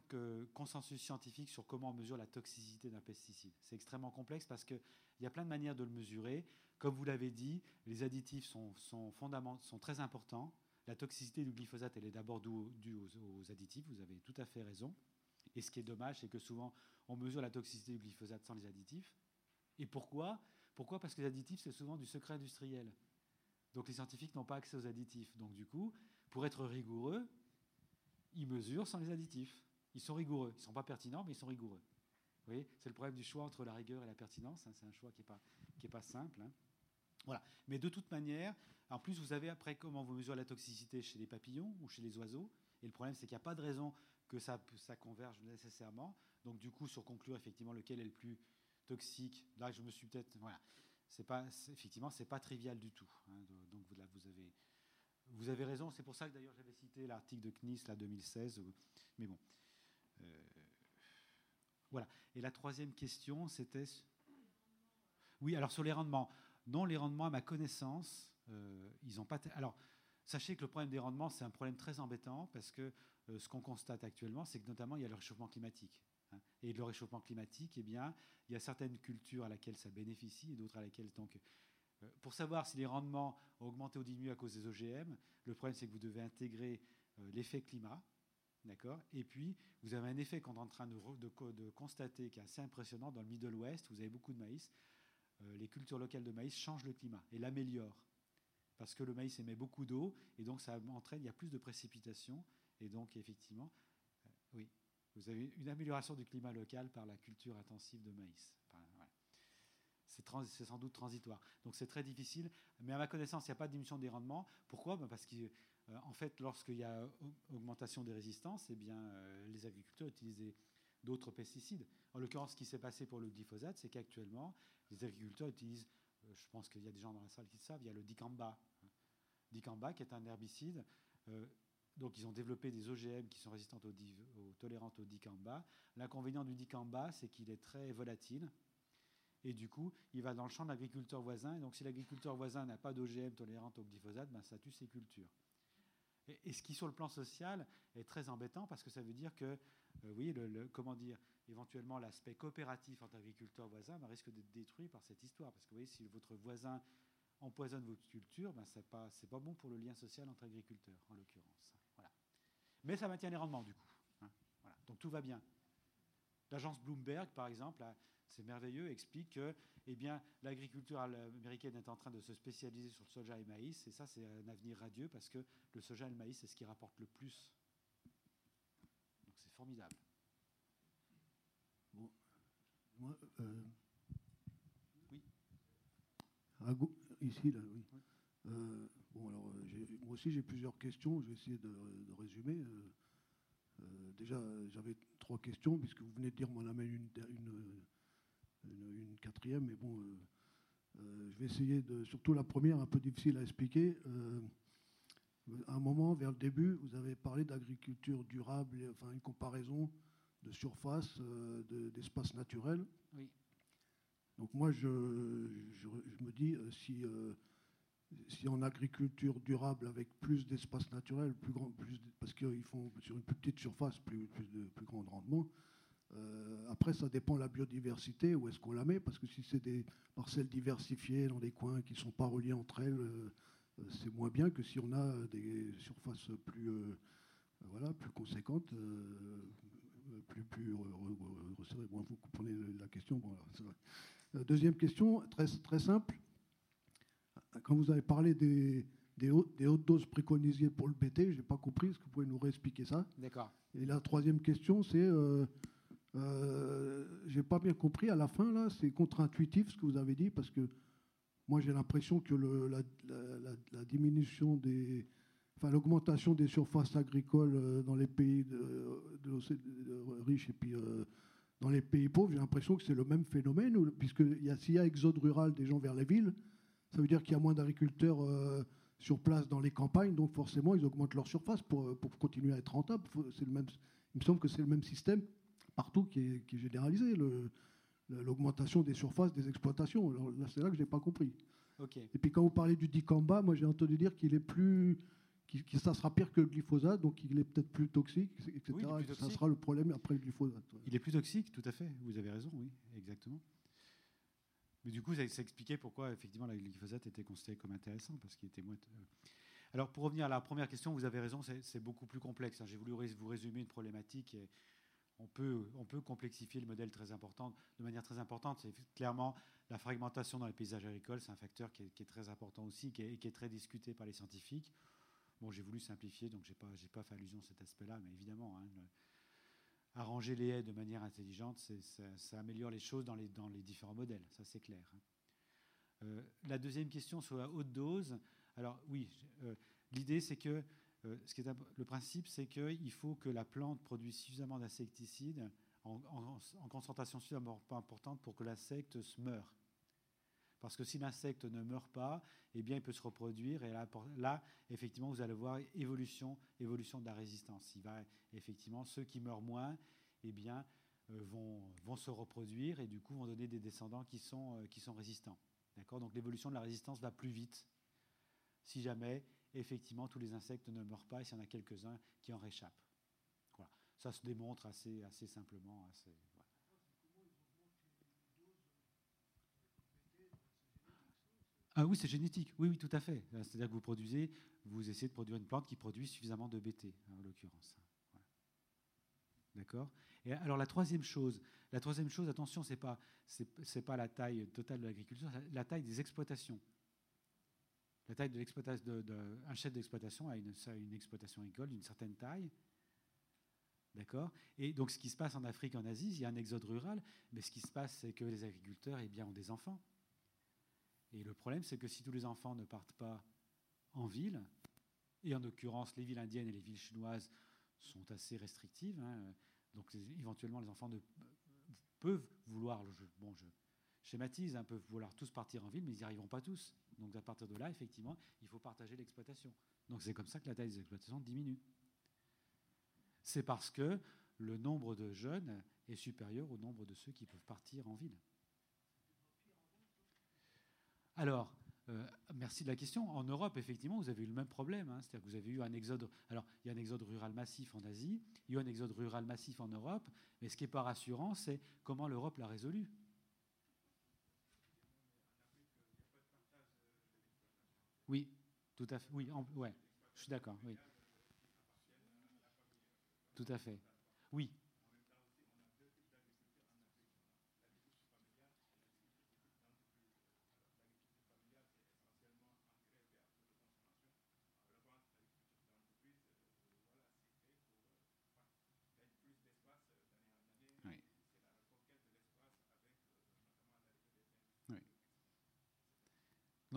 Speaker 1: consensus scientifique sur comment on mesure la toxicité d'un pesticide. C'est extrêmement complexe parce qu'il y a plein de manières de le mesurer. Comme vous l'avez dit, les additifs sont, sont, sont très importants. La toxicité du glyphosate, elle est d'abord due, aux, additifs, vous avez tout à fait raison. Et ce qui est dommage, c'est que souvent, on mesure la toxicité du glyphosate sans les additifs. Et pourquoi? Pourquoi? Parce que les additifs, c'est souvent du secret industriel. Donc les scientifiques n'ont pas accès aux additifs. Donc du coup, pour être rigoureux, ils mesurent sans les additifs. Ils sont rigoureux. Ils ne sont pas pertinents, mais ils sont rigoureux. Vous voyez? C'est le problème du choix entre la rigueur et la pertinence. Hein. C'est un choix qui n'est pas, simple. Hein. Voilà. Mais de toute manière, en plus, vous avez après comment vous mesurez la toxicité chez les papillons ou chez les oiseaux. Et le problème, c'est qu'il n'y a pas de raison que ça, converge nécessairement. Donc du coup, sur conclure effectivement lequel est le plus toxique. Là, je me suis peut-être. Voilà. C'est pas, effectivement, c'est pas trivial du tout. Hein, donc vous avez, vous avez raison. C'est pour ça que d'ailleurs j'avais cité l'article de CNIS, là, 2016. Mais bon. Euh, voilà. Et la troisième question, c'était. Oui, alors sur les rendements. Non, les rendements, à ma connaissance, euh, ils n'ont pas. Alors, sachez que le problème des rendements, c'est un problème très embêtant parce que euh, ce qu'on constate actuellement, c'est que notamment, il y a le réchauffement climatique. Hein. Et le réchauffement climatique, eh bien, il y a certaines cultures à laquelle ça bénéficie et d'autres à laquelle. Donc, euh, pour savoir si les rendements ont augmenté ou diminué à cause des OGM, le problème c'est que vous devez intégrer l'effet climat, d'accord Et puis vous avez un effet qu'on est en train de, de, constater qui est assez impressionnant dans le Middle West. Vous avez beaucoup de maïs. Euh, les cultures locales de maïs changent le climat et l'améliorent parce que le maïs émet beaucoup d'eau et donc ça entraîne il y a plus de précipitations et donc effectivement, oui. Vous avez une amélioration du climat local par la culture intensive de maïs. C'est sans doute transitoire. Donc c'est très difficile. Mais à ma connaissance, il n'y a pas de diminution des rendements. Pourquoi? Ben, Parce qu'en euh, fait, lorsqu'il y a augmentation des résistances, eh bien, euh, les agriculteurs utilisent d'autres pesticides. En l'occurrence, ce qui s'est passé pour le glyphosate, c'est qu'actuellement, les agriculteurs utilisent, euh, je pense qu'il y a des gens dans la salle qui le savent, il y a le dicamba. Dicamba, qui est un herbicide donc ils ont développé des OGM qui sont résistantes au, tolérantes au dicamba. L'inconvénient du dicamba, c'est qu'il est très volatile. Et du coup, il va dans le champ de l'agriculteur voisin. Et donc si l'agriculteur voisin n'a pas d'OGM tolérante au glyphosate, ben, ça tue ses cultures. Et, ce qui, sur le plan social, est très embêtant parce que ça veut dire que, euh, oui, comment dire, éventuellement l'aspect coopératif entre agriculteurs voisins ben, risque d'être détruit par cette histoire. Parce que, vous voyez, si votre voisin empoisonne votre culture, ben, ce n'est pas, pas bon pour le lien social entre agriculteurs, en l'occurrence. Mais ça maintient les rendements, du coup. Hein. Donc tout va bien. L'agence Bloomberg, par exemple, c'est merveilleux, explique que eh bien, l'agriculture américaine est en train de se spécialiser sur le soja et le maïs, et ça, c'est un avenir radieux parce que le soja et le maïs, c'est ce qui rapporte le plus. Donc c'est formidable.
Speaker 4: Bon, moi, euh,
Speaker 1: oui.
Speaker 4: ici, là, oui. Euh, bon, alors, euh, moi aussi, j'ai plusieurs questions. Je vais essayer de, résumer. Euh, déjà, j'avais trois questions, puisque vous venez de dire, m'en amène une, une, quatrième, mais bon, je vais essayer de. Surtout la première, un peu difficile à expliquer. à un moment, vers le début, vous avez parlé d'agriculture durable, enfin une comparaison de surface, d'espace naturel.
Speaker 1: Oui.
Speaker 4: Donc moi, je, je me dis, si si en agriculture durable avec plus d'espace naturel, plus grand, plus, parce qu'ils font sur une plus petite surface plus, plus de plus grand rendement. Euh, après, ça dépend de la biodiversité, où est-ce qu'on la met, parce que si c'est des parcelles diversifiées dans des coins qui ne sont pas reliés entre elles, euh, c'est moins bien que si on a des surfaces plus, euh, voilà, plus conséquentes, plus, plus resserrées. vous comprenez la question. Deuxième question, très, très simple quand vous avez parlé des, des, hautes, doses préconisées pour le BT, je n'ai pas compris. Est-ce que vous pouvez nous réexpliquer ça?
Speaker 1: D'accord.
Speaker 4: Et la troisième question, c'est, euh, euh, j'ai pas bien compris à la fin là, c'est contre-intuitif ce que vous avez dit parce que moi j'ai l'impression que le, la, diminution des, enfin l'augmentation des surfaces agricoles euh, dans les pays de, riches et puis euh, dans les pays pauvres, j'ai l'impression que c'est le même phénomène, puisque s'il y a exode rural des gens vers les villes, ça veut dire qu'il y a moins d'agriculteurs euh, sur place dans les campagnes, donc forcément ils augmentent leur surface pour, pour continuer à être rentables. Le même, il me semble que c'est le même système partout qui est, qui est généralisé. Le, l'augmentation des surfaces des exploitations. là, c'est là que je n'ai pas compris. Et puis quand vous parlez du dicamba, moi j'ai entendu dire qu'il est plus, que ça sera pire que le glyphosate, donc il est peut-être plus toxique, etc. ça sera le problème après le glyphosate.
Speaker 1: Il est plus toxique, tout à fait. Vous avez raison, oui, exactement. Mais du coup, ça, expliquait pourquoi effectivement le glyphosate était considéré comme intéressant, parce qu'il était moins. Euh. Alors pour revenir à la première question, vous avez raison, c'est beaucoup plus complexe. Hein. J'ai voulu vous résumer une problématique. Et on peut, complexifier le modèle de manière très importante. Clairement la fragmentation dans les paysages agricoles, c'est un facteur qui est, très important aussi, qui est, qui est très discuté par les scientifiques. Bon, j'ai voulu simplifier, donc pas, j'ai pas fait allusion à cet aspect-là, mais évidemment, hein, arranger les haies de manière intelligente, ça, améliore les choses dans les, dans les différents modèles, ça c'est clair. Hein. Euh, la deuxième question sur la haute dose. Alors oui, euh, l'idée c'est que euh, le principe, c'est qu'il faut que la plante produise suffisamment d'insecticides en, concentration suffisamment importante pour que l'insecte se meure. Parce que si l'insecte ne meurt pas, eh bien, il peut se reproduire. Et là, effectivement, vous allez voir évolution, évolution de la résistance. Il va, effectivement, ceux qui meurent moins, eh bien, euh, vont, vont, se reproduire et du coup vont donner des descendants qui sont, euh, qui sont résistants. Donc l'évolution de la résistance va plus vite si jamais effectivement, tous les insectes ne meurent pas et s'il y en a quelques-uns qui en réchappent. Voilà. Ça se démontre assez, assez simplement. Ah oui, c'est génétique. Oui, oui, tout à fait. C'est-à-dire que vous produisez, vous essayez de produire une plante qui produit suffisamment de BT, en l'occurrence. D'accord? Et alors la troisième chose, la troisième chose, attention, c'est pas, pas la taille totale de l'agriculture, la taille des exploitations. La taille de l'exploitation, un chef d'exploitation a une, une exploitation agricole d'une certaine taille. D'accord? Et donc, ce qui se passe en Afrique, en Asie, il y a un exode rural, mais ce qui se passe, c'est que les agriculteurs eh bien, ont des enfants. Et le problème, c'est que si tous les enfants ne partent pas en ville, et en l'occurrence, les villes indiennes et les villes chinoises sont assez restrictives, hein, donc éventuellement, les enfants peuvent vouloir, bon, je schématise, hein, peuvent vouloir tous partir en ville, mais ils n'y arriveront pas tous. Donc à partir de là, effectivement, il faut partager l'exploitation. Donc c'est comme ça que la taille des exploitations diminue. C'est parce que le nombre de jeunes est supérieur au nombre de ceux qui peuvent partir en ville. Alors, euh, merci de la question. En Europe, effectivement, vous avez eu le même problème. Hein. C'est-à-dire que vous avez eu un exode. Alors, il y a un exode rural massif en Asie, il y a eu un exode rural massif en Europe. Mais ce qui n'est pas rassurant, c'est comment l'Europe l'a résolu. Oui, tout à fait. Oui, ouais, je suis d'accord. Oui. Tout à fait. Oui,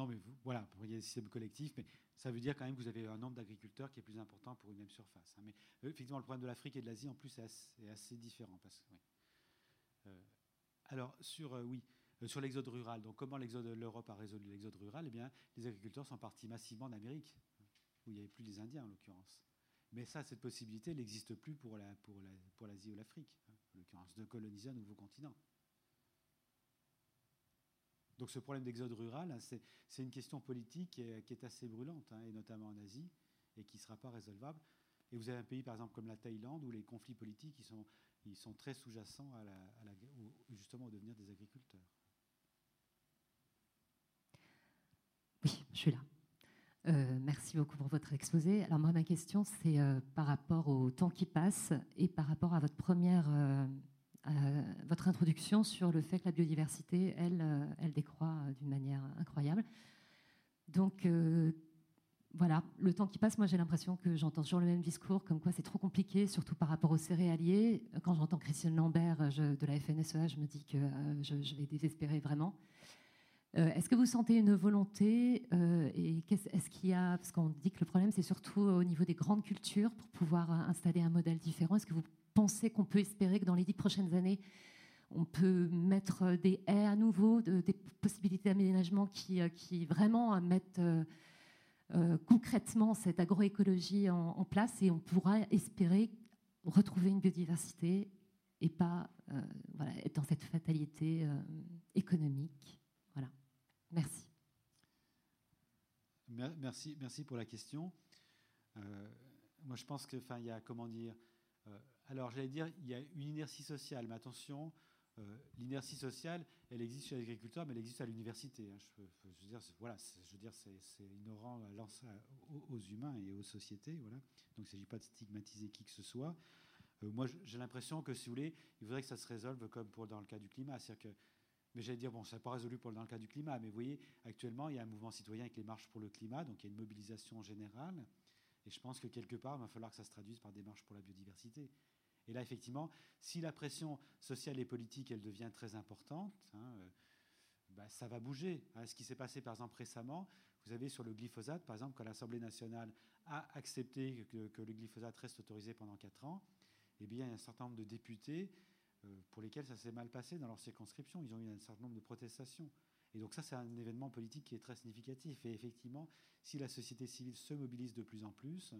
Speaker 1: Non, mais vous, voilà, il y a des systèmes collectifs, mais ça veut dire quand même que vous avez un nombre d'agriculteurs qui est plus important pour une même surface. Hein. Mais euh, effectivement, le problème de l'Afrique et de l'Asie, en plus, est assez, différent. Euh, alors, sur, euh, oui, sur l'exode rural, donc comment l'Europe a résolu l'exode rural? Eh bien, les agriculteurs sont partis massivement en Amérique, où il n'y avait plus les Indiens, en l'occurrence. Mais ça, cette possibilité, n'existe plus pour l'Asie pour la, pour ou l'Afrique, hein, en l'occurrence, de coloniser un nouveau continent. Donc ce problème d'exode rural, hein, c'est une question politique qui est, assez brûlante, hein, et notamment en Asie, et qui ne sera pas résolvable. Et vous avez un pays, par exemple, comme la Thaïlande, où les conflits politiques sont, très sous-jacents à la, justement au devenir des agriculteurs.
Speaker 5: Oui, je suis là. Euh, merci beaucoup pour votre exposé. Alors moi, ma question, c'est euh, par rapport au temps qui passe et par rapport à votre première euh, euh, votre introduction sur le fait que la biodiversité, elle, euh, elle décroît euh, d'une manière incroyable. Donc, voilà, le temps qui passe, moi j'ai l'impression que j'entends toujours le même discours, comme quoi c'est trop compliqué, surtout par rapport aux céréaliers. Quand j'entends Christiane Lambert de la FNSEA, je me dis que je, vais désespérer vraiment. est-ce que vous sentez une volonté et est-ce qu'il y a, parce qu'on dit que le problème c'est surtout au niveau des grandes cultures pour pouvoir installer un modèle différent. Est-ce que vous pensez qu'on peut espérer que dans les dix prochaines années, on peut mettre des haies à nouveau, des possibilités d'aménagement qui, qui, vraiment mettent concrètement cette agroécologie en, place et on pourra espérer retrouver une biodiversité et pas voilà, être dans cette fatalité économique. Voilà. Merci.
Speaker 1: Merci, merci pour la question. Euh, moi, je pense que, enfin, il y a, comment dire, euh, alors j'allais dire, il y a une inertie sociale, mais attention, euh, l'inertie sociale, elle existe chez l'agriculteur, mais elle existe à l'université. Hein. Je, veux dire, voilà, je veux dire, c'est ignorant aux, aux, humains et aux sociétés, voilà. Donc, il ne s'agit pas de stigmatiser qui que ce soit. moi, j'ai l'impression que, si vous voulez, il faudrait que ça se résolve comme pour dans le cas du climat, c'est-à-dire que mais j'allais dire, bon, ça n'est pas résolu pour, dans le cas du climat, mais vous voyez, actuellement, il y a un mouvement citoyen avec les marches pour le climat, donc il y a une mobilisation générale. Et je pense que quelque part, il va falloir que ça se traduise par des marches pour la biodiversité. Et là, effectivement, si la pression sociale et politique, elle devient très importante, hein, euh, bah, ça va bouger. Hein, ce qui s'est passé, par exemple, récemment, vous avez sur le glyphosate, par exemple, quand l'Assemblée nationale a accepté que, le glyphosate reste autorisé pendant 4 ans, eh bien, il y a un certain nombre de députés euh, pour lesquels ça s'est mal passé dans leur circonscription. Ils ont eu un certain nombre de protestations. Et donc ça, c'est un événement politique qui est très significatif. Et effectivement, si la société civile se mobilise de plus en plus,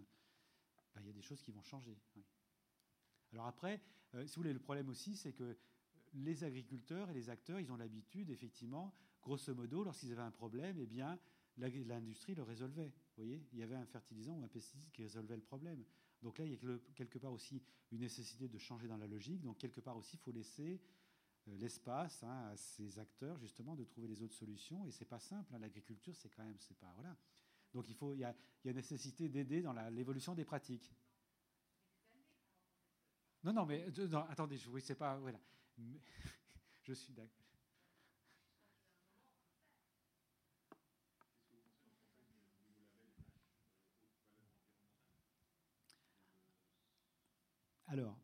Speaker 1: bah, il y a des choses qui vont changer. Alors après, euh, si vous voulez, le problème aussi, c'est que les agriculteurs et les acteurs, ils ont l'habitude, effectivement, grosso modo, lorsqu'ils avaient un problème, eh bien, l'industrie le résolvait. Vous voyez, il y avait un fertilisant ou un pesticide qui résolvait le problème. Donc là, il y a quelque part aussi une nécessité de changer dans la logique. Donc quelque part aussi, il faut laisser l'espace hein, à ces acteurs justement de trouver les autres solutions. Et c'est pas simple. Hein. L'agriculture, c'est quand même, c'est pas voilà. Donc il faut, il y a, nécessité d'aider dans l'évolution des pratiques. Non, non, mais non, attendez, oui, c'est pas voilà. je suis d'accord. Alors,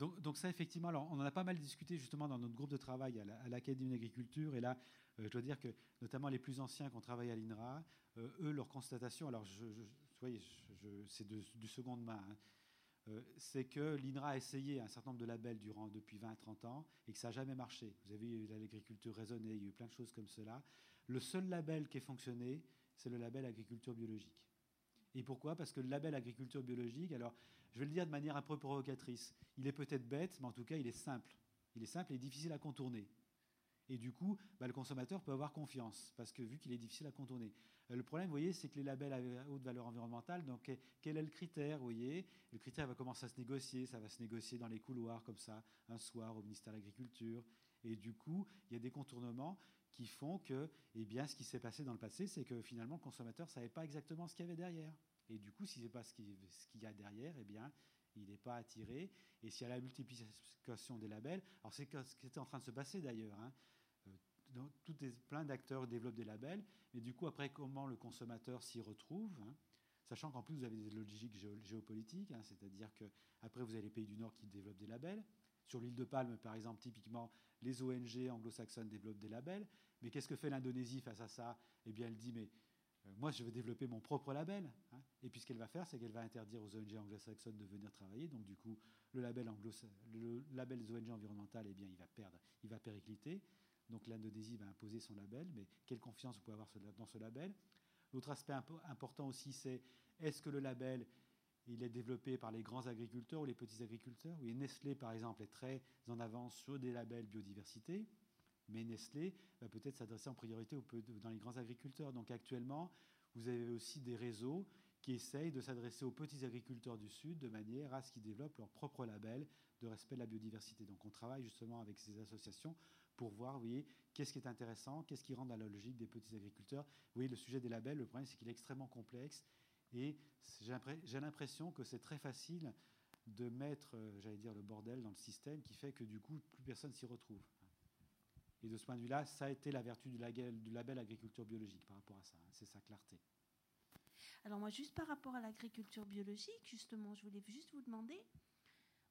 Speaker 1: euh, donc, ça, effectivement, alors, on en a pas mal discuté justement dans notre groupe de travail à l'Académie d'agriculture. Et là, euh, je dois dire que notamment les plus anciens qui ont travaillé à l'INRA, euh, eux, leur constatation, alors je, c'est du seconde main, hein, c'est que l'INRA a essayé un certain nombre de labels durant, depuis 20-30 ans et que ça n'a jamais marché. Vous avez eu l'agriculture raisonnée, il y a eu plein de choses comme cela. Le seul label qui a fonctionné, c'est le label agriculture biologique. Et pourquoi? Parce que le label agriculture biologique, alors je vais le dire de manière un peu provocatrice. Il est peut-être bête, mais en tout cas, il est simple. Il est simple et difficile à contourner. Et du coup, bah, le consommateur peut avoir confiance, parce que vu qu'il est difficile à contourner. Euh, le problème, vous voyez, c'est que les labels à haute valeur environnementale, donc quel est le critère, vous voyez? Le critère va commencer à se négocier, ça va se négocier dans les couloirs comme ça, un soir au ministère de l'Agriculture. Et du coup, il y a des contournements qui font que, eh bien, ce qui s'est passé dans le passé, c'est que finalement, le consommateur ne savait pas exactement ce qu'il y avait derrière. Et du coup, si ce n'est pas ce qu'il y a derrière, eh bien, il n'est pas attiré. Et s'il y a la multiplication des labels, alors c'est ce qui était en train de se passer d'ailleurs. Hein. Euh, tout plein d'acteurs développent des labels, mais du coup, après, comment le consommateur s'y retrouve hein, Sachant qu'en plus, vous avez des logiques géopolitiques, hein, c'est-à-dire qu'après, vous avez les pays du Nord qui développent des labels. Sur l'île de Palme, par exemple, typiquement, les ONG anglo-saxonnes développent des labels. Mais qu'est-ce que fait l'Indonésie face à ça? Eh bien, elle dit, mais moi, je veux développer mon propre label. Hein. Et puis, ce qu'elle va faire, c'est qu'elle va interdire aux ONG anglo-saxonnes de venir travailler. Donc, du coup, le label, anglo le label des ONG environnementales, eh bien, il va perdre, il va péricliter. Donc, l'Indonésie va imposer son label. Mais quelle confiance vous pouvez avoir dans ce label? L'autre aspect important aussi, c'est est-ce que le label il est développé par les grands agriculteurs ou les petits agriculteurs? Oui, Nestlé, par exemple, est très en avance sur des labels biodiversité. Mais Nestlé va peut-être s'adresser en priorité dans les grands agriculteurs. Donc actuellement, vous avez aussi des réseaux qui essayent de s'adresser aux petits agriculteurs du Sud de manière à ce qu'ils développent leur propre label de respect de la biodiversité. Donc on travaille justement avec ces associations pour voir, vous voyez, qu'est-ce qui est intéressant, qu'est-ce qui rentre dans la logique des petits agriculteurs. Vous voyez, le sujet des labels, le problème c'est qu'il est extrêmement complexe et j'ai l'impression que c'est très facile de mettre, euh, j'allais dire, le bordel dans le système qui fait que du coup, plus personne s'y retrouve. Et de ce point de vue-là, ça a été la vertu du label, agriculture biologique par rapport à ça. Hein, c'est sa clarté.
Speaker 6: Alors moi, juste par rapport à l'agriculture biologique, justement, je voulais juste vous demander,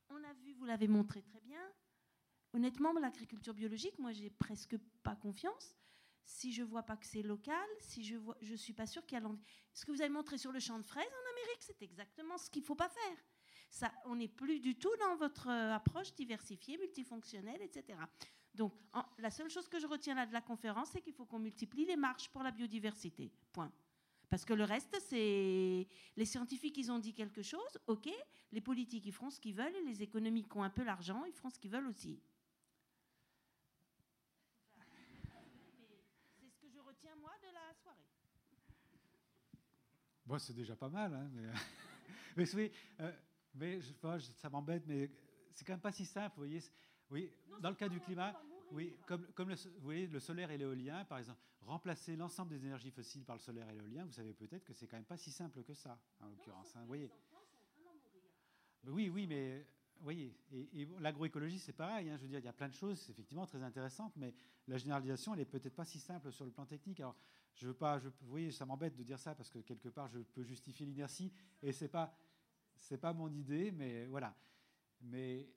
Speaker 6: on a vu, vous l'avez montré très bien, honnêtement, l'agriculture biologique, moi, j'ai presque pas confiance. si je vois pas que c'est local, si je vois, suis pas sûre qu'il y a l'envie. Ce que vous avez montré sur le champ de fraises en Amérique, c'est exactement ce qu'il faut pas faire. On n'est plus du tout dans votre euh, approche diversifiée, multifonctionnelle, etc. Donc, la seule chose que je retiens de la conférence, c'est qu'il faut qu'on multiplie les marches pour la biodiversité. Point. Parce que le reste, c'est les scientifiques, ils ont dit quelque chose, ok. Les politiques, ils feront ce qu'ils veulent, et les économiques qui ont un peu l'argent, ils feront ce qu'ils veulent aussi. C'est ce que je retiens moi de la soirée.
Speaker 1: Bon, c'est déjà pas mal, hein, mais, mais, oui, euh, mais ça m'embête, mais c'est quand même pas si simple, vous voyez. Oui, dans le cas du climat, oui, comme, comme le, vous voyez, le solaire et l'éolien, par exemple, remplacer l'ensemble des énergies fossiles par le solaire et l'éolien, vous savez peut-être que c'est quand même pas si simple que ça, en l'occurrence. Hein, vous voyez. Oui, oui, mais voyez, et, l'agroécologie, c'est pareil. Hein, je veux dire, il y a plein de choses, effectivement, très intéressantes, mais la généralisation, elle est peut-être pas si simple sur le plan technique. Alors, je veux pas, je, vous voyez, ça m'embête de dire ça parce que quelque part, je peux justifier l'inertie, et c'est pas, c'est pas mon idée, mais voilà. Mais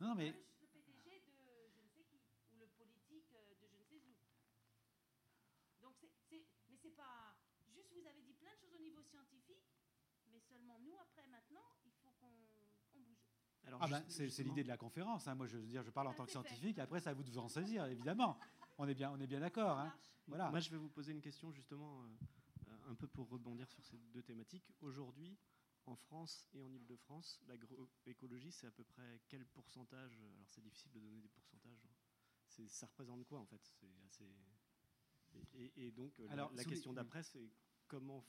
Speaker 6: Non, mais. Le PDG de je ne sais qui, ou le politique euh, de je ne sais où. Donc, c'est, mais c'est pas. Juste, vous avez dit plein de choses au niveau scientifique, mais seulement nous, après, maintenant, il faut qu'on bouge.
Speaker 1: Alors, ah ben, c'est, l'idée de la conférence. Hein. Moi, je veux dire, je parle en tant que scientifique. Après, c'est à vous de vous en saisir, évidemment. On est bien, on est bien d'accord. Hein. Voilà.
Speaker 7: Moi, je vais vous poser une question justement, euh, un peu pour rebondir sur ces deux thématiques. Aujourd'hui, en France et en Ile-de-France, l'agroécologie, c'est à peu près quel pourcentage Alors c'est difficile de donner des pourcentages. Ça représente quoi en fait? Assez... et, donc Alors, la, question d'après, c'est comment,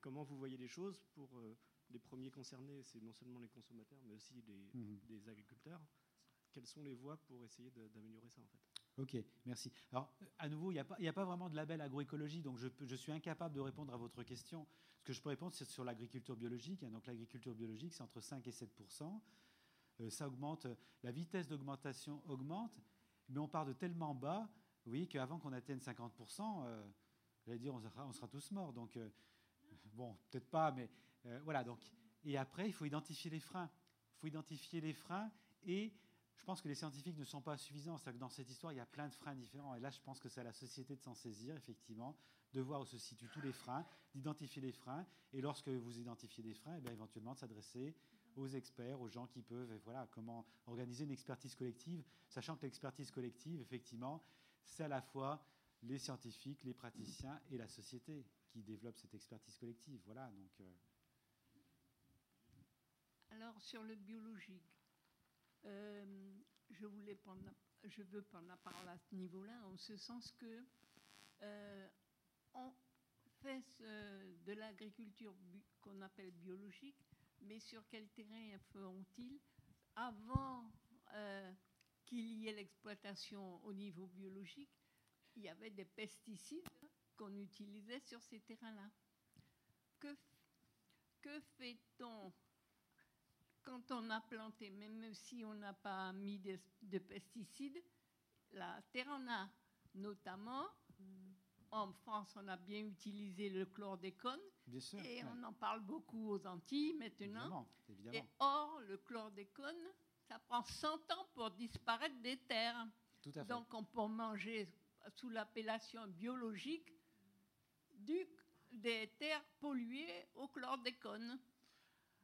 Speaker 7: comment vous voyez les choses pour euh, les premiers concernés C'est non seulement les consommateurs, mais aussi les, mhm. les agriculteurs. Quelles sont les voies pour essayer d'améliorer ça en fait?
Speaker 1: Ok, merci. Alors, à nouveau, il n'y a, a, pas vraiment de label agroécologie, donc je, je, suis incapable de répondre à votre question. Ce que je peux répondre, c'est sur l'agriculture biologique. Hein. Donc, l'agriculture biologique, c'est entre 5 et 7% euh, Ça augmente, la vitesse d'augmentation augmente, mais on part de tellement bas, vous voyez, qu'avant qu'on atteigne 50% euh, j'allais dire, on sera, tous morts. Donc, euh, bon, peut-être pas, mais voilà. Donc, et après, il faut identifier les freins. Il faut identifier les freins et je pense que les scientifiques ne sont pas suffisants. C'est-à-dire que dans cette histoire, il y a plein de freins différents. Et là, je pense que c'est à la société de s'en saisir, effectivement, de voir où se situent tous les freins, d'identifier les freins. Et lorsque vous identifiez des freins, et eh bien, éventuellement de s'adresser aux experts, aux gens qui peuvent, voilà, comment organiser une expertise collective, sachant que l'expertise collective, effectivement, c'est à la fois les scientifiques, les praticiens et la société qui développent cette expertise collective. Voilà, donc. Euh.
Speaker 8: Alors, sur le biologique, euh, je veux prendre la parole à ce niveau-là, en ce sens que euh, on fait de l'agriculture qu'on appelle biologique, mais sur quel terrain feront-ils avant euh, qu'il y ait l'exploitation au niveau biologique? Il y avait des pesticides qu'on utilisait sur ces terrains-là. Que, que fait-on quand on a planté, même si on n'a pas mis de, pesticides, la terre en a. Notamment, en France, on a bien utilisé le chlordécone.
Speaker 1: Bien sûr,
Speaker 8: et on en parle beaucoup aux Antilles maintenant.
Speaker 1: Évidemment,
Speaker 8: Et or, le chlordécone, ça prend 100 ans pour disparaître des terres.
Speaker 1: Tout à fait.
Speaker 8: Donc, on peut manger sous l'appellation biologique du, des terres polluées au chlordécone.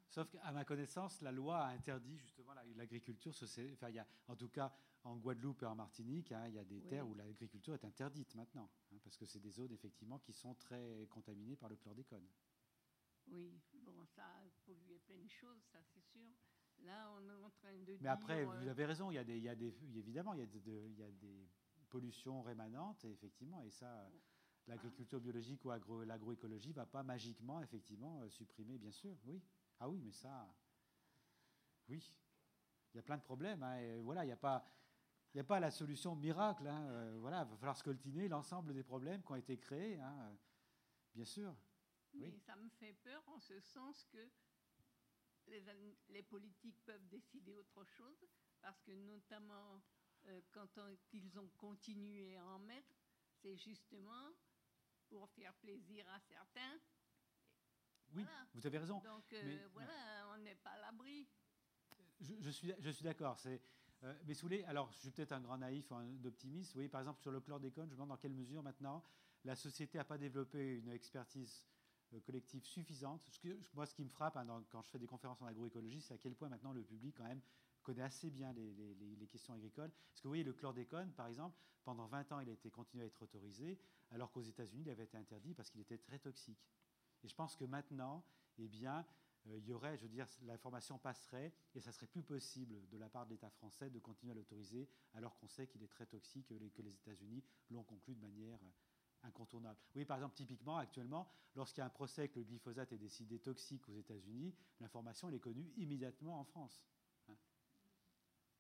Speaker 1: Sauf qu'à ma connaissance, la loi a interdit justement l'agriculture. Enfin, en tout cas, en Guadeloupe et en Martinique, hein, il y a des terres où l'agriculture est interdite maintenant, hein, parce que c'est des zones effectivement qui sont très contaminées par le chlordécone.
Speaker 8: Oui, bon, ça a pollué plein de choses, ça c'est sûr. Là, on est en train de.
Speaker 1: Mais après, vous euh, avez raison, il y a des, il y a des évidemment, il y a, il y a des pollutions rémanentes, et effectivement, et ça, l'agriculture biologique ou l'agroécologie ne va pas magiquement, effectivement, euh, supprimer, bien sûr, oui. Ah oui, mais ça, oui, il y a plein de problèmes. Hein, et voilà, il n'y a pas, il a pas la solution miracle. Hein, euh, voilà, il va falloir scoltiner l'ensemble des problèmes qui ont été créés, hein, bien sûr.
Speaker 8: Oui. Mais ça me fait peur en ce sens que les, politiques peuvent décider autre chose, parce que notamment euh, quand ils ont continué à en mettre, c'est justement pour faire plaisir à certains.
Speaker 1: Oui, vous avez raison.
Speaker 8: Donc euh, voilà, on n'est pas à l'abri.
Speaker 1: Je, suis, je suis d'accord. C'est, euh, mais Soulé, alors je suis peut-être un grand naïf ou un optimiste. Vous voyez, par exemple, sur le chlordécone, je me demande dans quelle mesure maintenant la société n'a pas développé une expertise euh, collective suffisante. Moi, ce qui me frappe hein, quand je fais des conférences en agroécologie, c'est à quel point maintenant le public, quand même, connaît assez bien les, questions agricoles. Parce que vous voyez, le chlordécone, par exemple, pendant 20 ans, il a été continué à être autorisé, alors qu'aux États-Unis, il avait été interdit parce qu'il était très toxique. Et je pense que maintenant, eh bien, il y aurait, je veux dire, l'information passerait et ça serait plus possible de la part de l'État français de continuer à l'autoriser alors qu'on sait qu'il est très toxique et que les États-Unis l'ont conclu de manière incontournable. Oui, par exemple, typiquement, actuellement, lorsqu'il y a un procès que le glyphosate est décidé toxique aux États-Unis, l'information est connue immédiatement en France. Hein.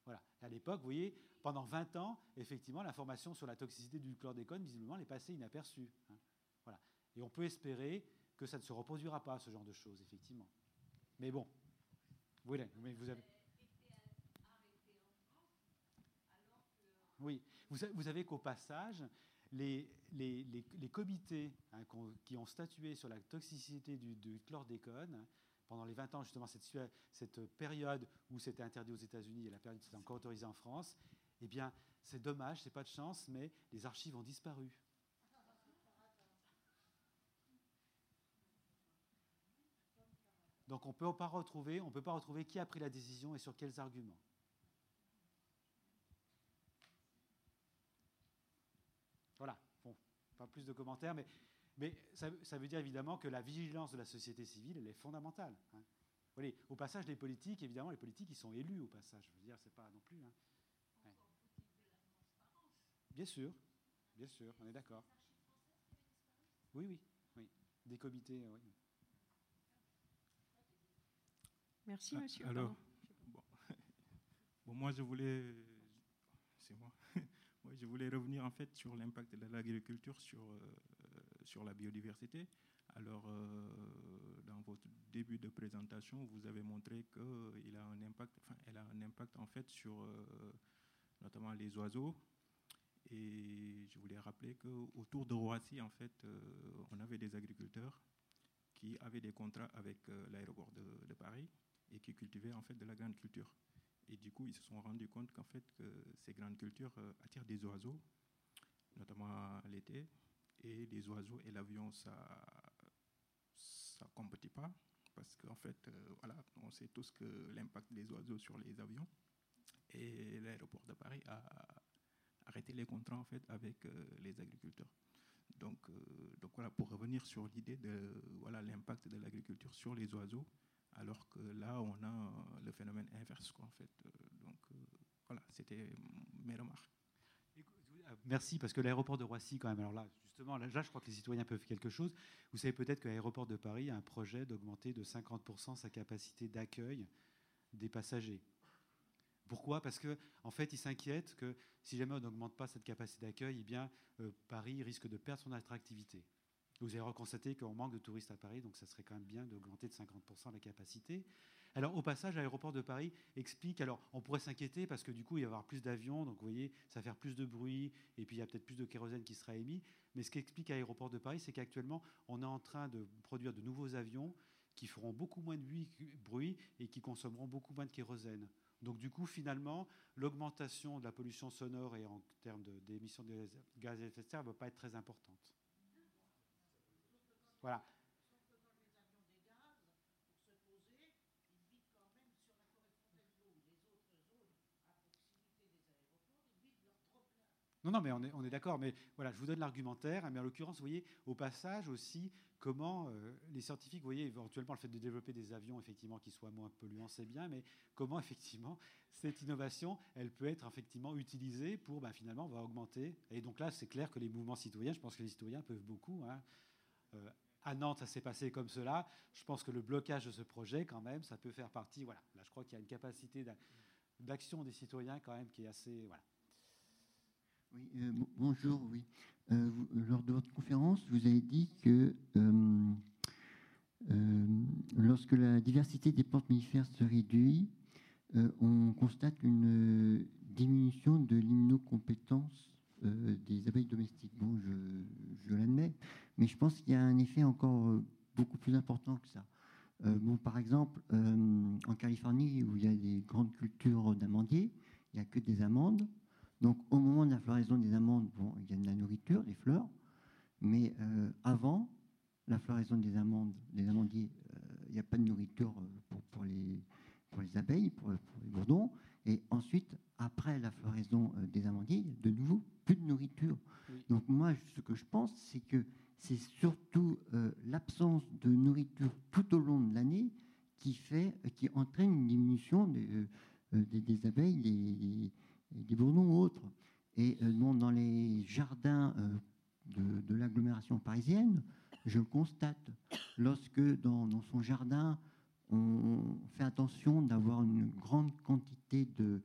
Speaker 1: voilà. À l'époque, vous voyez, pendant 20 ans, effectivement, l'information sur la toxicité du chlordécone, visiblement, est passée inaperçue. Hein. voilà. Et on peut espérer que ça ne se reproduira pas, ce genre de choses, effectivement. Mais bon, vous avez. Oui, vous, savez qu'au passage, les, comités hein, qui ont statué sur la toxicité du, chlordécone, pendant les 20 ans, justement, cette, cette période où c'était interdit aux États-Unis et la période où c'était encore autorisé en France, eh bien, c'est dommage, c'est pas de chance, mais les archives ont disparu. Donc on peut pas retrouver, on peut pas retrouver qui a pris la décision et sur quels arguments. Voilà, pas plus de commentaires, mais, ça, veut dire évidemment que la vigilance de la société civile, est fondamentale. Hein. au passage, les politiques, évidemment, les politiques, ils sont élus au passage. Je veux dire, c'est pas non plus. Hein. Bien sûr, bien sûr, on est d'accord. Oui, oui, oui. Des comités, oui.
Speaker 9: Merci, ah, monsieur. Alors,
Speaker 10: bon. moi, je voulais. C'est moi. moi. Je voulais revenir en fait sur l'impact de l'agriculture sur, euh, sur la biodiversité. Alors, euh, dans votre début de présentation, vous avez montré qu'il a un impact, enfin, elle a un impact en fait sur euh, notamment les oiseaux. Et je voulais rappeler qu'autour de Roissy, en fait, on avait des agriculteurs qui avaient des contrats avec l'aéroport de, Paris et qui cultivaient en fait de la grande culture. Et du coup, ils se sont rendus compte qu'en fait, que ces grandes cultures euh, attirent des oiseaux, notamment l'été. Et les oiseaux et l'avion, ça ça compétit pas, parce qu'en fait, euh, voilà, on sait tous que l'impact des oiseaux sur les avions. Et l'aéroport de Paris a arrêté les contrats en fait avec euh, les agriculteurs. Donc, donc voilà, pour revenir sur l'idée de voilà l'impact de l'agriculture sur les oiseaux, alors que là, on a le phénomène inverse, quoi, en fait. Euh, donc, euh, voilà, c'était mes remarques.
Speaker 1: Euh, merci, parce que l'aéroport de Roissy, quand même, alors là, justement, là, je crois que les citoyens peuvent quelque chose. Vous savez peut-être que l'aéroport de Paris a un projet d'augmenter de 50% sa capacité d'accueil des passagers. Pourquoi? Parce qu'en en fait, ils s'inquiètent que si jamais on n'augmente pas cette capacité d'accueil, eh bien, Paris risque de perdre son attractivité. Vous avez reconstaté qu'on manque de touristes à Paris, donc ça serait quand même bien d'augmenter de 50% la capacité. Alors, au passage, l'aéroport de Paris explique. Alors, on pourrait s'inquiéter parce que du coup, il va y avoir plus d'avions, donc vous voyez, ça va faire plus de bruit, et puis il y a peut-être plus de kérosène qui sera émis. Mais ce qu'explique l'aéroport de Paris, c'est qu'actuellement, on est en train de produire de nouveaux avions qui feront beaucoup moins de bruit et qui consommeront beaucoup moins de kérosène. Donc, du coup, finalement, l'augmentation de la pollution sonore et en termes d'émissions de, gaz à effet de serre ne va pas être très importante. Voilà. Non, non, mais on est, d'accord. Mais voilà, je vous donne l'argumentaire. Mais en l'occurrence, vous voyez, au passage aussi, comment euh, les scientifiques, vous voyez, éventuellement, le fait de développer des avions, effectivement, qui soient moins polluants, c'est bien, mais comment, effectivement, cette innovation, elle peut être, effectivement, utilisée pour, ben, finalement, on va augmenter. Et donc là, c'est clair que les mouvements citoyens, je pense que les citoyens peuvent beaucoup hein, euh, à Nantes, ça s'est passé comme cela. Je pense que le blocage de ce projet, quand même, ça peut faire partie. Voilà. Là, je crois qu'il y a une capacité d'action des citoyens, quand même, qui est assez. Voilà.
Speaker 11: Oui, euh, bonjour, oui. Euh, lors de votre conférence, vous avez dit que euh, lorsque la diversité des plantes mellifères se réduit, on constate une diminution de l'immunocompétence des abeilles domestiques. Bon, je, je l'admets, mais je pense qu'il y a un effet encore beaucoup plus important que ça. Bon, par exemple, en Californie, où il y a des grandes cultures d'amandiers, il n'y a que des amandes. Donc, au moment de la floraison des amandes, bon, il y a de la nourriture, des fleurs. Mais euh, avant la floraison des amandes, des amandiers, il n'y a pas de nourriture pour, les, pour les abeilles, pour, les bourdons. Et ensuite, après la floraison des amandiers, de nouveau plus de nourriture. Donc, moi, ce que je pense, c'est que c'est surtout euh, l'absence de nourriture tout au long de l'année qui fait, qui entraîne une diminution des, euh, des, abeilles, des bourdons ou autres. Et euh, dans les jardins de, de l'agglomération parisienne, je constate. Lorsque dans, son jardin, on fait attention d'avoir une grande quantité de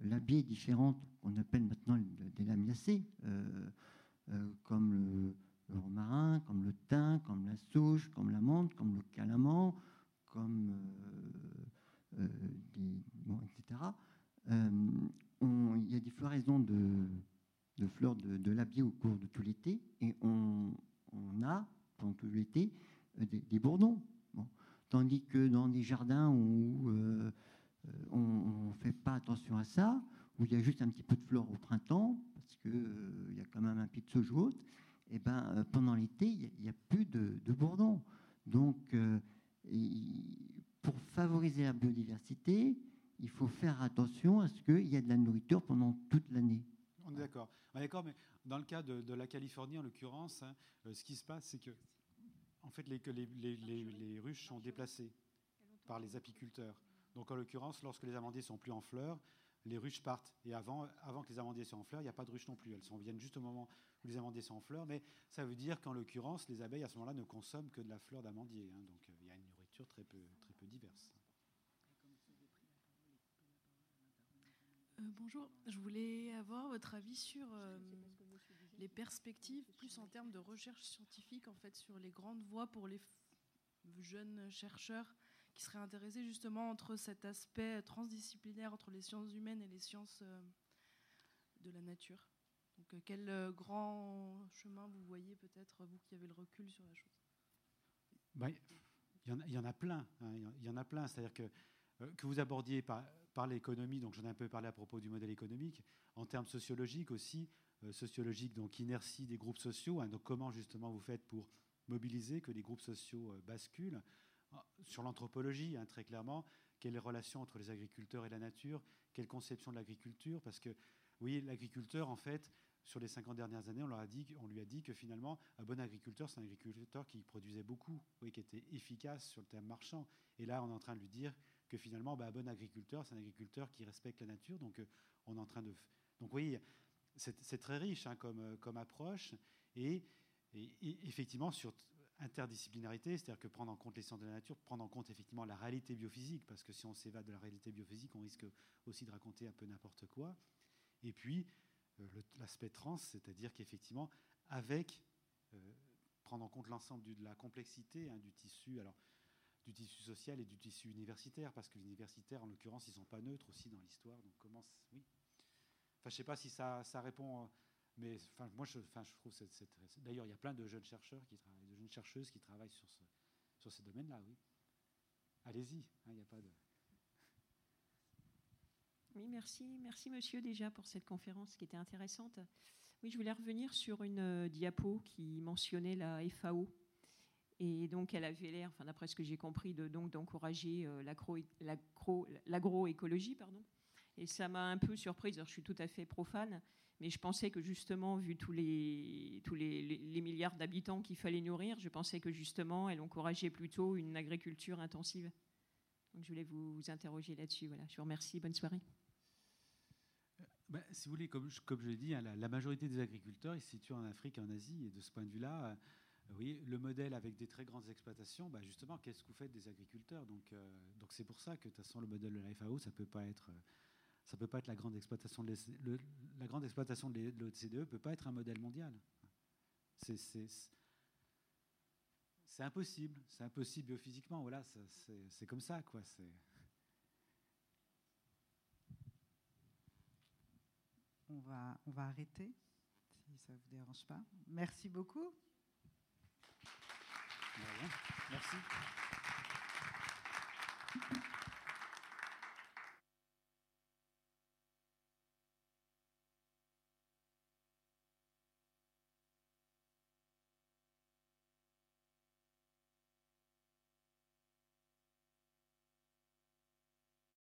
Speaker 11: labiers différentes, qu'on appelle maintenant des lamiacées, comme le, romarin, comme le thym, comme la souche, comme la menthe, comme le calaman, comme euh, euh, des, etc. Euh, il y a des floraisons de, fleurs de, de labier au cours de tout l'été et on, a pendant tout l'été des, bourdons. Tandis que dans des jardins où on ne fait pas attention à ça, où il y a juste un petit peu de fleurs au printemps, parce qu'il y a quand même un pied de ou autre, eh ben, euh, pendant l'été, il n'y a, plus de, bourdons. Donc, euh, pour favoriser la biodiversité, il faut faire attention à ce qu'il y ait de la nourriture pendant toute l'année.
Speaker 1: On est d'accord. d'accord, mais dans le cas de, la Californie, en l'occurrence, hein, euh, ce qui se passe, c'est que en fait, les, ruches sont déplacées par les apiculteurs. Donc, en l'occurrence, lorsque les amandiers sont plus en fleurs, les ruches partent. Et avant, avant que les amandiers soient en fleurs, il n'y a pas de ruches non plus. Elles sont, viennent juste au moment où les amandiers sont en fleurs. Mais ça veut dire qu'en l'occurrence, les abeilles, à ce moment-là, ne consomment que de la fleur d'amandier. Hein. donc euh, il y a une nourriture très peu, très peu diverse.
Speaker 12: Bonjour, je voulais avoir votre avis sur euh, les perspectives, plus en termes de recherche scientifique, en fait, sur les grandes voies pour les jeunes chercheurs qui serait intéressé justement entre cet aspect transdisciplinaire entre les sciences humaines et les sciences euh, de la nature. Donc, euh, quel euh, grand chemin vous voyez peut-être, vous qui avez le recul sur la chose?
Speaker 1: Bah, il, y en a, plein. Hein, il y en a plein. C'est-à-dire que, que vous abordiez par, par l'économie, donc j'en ai un peu parlé à propos du modèle économique, en termes sociologiques aussi, sociologiques, donc inertie des groupes sociaux, hein, donc comment justement vous faites pour mobiliser que les groupes sociaux basculent sur l'anthropologie, hein, très clairement, quelle est la relation entre les agriculteurs et la nature, quelle conception de l'agriculture, parce que oui, l'agriculteur, en fait, sur les 50 dernières années, on, leur a dit, on lui a dit que finalement, un bon agriculteur, c'est un agriculteur qui produisait beaucoup, oui, qui était efficace sur le terme marchand. Et là, on est en train de lui dire que finalement, bah, un bon agriculteur, c'est un agriculteur qui respecte la nature. Donc, euh, on est en train de. Donc, oui, c'est très riche hein, comme, euh, comme approche. Et, effectivement, sur interdisciplinarité, c'est-à-dire que prendre en compte les sciences de la nature, prendre en compte effectivement la réalité biophysique, parce que si on s'évade de la réalité biophysique, on risque aussi de raconter un peu n'importe quoi. Et puis, euh, l'aspect trans, c'est-à-dire qu'effectivement, avec euh, prendre en compte l'ensemble de la complexité hein, du tissu, alors du tissu social et du tissu universitaire, parce que l'universitaire, en l'occurrence, ils ne sont pas neutres aussi dans l'histoire. Donc, comment, oui. Je ne sais pas si ça, répond mais enfin, moi, je, trouve c'est, D'ailleurs, il y a plein de jeunes chercheurs qui travaillent, de jeunes chercheuses qui travaillent sur, ce, sur ces domaines-là, oui. Allez-y, hein, il a pas de.
Speaker 9: Oui, merci, merci monsieur déjà pour cette conférence qui était intéressante. Oui, je voulais revenir sur une euh, diapo qui mentionnait la FAO. Et donc, elle avait l'air, enfin, d'après ce que j'ai compris, de, donc, d'encourager euh, l'agroécologie. pardon. Et ça m'a un peu surprise. Je suis tout à fait profane, mais je pensais que justement, vu tous les, milliards d'habitants qu'il fallait nourrir, je pensais que justement, elle encourageait plutôt une agriculture intensive. Donc je voulais vous, interroger là-dessus. Voilà. Je vous remercie. Bonne soirée.
Speaker 1: Ben, si vous voulez, comme je, comme je l'ai dit, hein, la, majorité des agriculteurs ils se situent en Afrique et en Asie. Et de ce point de vue-là, euh, oui, le modèle avec des très grandes exploitations, ben, justement, qu'est-ce que vous faites des agriculteurs? Donc, euh, donc c'est pour ça que de toute façon, le modèle de la FAO, ça peut pas être. Euh, peut pas être la grande exploitation de la grande l'OCDE peut pas être un modèle mondial. c'est impossible. C'est impossible biophysiquement. Voilà, c'est comme ça, quoi.
Speaker 13: On on va arrêter, si ça ne vous dérange pas. Merci beaucoup.
Speaker 1: Merci.